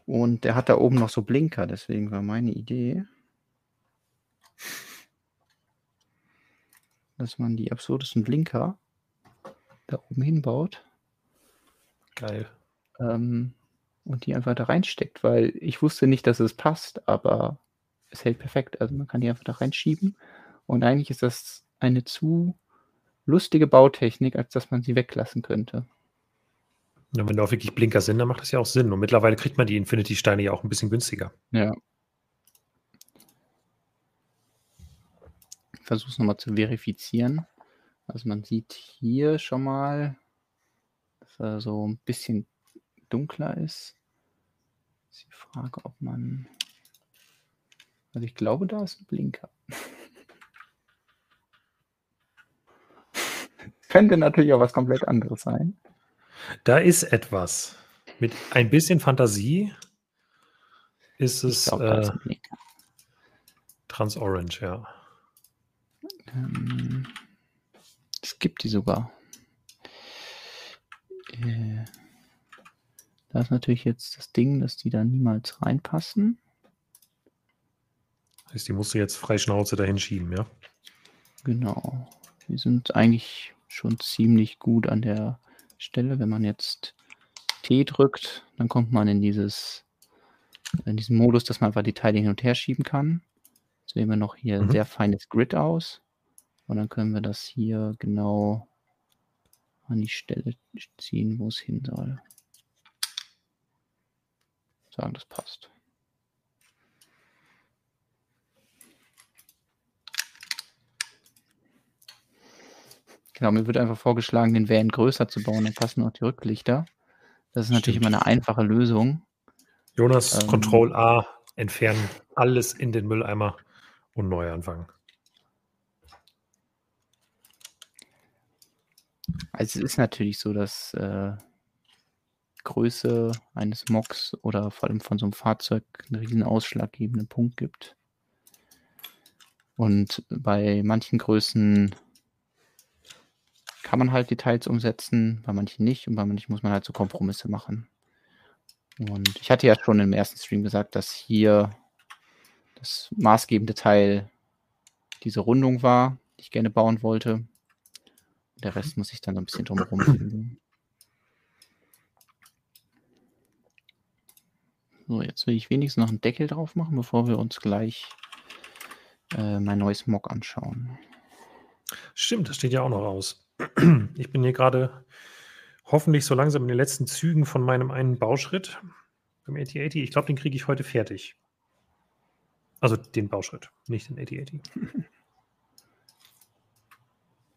Und der hat da oben noch so Blinker, deswegen war meine Idee, dass man die absurdesten Blinker da oben hinbaut. Geil. Ähm, und die einfach da reinsteckt, weil ich wusste nicht, dass es passt, aber es hält perfekt. Also man kann die einfach da reinschieben und eigentlich ist das eine zu lustige Bautechnik, als dass man sie weglassen könnte. Ja, wenn da auch wirklich Blinker sind, dann macht das ja auch Sinn. Und mittlerweile kriegt man die Infinity-Steine ja auch ein bisschen günstiger. Ja. Ich versuche es nochmal zu verifizieren. Also man sieht hier schon mal, dass er so ein bisschen dunkler ist. Das ist die Frage, ob man also ich glaube, da ist ein Blinker. [LAUGHS] Könnte natürlich auch was komplett anderes sein. Da ist etwas. Mit ein bisschen Fantasie ist es glaub, äh, Trans-Orange, ja. Ähm, es gibt die sogar. Äh, da ist natürlich jetzt das Ding, dass die da niemals reinpassen. Heißt, die musst du jetzt frei Schnauze dahin schieben, ja? Genau. Die sind eigentlich schon ziemlich gut an der Stelle. Wenn man jetzt T drückt, dann kommt man in dieses in diesem Modus, dass man einfach die Teile hin und her schieben kann. Jetzt wählen wir noch hier Mhm. sehr feines Grid aus. Und dann können wir das hier genau an die Stelle ziehen, wo es hin soll. Sagen, das passt. Genau, mir wird einfach vorgeschlagen, den Van größer zu bauen, dann passen auch die Rücklichter. Das ist natürlich Stimmt. immer eine einfache Lösung. Jonas, Ähm. Control A, entfernen, alles in den Mülleimer und neu anfangen. Also es ist natürlich so, dass äh, Größe eines Mocks oder vor allem von so einem Fahrzeug einen riesen ausschlaggebenden Punkt gibt. Und bei manchen Größen kann man halt Details umsetzen, bei manchen nicht und bei manchen muss man halt so Kompromisse machen. Und ich hatte ja schon im ersten Stream gesagt, dass hier das maßgebende Teil diese Rundung war, die ich gerne bauen wollte. Der Rest muss ich dann so ein bisschen drumherum fügen. So, jetzt will ich wenigstens noch einen Deckel drauf machen, bevor wir uns gleich äh, mein neues Mock anschauen. Stimmt, das steht ja auch noch aus. [CLEARS THROAT] Ich bin hier gerade hoffentlich so langsam in den letzten Zügen von meinem einen Bauschritt beim AT80. Ich glaube, den kriege ich heute fertig. Also den Bauschritt, nicht den AT80. [LAUGHS]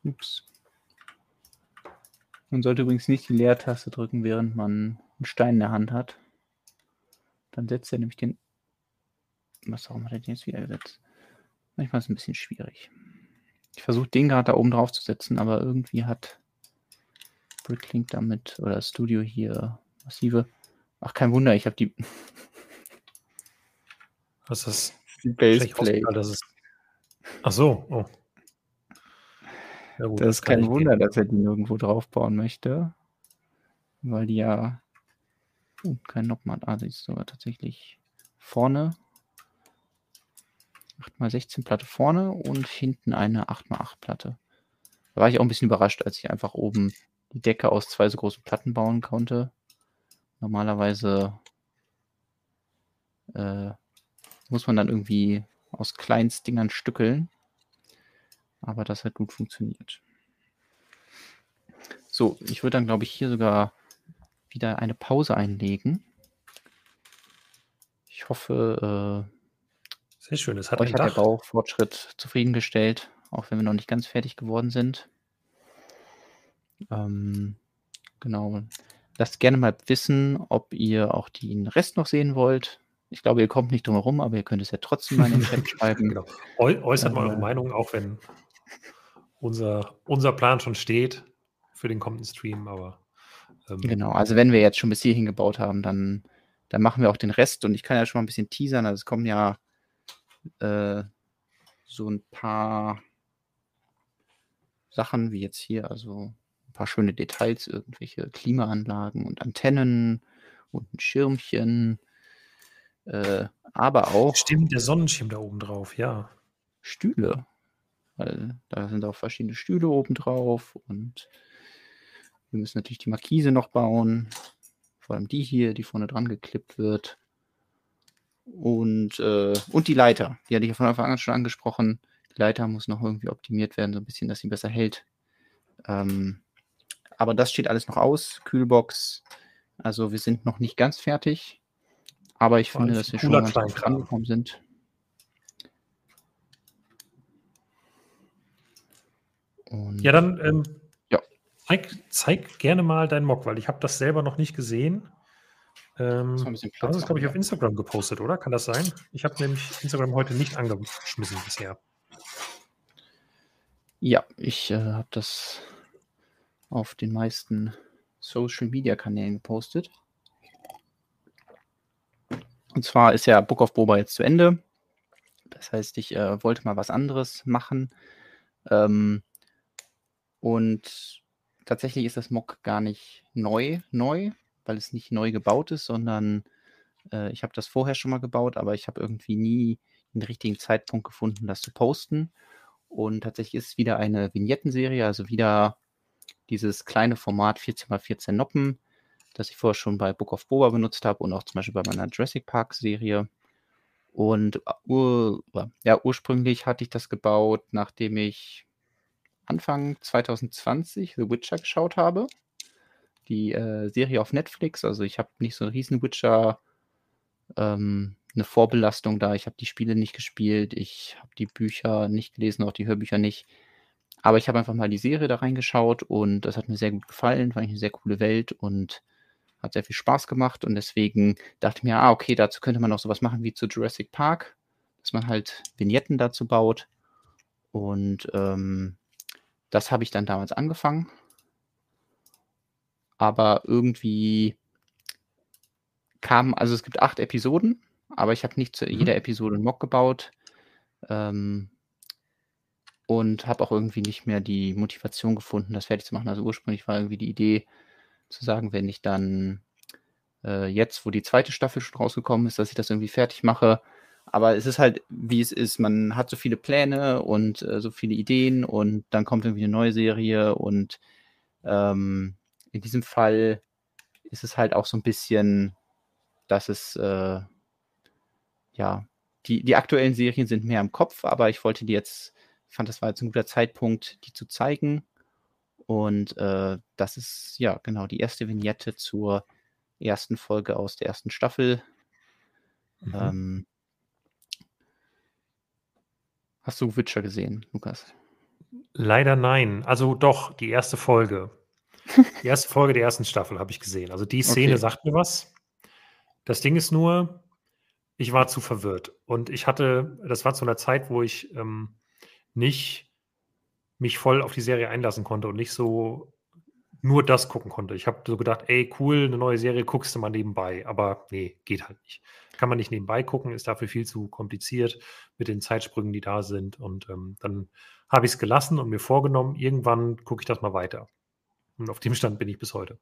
Ups. Man sollte übrigens nicht die Leertaste drücken, während man einen Stein in der Hand hat. Dann setzt er nämlich den. Was warum hat er den jetzt wieder gesetzt? Manchmal ist es ein bisschen schwierig. Ich versuche den gerade da oben drauf zu setzen, aber irgendwie hat Bricklink damit oder Studio hier massive. Ach, kein Wunder, ich habe die Was ist das? Baseplate. dass es. Ach so, oh. Ja, gut, Das ist kein Wunder, gehen. dass er die nirgendwo drauf bauen möchte. Weil die ja uh, kein Noppen hat. Also ist sogar tatsächlich vorne 8x16 Platte vorne und hinten eine 8x8 Platte. Da war ich auch ein bisschen überrascht, als ich einfach oben die Decke aus zwei so großen Platten bauen konnte. Normalerweise äh, muss man dann irgendwie aus Kleinstdingern stückeln. Aber das hat gut funktioniert. So, ich würde dann, glaube ich, hier sogar wieder eine Pause einlegen. Ich hoffe, Sehr schön, es äh, hat euch hat der. Baufortschritt zufriedengestellt, auch wenn wir noch nicht ganz fertig geworden sind. Ähm, genau. Lasst gerne mal wissen, ob ihr auch den Rest noch sehen wollt. Ich glaube, ihr kommt nicht drum herum, aber ihr könnt es ja trotzdem mal in den Chat [LAUGHS] schreiben. Genau. Äu äußert mal Äh. eure Meinung, auch wenn unser, unser Plan schon steht für den kommenden Stream, aber ähm, Genau, also wenn wir jetzt schon bis hierhin gebaut haben, dann, dann machen wir auch den Rest und ich kann ja schon mal ein bisschen teasern. Also es kommen ja äh, so ein paar Sachen wie jetzt hier, also ein paar schöne Details, irgendwelche Klimaanlagen und Antennen und ein Schirmchen, äh, aber auch Stimmt, der Sonnenschirm da oben drauf, ja. Stühle. Weil da sind auch verschiedene Stühle oben drauf und wir müssen natürlich die Markise noch bauen. Vor allem die hier, die vorne dran geklippt wird. Und, äh, und die Leiter. Die hatte ich ja von Anfang an schon angesprochen. Die Leiter muss noch irgendwie optimiert werden, so ein bisschen, dass sie besser hält. Ähm, aber das steht alles noch aus. Kühlbox. Also wir sind noch nicht ganz fertig. Aber ich finde, dass wir schon ganz gut Kleinkram. angekommen sind. Und Ja, dann ähm, Ja. Zeig, zeig gerne mal deinen Mock, weil ich habe das selber noch nicht gesehen. Ähm, du Platz hast es, glaube ich, auf Instagram gepostet, oder? Kann das sein? Ich habe nämlich Instagram heute nicht angeschmissen bisher. Ja, ich äh, habe das auf den meisten Social Media Kanälen gepostet. Und zwar ist ja Book of Boba jetzt zu Ende. Das heißt, ich äh, wollte mal was anderes machen. Ähm, und tatsächlich ist das Mock gar nicht neu, neu, weil es nicht neu gebaut ist, sondern äh, ich habe das vorher schon mal gebaut, aber ich habe irgendwie nie den richtigen Zeitpunkt gefunden, das zu posten. Und tatsächlich ist es wieder eine Vignettenserie, also wieder dieses kleine Format 14x14 Noppen. das ich vorher schon bei Book of Boba benutzt habe und auch zum Beispiel bei meiner Jurassic Park Serie. Und äh, ur, ja, ursprünglich hatte ich das gebaut, nachdem ich Anfang 2020 The Witcher geschaut habe. Die äh, Serie auf Netflix. Also ich habe nicht so einen riesen Witcher ähm, eine Vorbelastung da. Ich habe die Spiele nicht gespielt, ich habe die Bücher nicht gelesen, auch die Hörbücher nicht. Aber ich habe einfach mal die Serie da reingeschaut und das hat mir sehr gut gefallen, war eine sehr coole Welt und hat sehr viel Spaß gemacht und deswegen dachte ich mir, ah, okay, dazu könnte man auch sowas machen wie zu Jurassic Park, dass man halt Vignetten dazu baut. Und ähm, das habe ich dann damals angefangen. Aber irgendwie kam, also es gibt acht Episoden aber ich habe nicht zu mhm. jeder Episode einen Mock gebaut. Ähm, und habe auch irgendwie nicht mehr die Motivation gefunden, das fertig zu machen. Also ursprünglich war irgendwie die Idee zu sagen, wenn ich dann äh, jetzt, wo die zweite Staffel schon rausgekommen ist, dass ich das irgendwie fertig mache. Aber es ist halt, wie es ist. Man hat so viele Pläne und äh, so viele Ideen und dann kommt irgendwie eine neue Serie und ähm, in diesem Fall ist es halt auch so ein bisschen, dass es äh, ja, die, die aktuellen Serien sind mehr im Kopf, aber ich wollte die jetzt, fand das war jetzt ein guter Zeitpunkt, die zu zeigen. Und äh, das ist ja genau die erste Vignette zur ersten Folge aus der ersten Staffel. Mhm. Ähm, hast du Witcher gesehen, Lukas? Leider nein. Also doch, die erste Folge. [LAUGHS] Die erste Folge der ersten Staffel habe ich gesehen. Also die Szene okay. sagt mir was. Das Ding ist nur, ich war zu verwirrt. Und ich hatte, das war zu einer Zeit, wo ich ähm, nicht mich voll auf die Serie einlassen konnte und nicht so nur das gucken konnte. Ich habe so gedacht, ey, cool, eine neue Serie, guckst du mal nebenbei. Aber nee, geht halt nicht. Kann man nicht nebenbei gucken, ist dafür viel zu kompliziert mit den Zeitsprüngen, die da sind. Und ähm, dann habe ich es gelassen und mir vorgenommen, irgendwann gucke ich das mal weiter. Und auf dem Stand bin ich bis heute.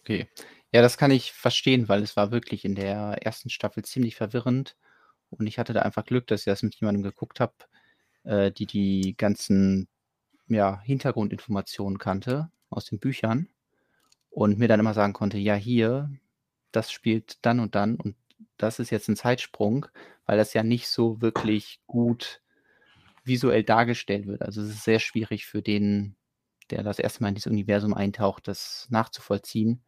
Okay. Ja, das kann ich verstehen, weil es war wirklich in der ersten Staffel ziemlich verwirrend und ich hatte da einfach Glück, dass ich das mit jemandem geguckt habe, äh, die die ganzen, ja, Hintergrundinformationen kannte aus den Büchern und mir dann immer sagen konnte: „Ja, hier, das spielt dann und dann und das ist jetzt ein Zeitsprung“, weil das ja nicht so wirklich gut visuell dargestellt wird. Also, es ist sehr schwierig für den, der das erste Mal in dieses Universum eintaucht, das nachzuvollziehen.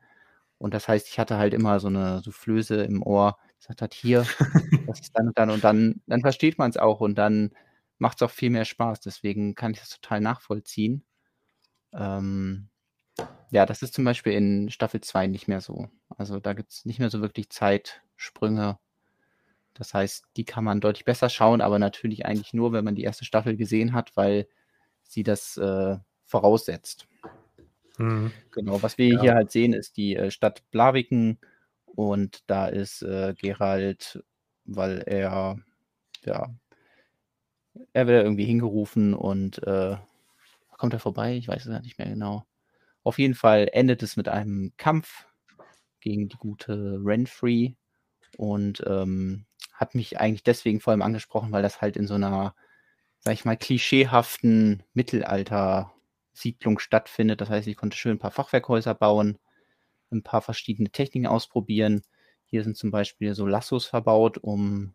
Und das heißt, ich hatte halt immer so eine Soufflöse im Ohr, gesagt hat: „Hier, [LAUGHS] das ist dann und dann“ und dann dann versteht man es auch und dann macht es auch viel mehr Spaß. Deswegen kann ich das total nachvollziehen. Ähm, ja, das ist zum Beispiel in Staffel 2 nicht mehr so. Also, da gibt es nicht mehr so wirklich Zeitsprünge. Das heißt, die kann man deutlich besser schauen, aber natürlich eigentlich nur, wenn man die erste Staffel gesehen hat, weil sie das, äh, voraussetzt. Mhm. Genau, was wir ja. hier halt sehen, ist die äh, Stadt Blaviken und da ist äh, Gerald, weil er, ja, er wird irgendwie hingerufen und äh, kommt er vorbei? Ich weiß es ja nicht mehr genau. Auf jeden Fall endet es mit einem Kampf gegen die gute Renfrey und ähm, hat mich eigentlich deswegen vor allem angesprochen, weil das halt in so einer, sag ich mal, klischeehaften Mittelalter Siedlung stattfindet. Das heißt, ich konnte schön ein paar Fachwerkhäuser bauen, ein paar verschiedene Techniken ausprobieren. Hier sind zum Beispiel so Lassos verbaut, um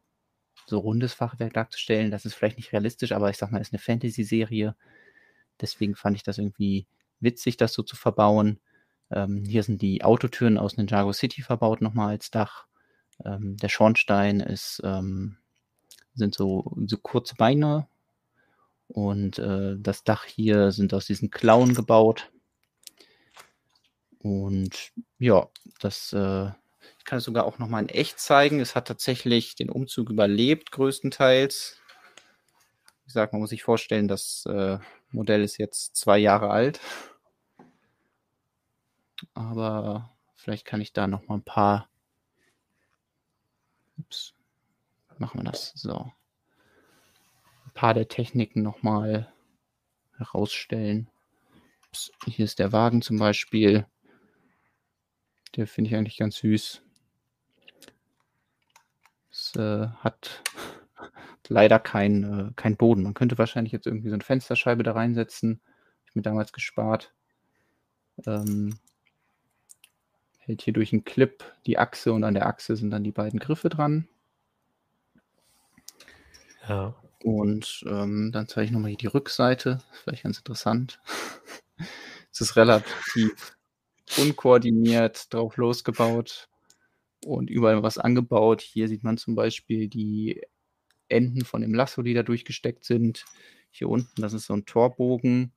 so rundes Fachwerk darzustellen. Das ist vielleicht nicht realistisch, aber ich sag mal, ist eine Fantasy-Serie. Deswegen fand ich das irgendwie witzig, das so zu verbauen. Ähm, hier sind die Autotüren aus Ninjago City verbaut, nochmal als Dach. Ähm, der Schornstein ist, ähm, sind so, so kurze Beine, und äh, das Dach hier sind aus diesen Klauen gebaut. Und ja, das äh, ich kann es sogar auch nochmal in echt zeigen. Es hat tatsächlich den Umzug überlebt, größtenteils. Ich sag, man muss sich vorstellen, das äh, Modell ist jetzt zwei Jahre alt. Aber vielleicht kann ich da noch mal ein paar. Ups. Machen wir das so paar der Techniken nochmal herausstellen. Hier ist der Wagen zum Beispiel. Der finde ich eigentlich ganz süß. Es äh, hat leider keinen äh, kein Boden. Man könnte wahrscheinlich jetzt irgendwie so eine Fensterscheibe da reinsetzen. Habe ich mir damals gespart. Ähm, hält hier durch einen Clip die Achse und an der Achse sind dann die beiden Griffe dran. Ja. Und ähm, dann zeige ich nochmal hier die Rückseite. Vielleicht ganz interessant. [LAUGHS] es ist relativ unkoordiniert drauf losgebaut und überall was angebaut. Hier sieht man zum Beispiel die Enden von dem Lasso, die da durchgesteckt sind. Hier unten, das ist so ein Torbogen.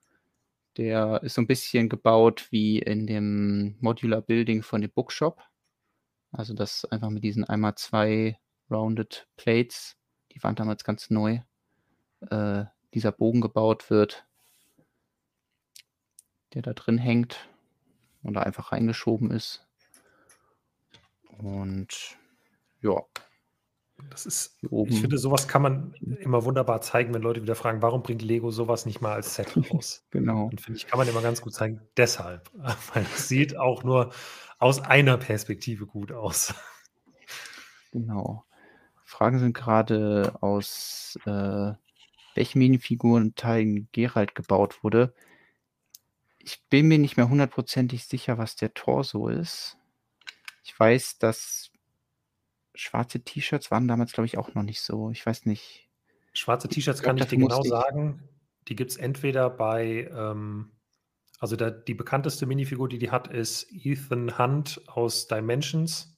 Der ist so ein bisschen gebaut wie in dem Modular Building von dem Bookshop. Also das einfach mit diesen einmal zwei Rounded Plates, die waren damals ganz neu, äh, dieser Bogen gebaut wird, der da drin hängt und da einfach reingeschoben ist. Und ja. Das ist, ich finde, sowas kann man immer wunderbar zeigen, wenn Leute wieder fragen, warum bringt Lego sowas nicht mal als Set [LAUGHS] raus? genau. Und finde ich, kann man immer ganz gut zeigen, deshalb. [LAUGHS] Weil es sieht auch nur aus einer Perspektive gut aus. Genau. Fragen sind gerade aus äh, welchen Minifigurenteilen Gerald gebaut wurde. Ich bin mir nicht mehr hundertprozentig sicher, was der Torso ist. Ich weiß, dass schwarze T-Shirts waren damals, glaube ich, auch noch nicht so. Ich weiß nicht. Schwarze T-Shirts kann ich dir genau ich. sagen. Die gibt es entweder bei, ähm, also der, die bekannteste Minifigur, die die hat, ist Ethan Hunt aus Dimensions.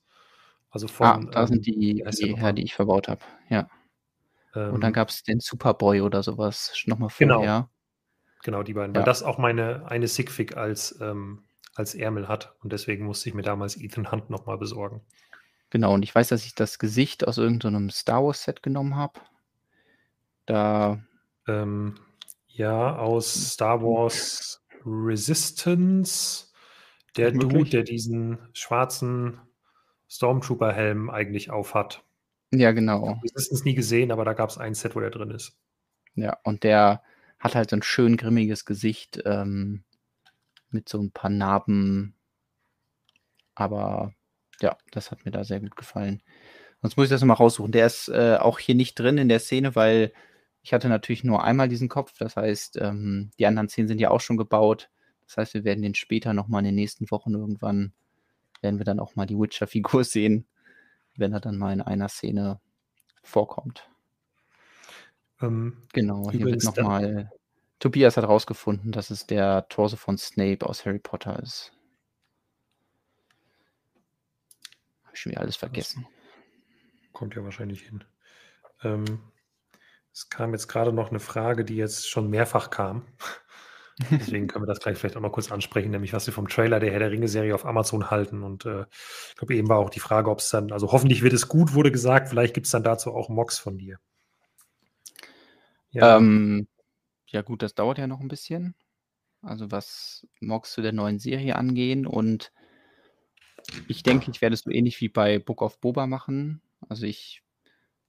Also von. Ah, da ähm, sind die, die her, die ich verbaut habe. Ja. Ähm, Und dann ähm. gab es den Superboy oder sowas nochmal genau. vorher. Genau. Genau, die beiden. Ja. Weil das auch meine eine Sigfig als, ähm, als Ärmel hat. Und deswegen musste ich mir damals Ethan Hunt nochmal besorgen. Genau, und ich weiß, dass ich das Gesicht aus irgendeinem Star Wars Set genommen habe. Da. Ähm, ja, aus Star Wars Resistance. Der Dude, der diesen schwarzen Stormtrooper-Helm eigentlich aufhat. Ja, genau. Resistance nie gesehen, aber da gab es ein Set, wo der drin ist. Ja, und der hat halt so ein schön grimmiges Gesicht ähm, mit so ein paar Narben. Aber ja, das hat mir da sehr gut gefallen. Sonst muss ich das nochmal raussuchen. Der ist äh, auch hier nicht drin in der Szene, weil ich hatte natürlich nur einmal diesen Kopf. Das heißt, ähm, die anderen Szenen sind ja auch schon gebaut. Das heißt, wir werden den später nochmal in den nächsten Wochen irgendwann, werden wir dann auch mal die Witcher-Figur [LAUGHS] sehen, wenn er dann mal in einer Szene vorkommt. Ähm, genau, hier wird nochmal. Tobias hat rausgefunden, dass es der Torso von Snape aus Harry Potter ist. Habe ich schon wieder alles vergessen. kommt ja wahrscheinlich hin. Ähm, es kam jetzt gerade noch eine Frage, die jetzt schon mehrfach kam. [LAUGHS] Deswegen können wir das gleich vielleicht auch mal kurz ansprechen, nämlich was wir vom Trailer der Herr der Ringe-Serie auf Amazon halten. Und äh, ich glaube, eben war auch die Frage, ob es dann, also hoffentlich wird es gut, wurde gesagt, vielleicht gibt es dann dazu auch Mocks von dir. Ja. Ähm, ja, gut, das dauert ja noch ein bisschen. Also was Mocks zu der neuen Serie angehen und ich denke, ich werde es so ähnlich wie bei Book of Boba machen. Also ich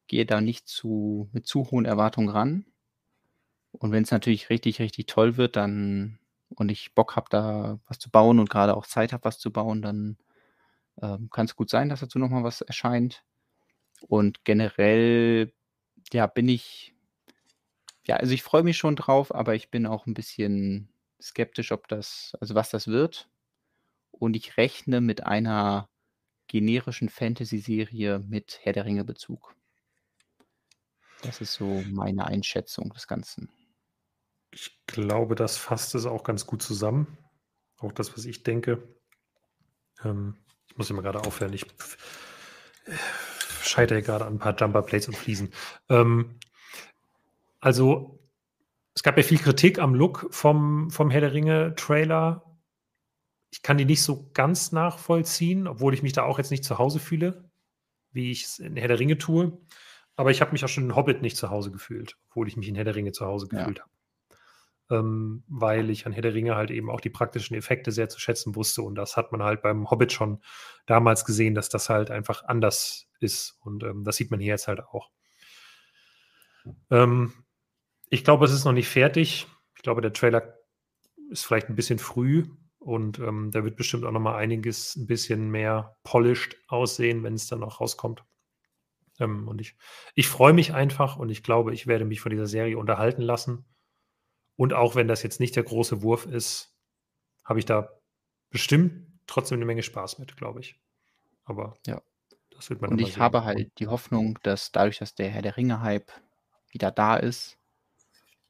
gehe da nicht zu, mit zu hohen Erwartungen ran. Und wenn es natürlich richtig, richtig toll wird, dann und ich Bock habe, da was zu bauen und gerade auch Zeit habe, was zu bauen, dann ähm, kann es gut sein, dass dazu nochmal was erscheint. Und generell, ja, bin ich, ja, also ich freue mich schon drauf, aber ich bin auch ein bisschen skeptisch, ob das, also was das wird und ich rechne mit einer generischen Fantasy-Serie mit Herr der Ringe-Bezug. Das ist so meine Einschätzung des Ganzen. Ich glaube, das fasst es auch ganz gut zusammen. Auch das, was ich denke. Ähm, ich muss immer gerade aufhören. Ich scheitere gerade an ein paar Jumper Plates und Fliesen. Ähm, also, es gab ja viel Kritik am Look vom, vom Herr der Ringe Trailer ich kann die nicht so ganz nachvollziehen, obwohl ich mich da auch jetzt nicht zu Hause fühle, wie ich es in Herr der Ringe tue. Aber ich habe mich auch schon in Hobbit nicht zu Hause gefühlt, obwohl ich mich in Herr der Ringe zu Hause gefühlt ja. habe. Ähm, weil ich an Herr der Ringe halt eben auch die praktischen Effekte sehr zu schätzen wusste. Und das hat man halt beim Hobbit schon damals gesehen, dass das halt einfach anders ist. Und ähm, das sieht man hier jetzt halt auch. Ähm, ich glaube, es ist noch nicht fertig. Ich glaube, der Trailer ist vielleicht ein bisschen früh, und ähm, da wird bestimmt auch noch mal einiges ein bisschen mehr polished aussehen, wenn es dann auch rauskommt. Ähm, und ich, ich freue mich einfach und ich glaube, ich werde mich von dieser Serie unterhalten lassen. Und auch wenn das jetzt nicht der große Wurf ist, habe ich da bestimmt trotzdem eine Menge Spaß mit, glaube ich. Aber Ja. das wird man Und ich sehen. habe halt die Hoffnung, dass dadurch, dass der Herr der Ringe-Hype wieder da ist,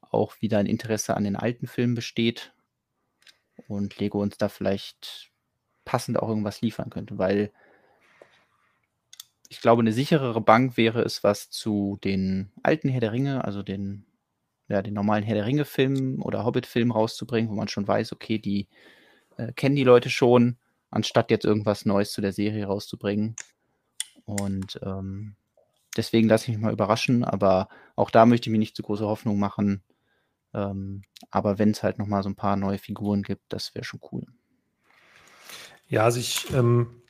auch wieder ein Interesse an den alten Filmen besteht und Lego uns da vielleicht passend auch irgendwas liefern könnte, weil ich glaube, eine sicherere Bank wäre es, was zu den alten Herr der Ringe, also den, ja, den normalen Herr der Ringe-Filmen oder Hobbit-Filmen rauszubringen, wo man schon weiß, okay, die äh, kennen die Leute schon, anstatt jetzt irgendwas Neues zu der Serie rauszubringen. Und ähm, deswegen lasse ich mich mal überraschen, aber auch da möchte ich mir nicht zu große Hoffnung machen. Ähm, aber wenn es halt nochmal so ein paar neue Figuren gibt, das wäre schon cool. Ja, also ich, ähm,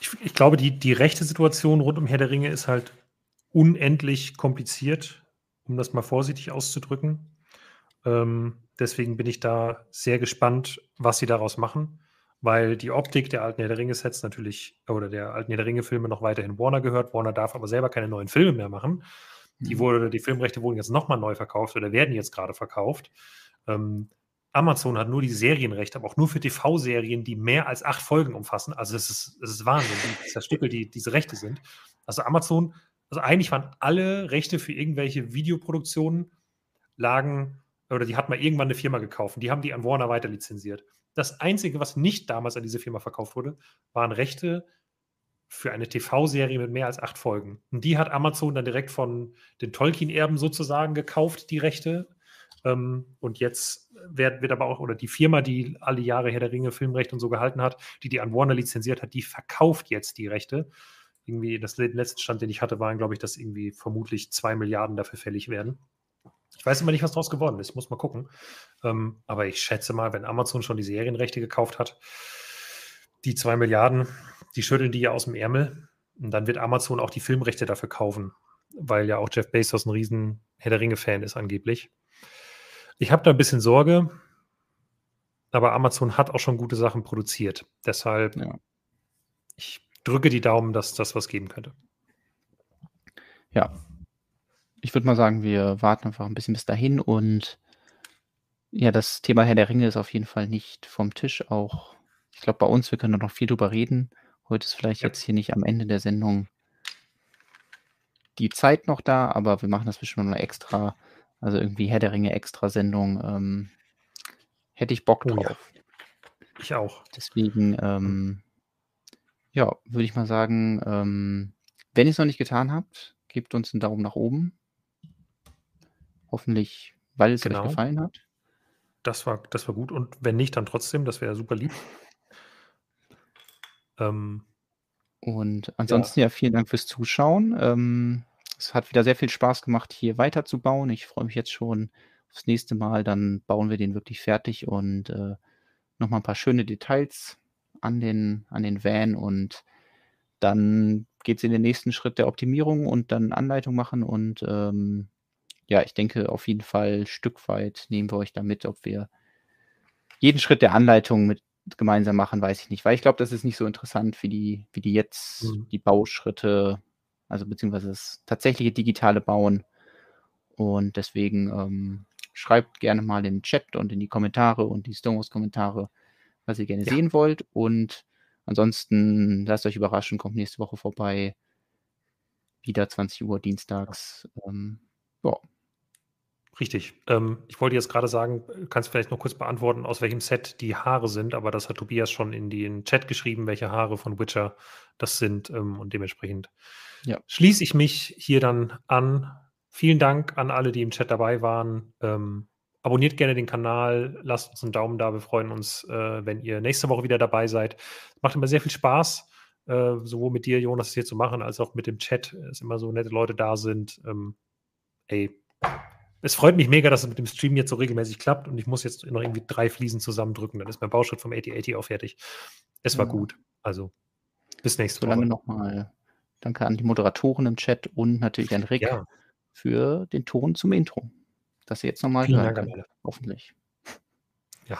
ich, ich glaube, die, die rechte Situation rund um Herr der Ringe ist halt unendlich kompliziert, um das mal vorsichtig auszudrücken. Ähm, deswegen bin ich da sehr gespannt, was sie daraus machen, weil die Optik der alten Herr der Ringe-Sets natürlich oder der alten Herr der Ringe-Filme noch weiterhin Warner gehört. Warner darf aber selber keine neuen Filme mehr machen. Die, Mhm. wurde, die Filmrechte wurden jetzt nochmal neu verkauft oder werden jetzt gerade verkauft. Ähm, Amazon hat nur die Serienrechte, aber auch nur für TV-Serien, die mehr als acht Folgen umfassen. Also es ist, es ist Wahnsinn, wie zerstückelt die, diese Rechte sind. Also Amazon, also eigentlich waren alle Rechte für irgendwelche Videoproduktionen lagen, oder die hat mal irgendwann eine Firma gekauft und die haben die an Warner weiter lizenziert. Das Einzige, was nicht damals an diese Firma verkauft wurde, waren Rechte für eine TV-Serie mit mehr als acht Folgen. Und die hat Amazon dann direkt von den Tolkien-Erben sozusagen gekauft, die Rechte. Ähm, und jetzt wird, wird aber auch, oder die Firma, die alle Jahre Herr der Ringe Filmrechte und so gehalten hat, die die an Warner lizenziert hat, die verkauft jetzt die Rechte. Irgendwie, das le- letzte Stand, den ich hatte, waren, glaube ich, dass irgendwie vermutlich zwei Milliarden dafür fällig werden. Ich weiß immer nicht, was daraus geworden ist. Ich muss mal gucken. Ähm, aber ich schätze mal, wenn Amazon schon die Serienrechte gekauft hat, die zwei Milliarden, die schütteln die ja aus dem Ärmel. Und dann wird Amazon auch die Filmrechte dafür kaufen, weil ja auch Jeff Bezos ein riesen Herr der Ringe-Fan ist angeblich. Ich habe da ein bisschen Sorge, aber Amazon hat auch schon gute Sachen produziert. Deshalb, Ja. ich drücke die Daumen, dass das was geben könnte. Ja. Ich würde mal sagen, wir warten einfach ein bisschen bis dahin und ja, das Thema Herr der Ringe ist auf jeden Fall nicht vom Tisch. Auch, ich glaube, bei uns, wir können da noch viel drüber reden. Heute ist vielleicht Ja. jetzt hier nicht am Ende der Sendung die Zeit noch da, aber wir machen das bestimmt noch extra, also irgendwie Herr der Ringe extra Sendung. Ähm, hätte ich Bock Oh drauf. ja. Ich auch. Deswegen, ähm, ja, würde ich mal sagen, ähm, wenn ihr es noch nicht getan habt, gebt uns einen Daumen nach oben. Hoffentlich, weil es Genau. euch gefallen hat. Das war, das war gut. Und wenn nicht, dann trotzdem. Das wäre super lieb. Ähm, Und ansonsten ja, vielen Dank fürs Zuschauen. Ähm, es hat wieder sehr viel Spaß gemacht, hier weiterzubauen. Ich freue mich jetzt schon aufs nächste Mal. Dann bauen wir den wirklich fertig und äh, nochmal ein paar schöne Details an den, an den Van und dann geht es in den nächsten Schritt der Optimierung und dann Anleitung machen und ähm, ja, ich denke auf jeden Fall Stück weit nehmen wir euch da mit, ob wir jeden Schritt der Anleitung mit gemeinsam machen, weiß ich nicht, weil ich glaube, das ist nicht so interessant wie die, wie die jetzt Mhm. die Bauschritte, also beziehungsweise das tatsächliche digitale Bauen. Und deswegen ähm, schreibt gerne mal in den Chat und in die Kommentare und die Stonewalls-Kommentare, was ihr gerne Ja. sehen wollt. Und ansonsten lasst euch überraschen, kommt nächste Woche vorbei. Wieder 20 Uhr dienstags. Ähm, ja, Richtig. Ähm, ich wollte jetzt gerade sagen, kannst vielleicht noch kurz beantworten, aus welchem Set die Haare sind, aber das hat Tobias schon in den Chat geschrieben, welche Haare von Witcher das sind ähm, und dementsprechend Ja. schließe ich mich hier dann an. Vielen Dank an alle, die im Chat dabei waren. Ähm, abonniert gerne den Kanal, lasst uns einen Daumen da. Wir freuen uns, äh, wenn ihr nächste Woche wieder dabei seid. Macht immer sehr viel Spaß, äh, sowohl mit dir, Jonas, das hier zu machen, als auch mit dem Chat. Es immer so nette Leute da sind. Ähm, ey, es freut mich mega, dass es mit dem Stream jetzt so regelmäßig klappt und ich muss jetzt noch irgendwie drei Fliesen zusammendrücken. Dann ist mein Bauschritt vom 8080 auch fertig. Es war Ja. gut. Also bis nächste solange Woche. nochmal danke an die Moderatoren im Chat und natürlich an Rick Ja, für den Ton zum Intro. Das ihr jetzt nochmal hören Dank an könnt. Hoffentlich. Ja.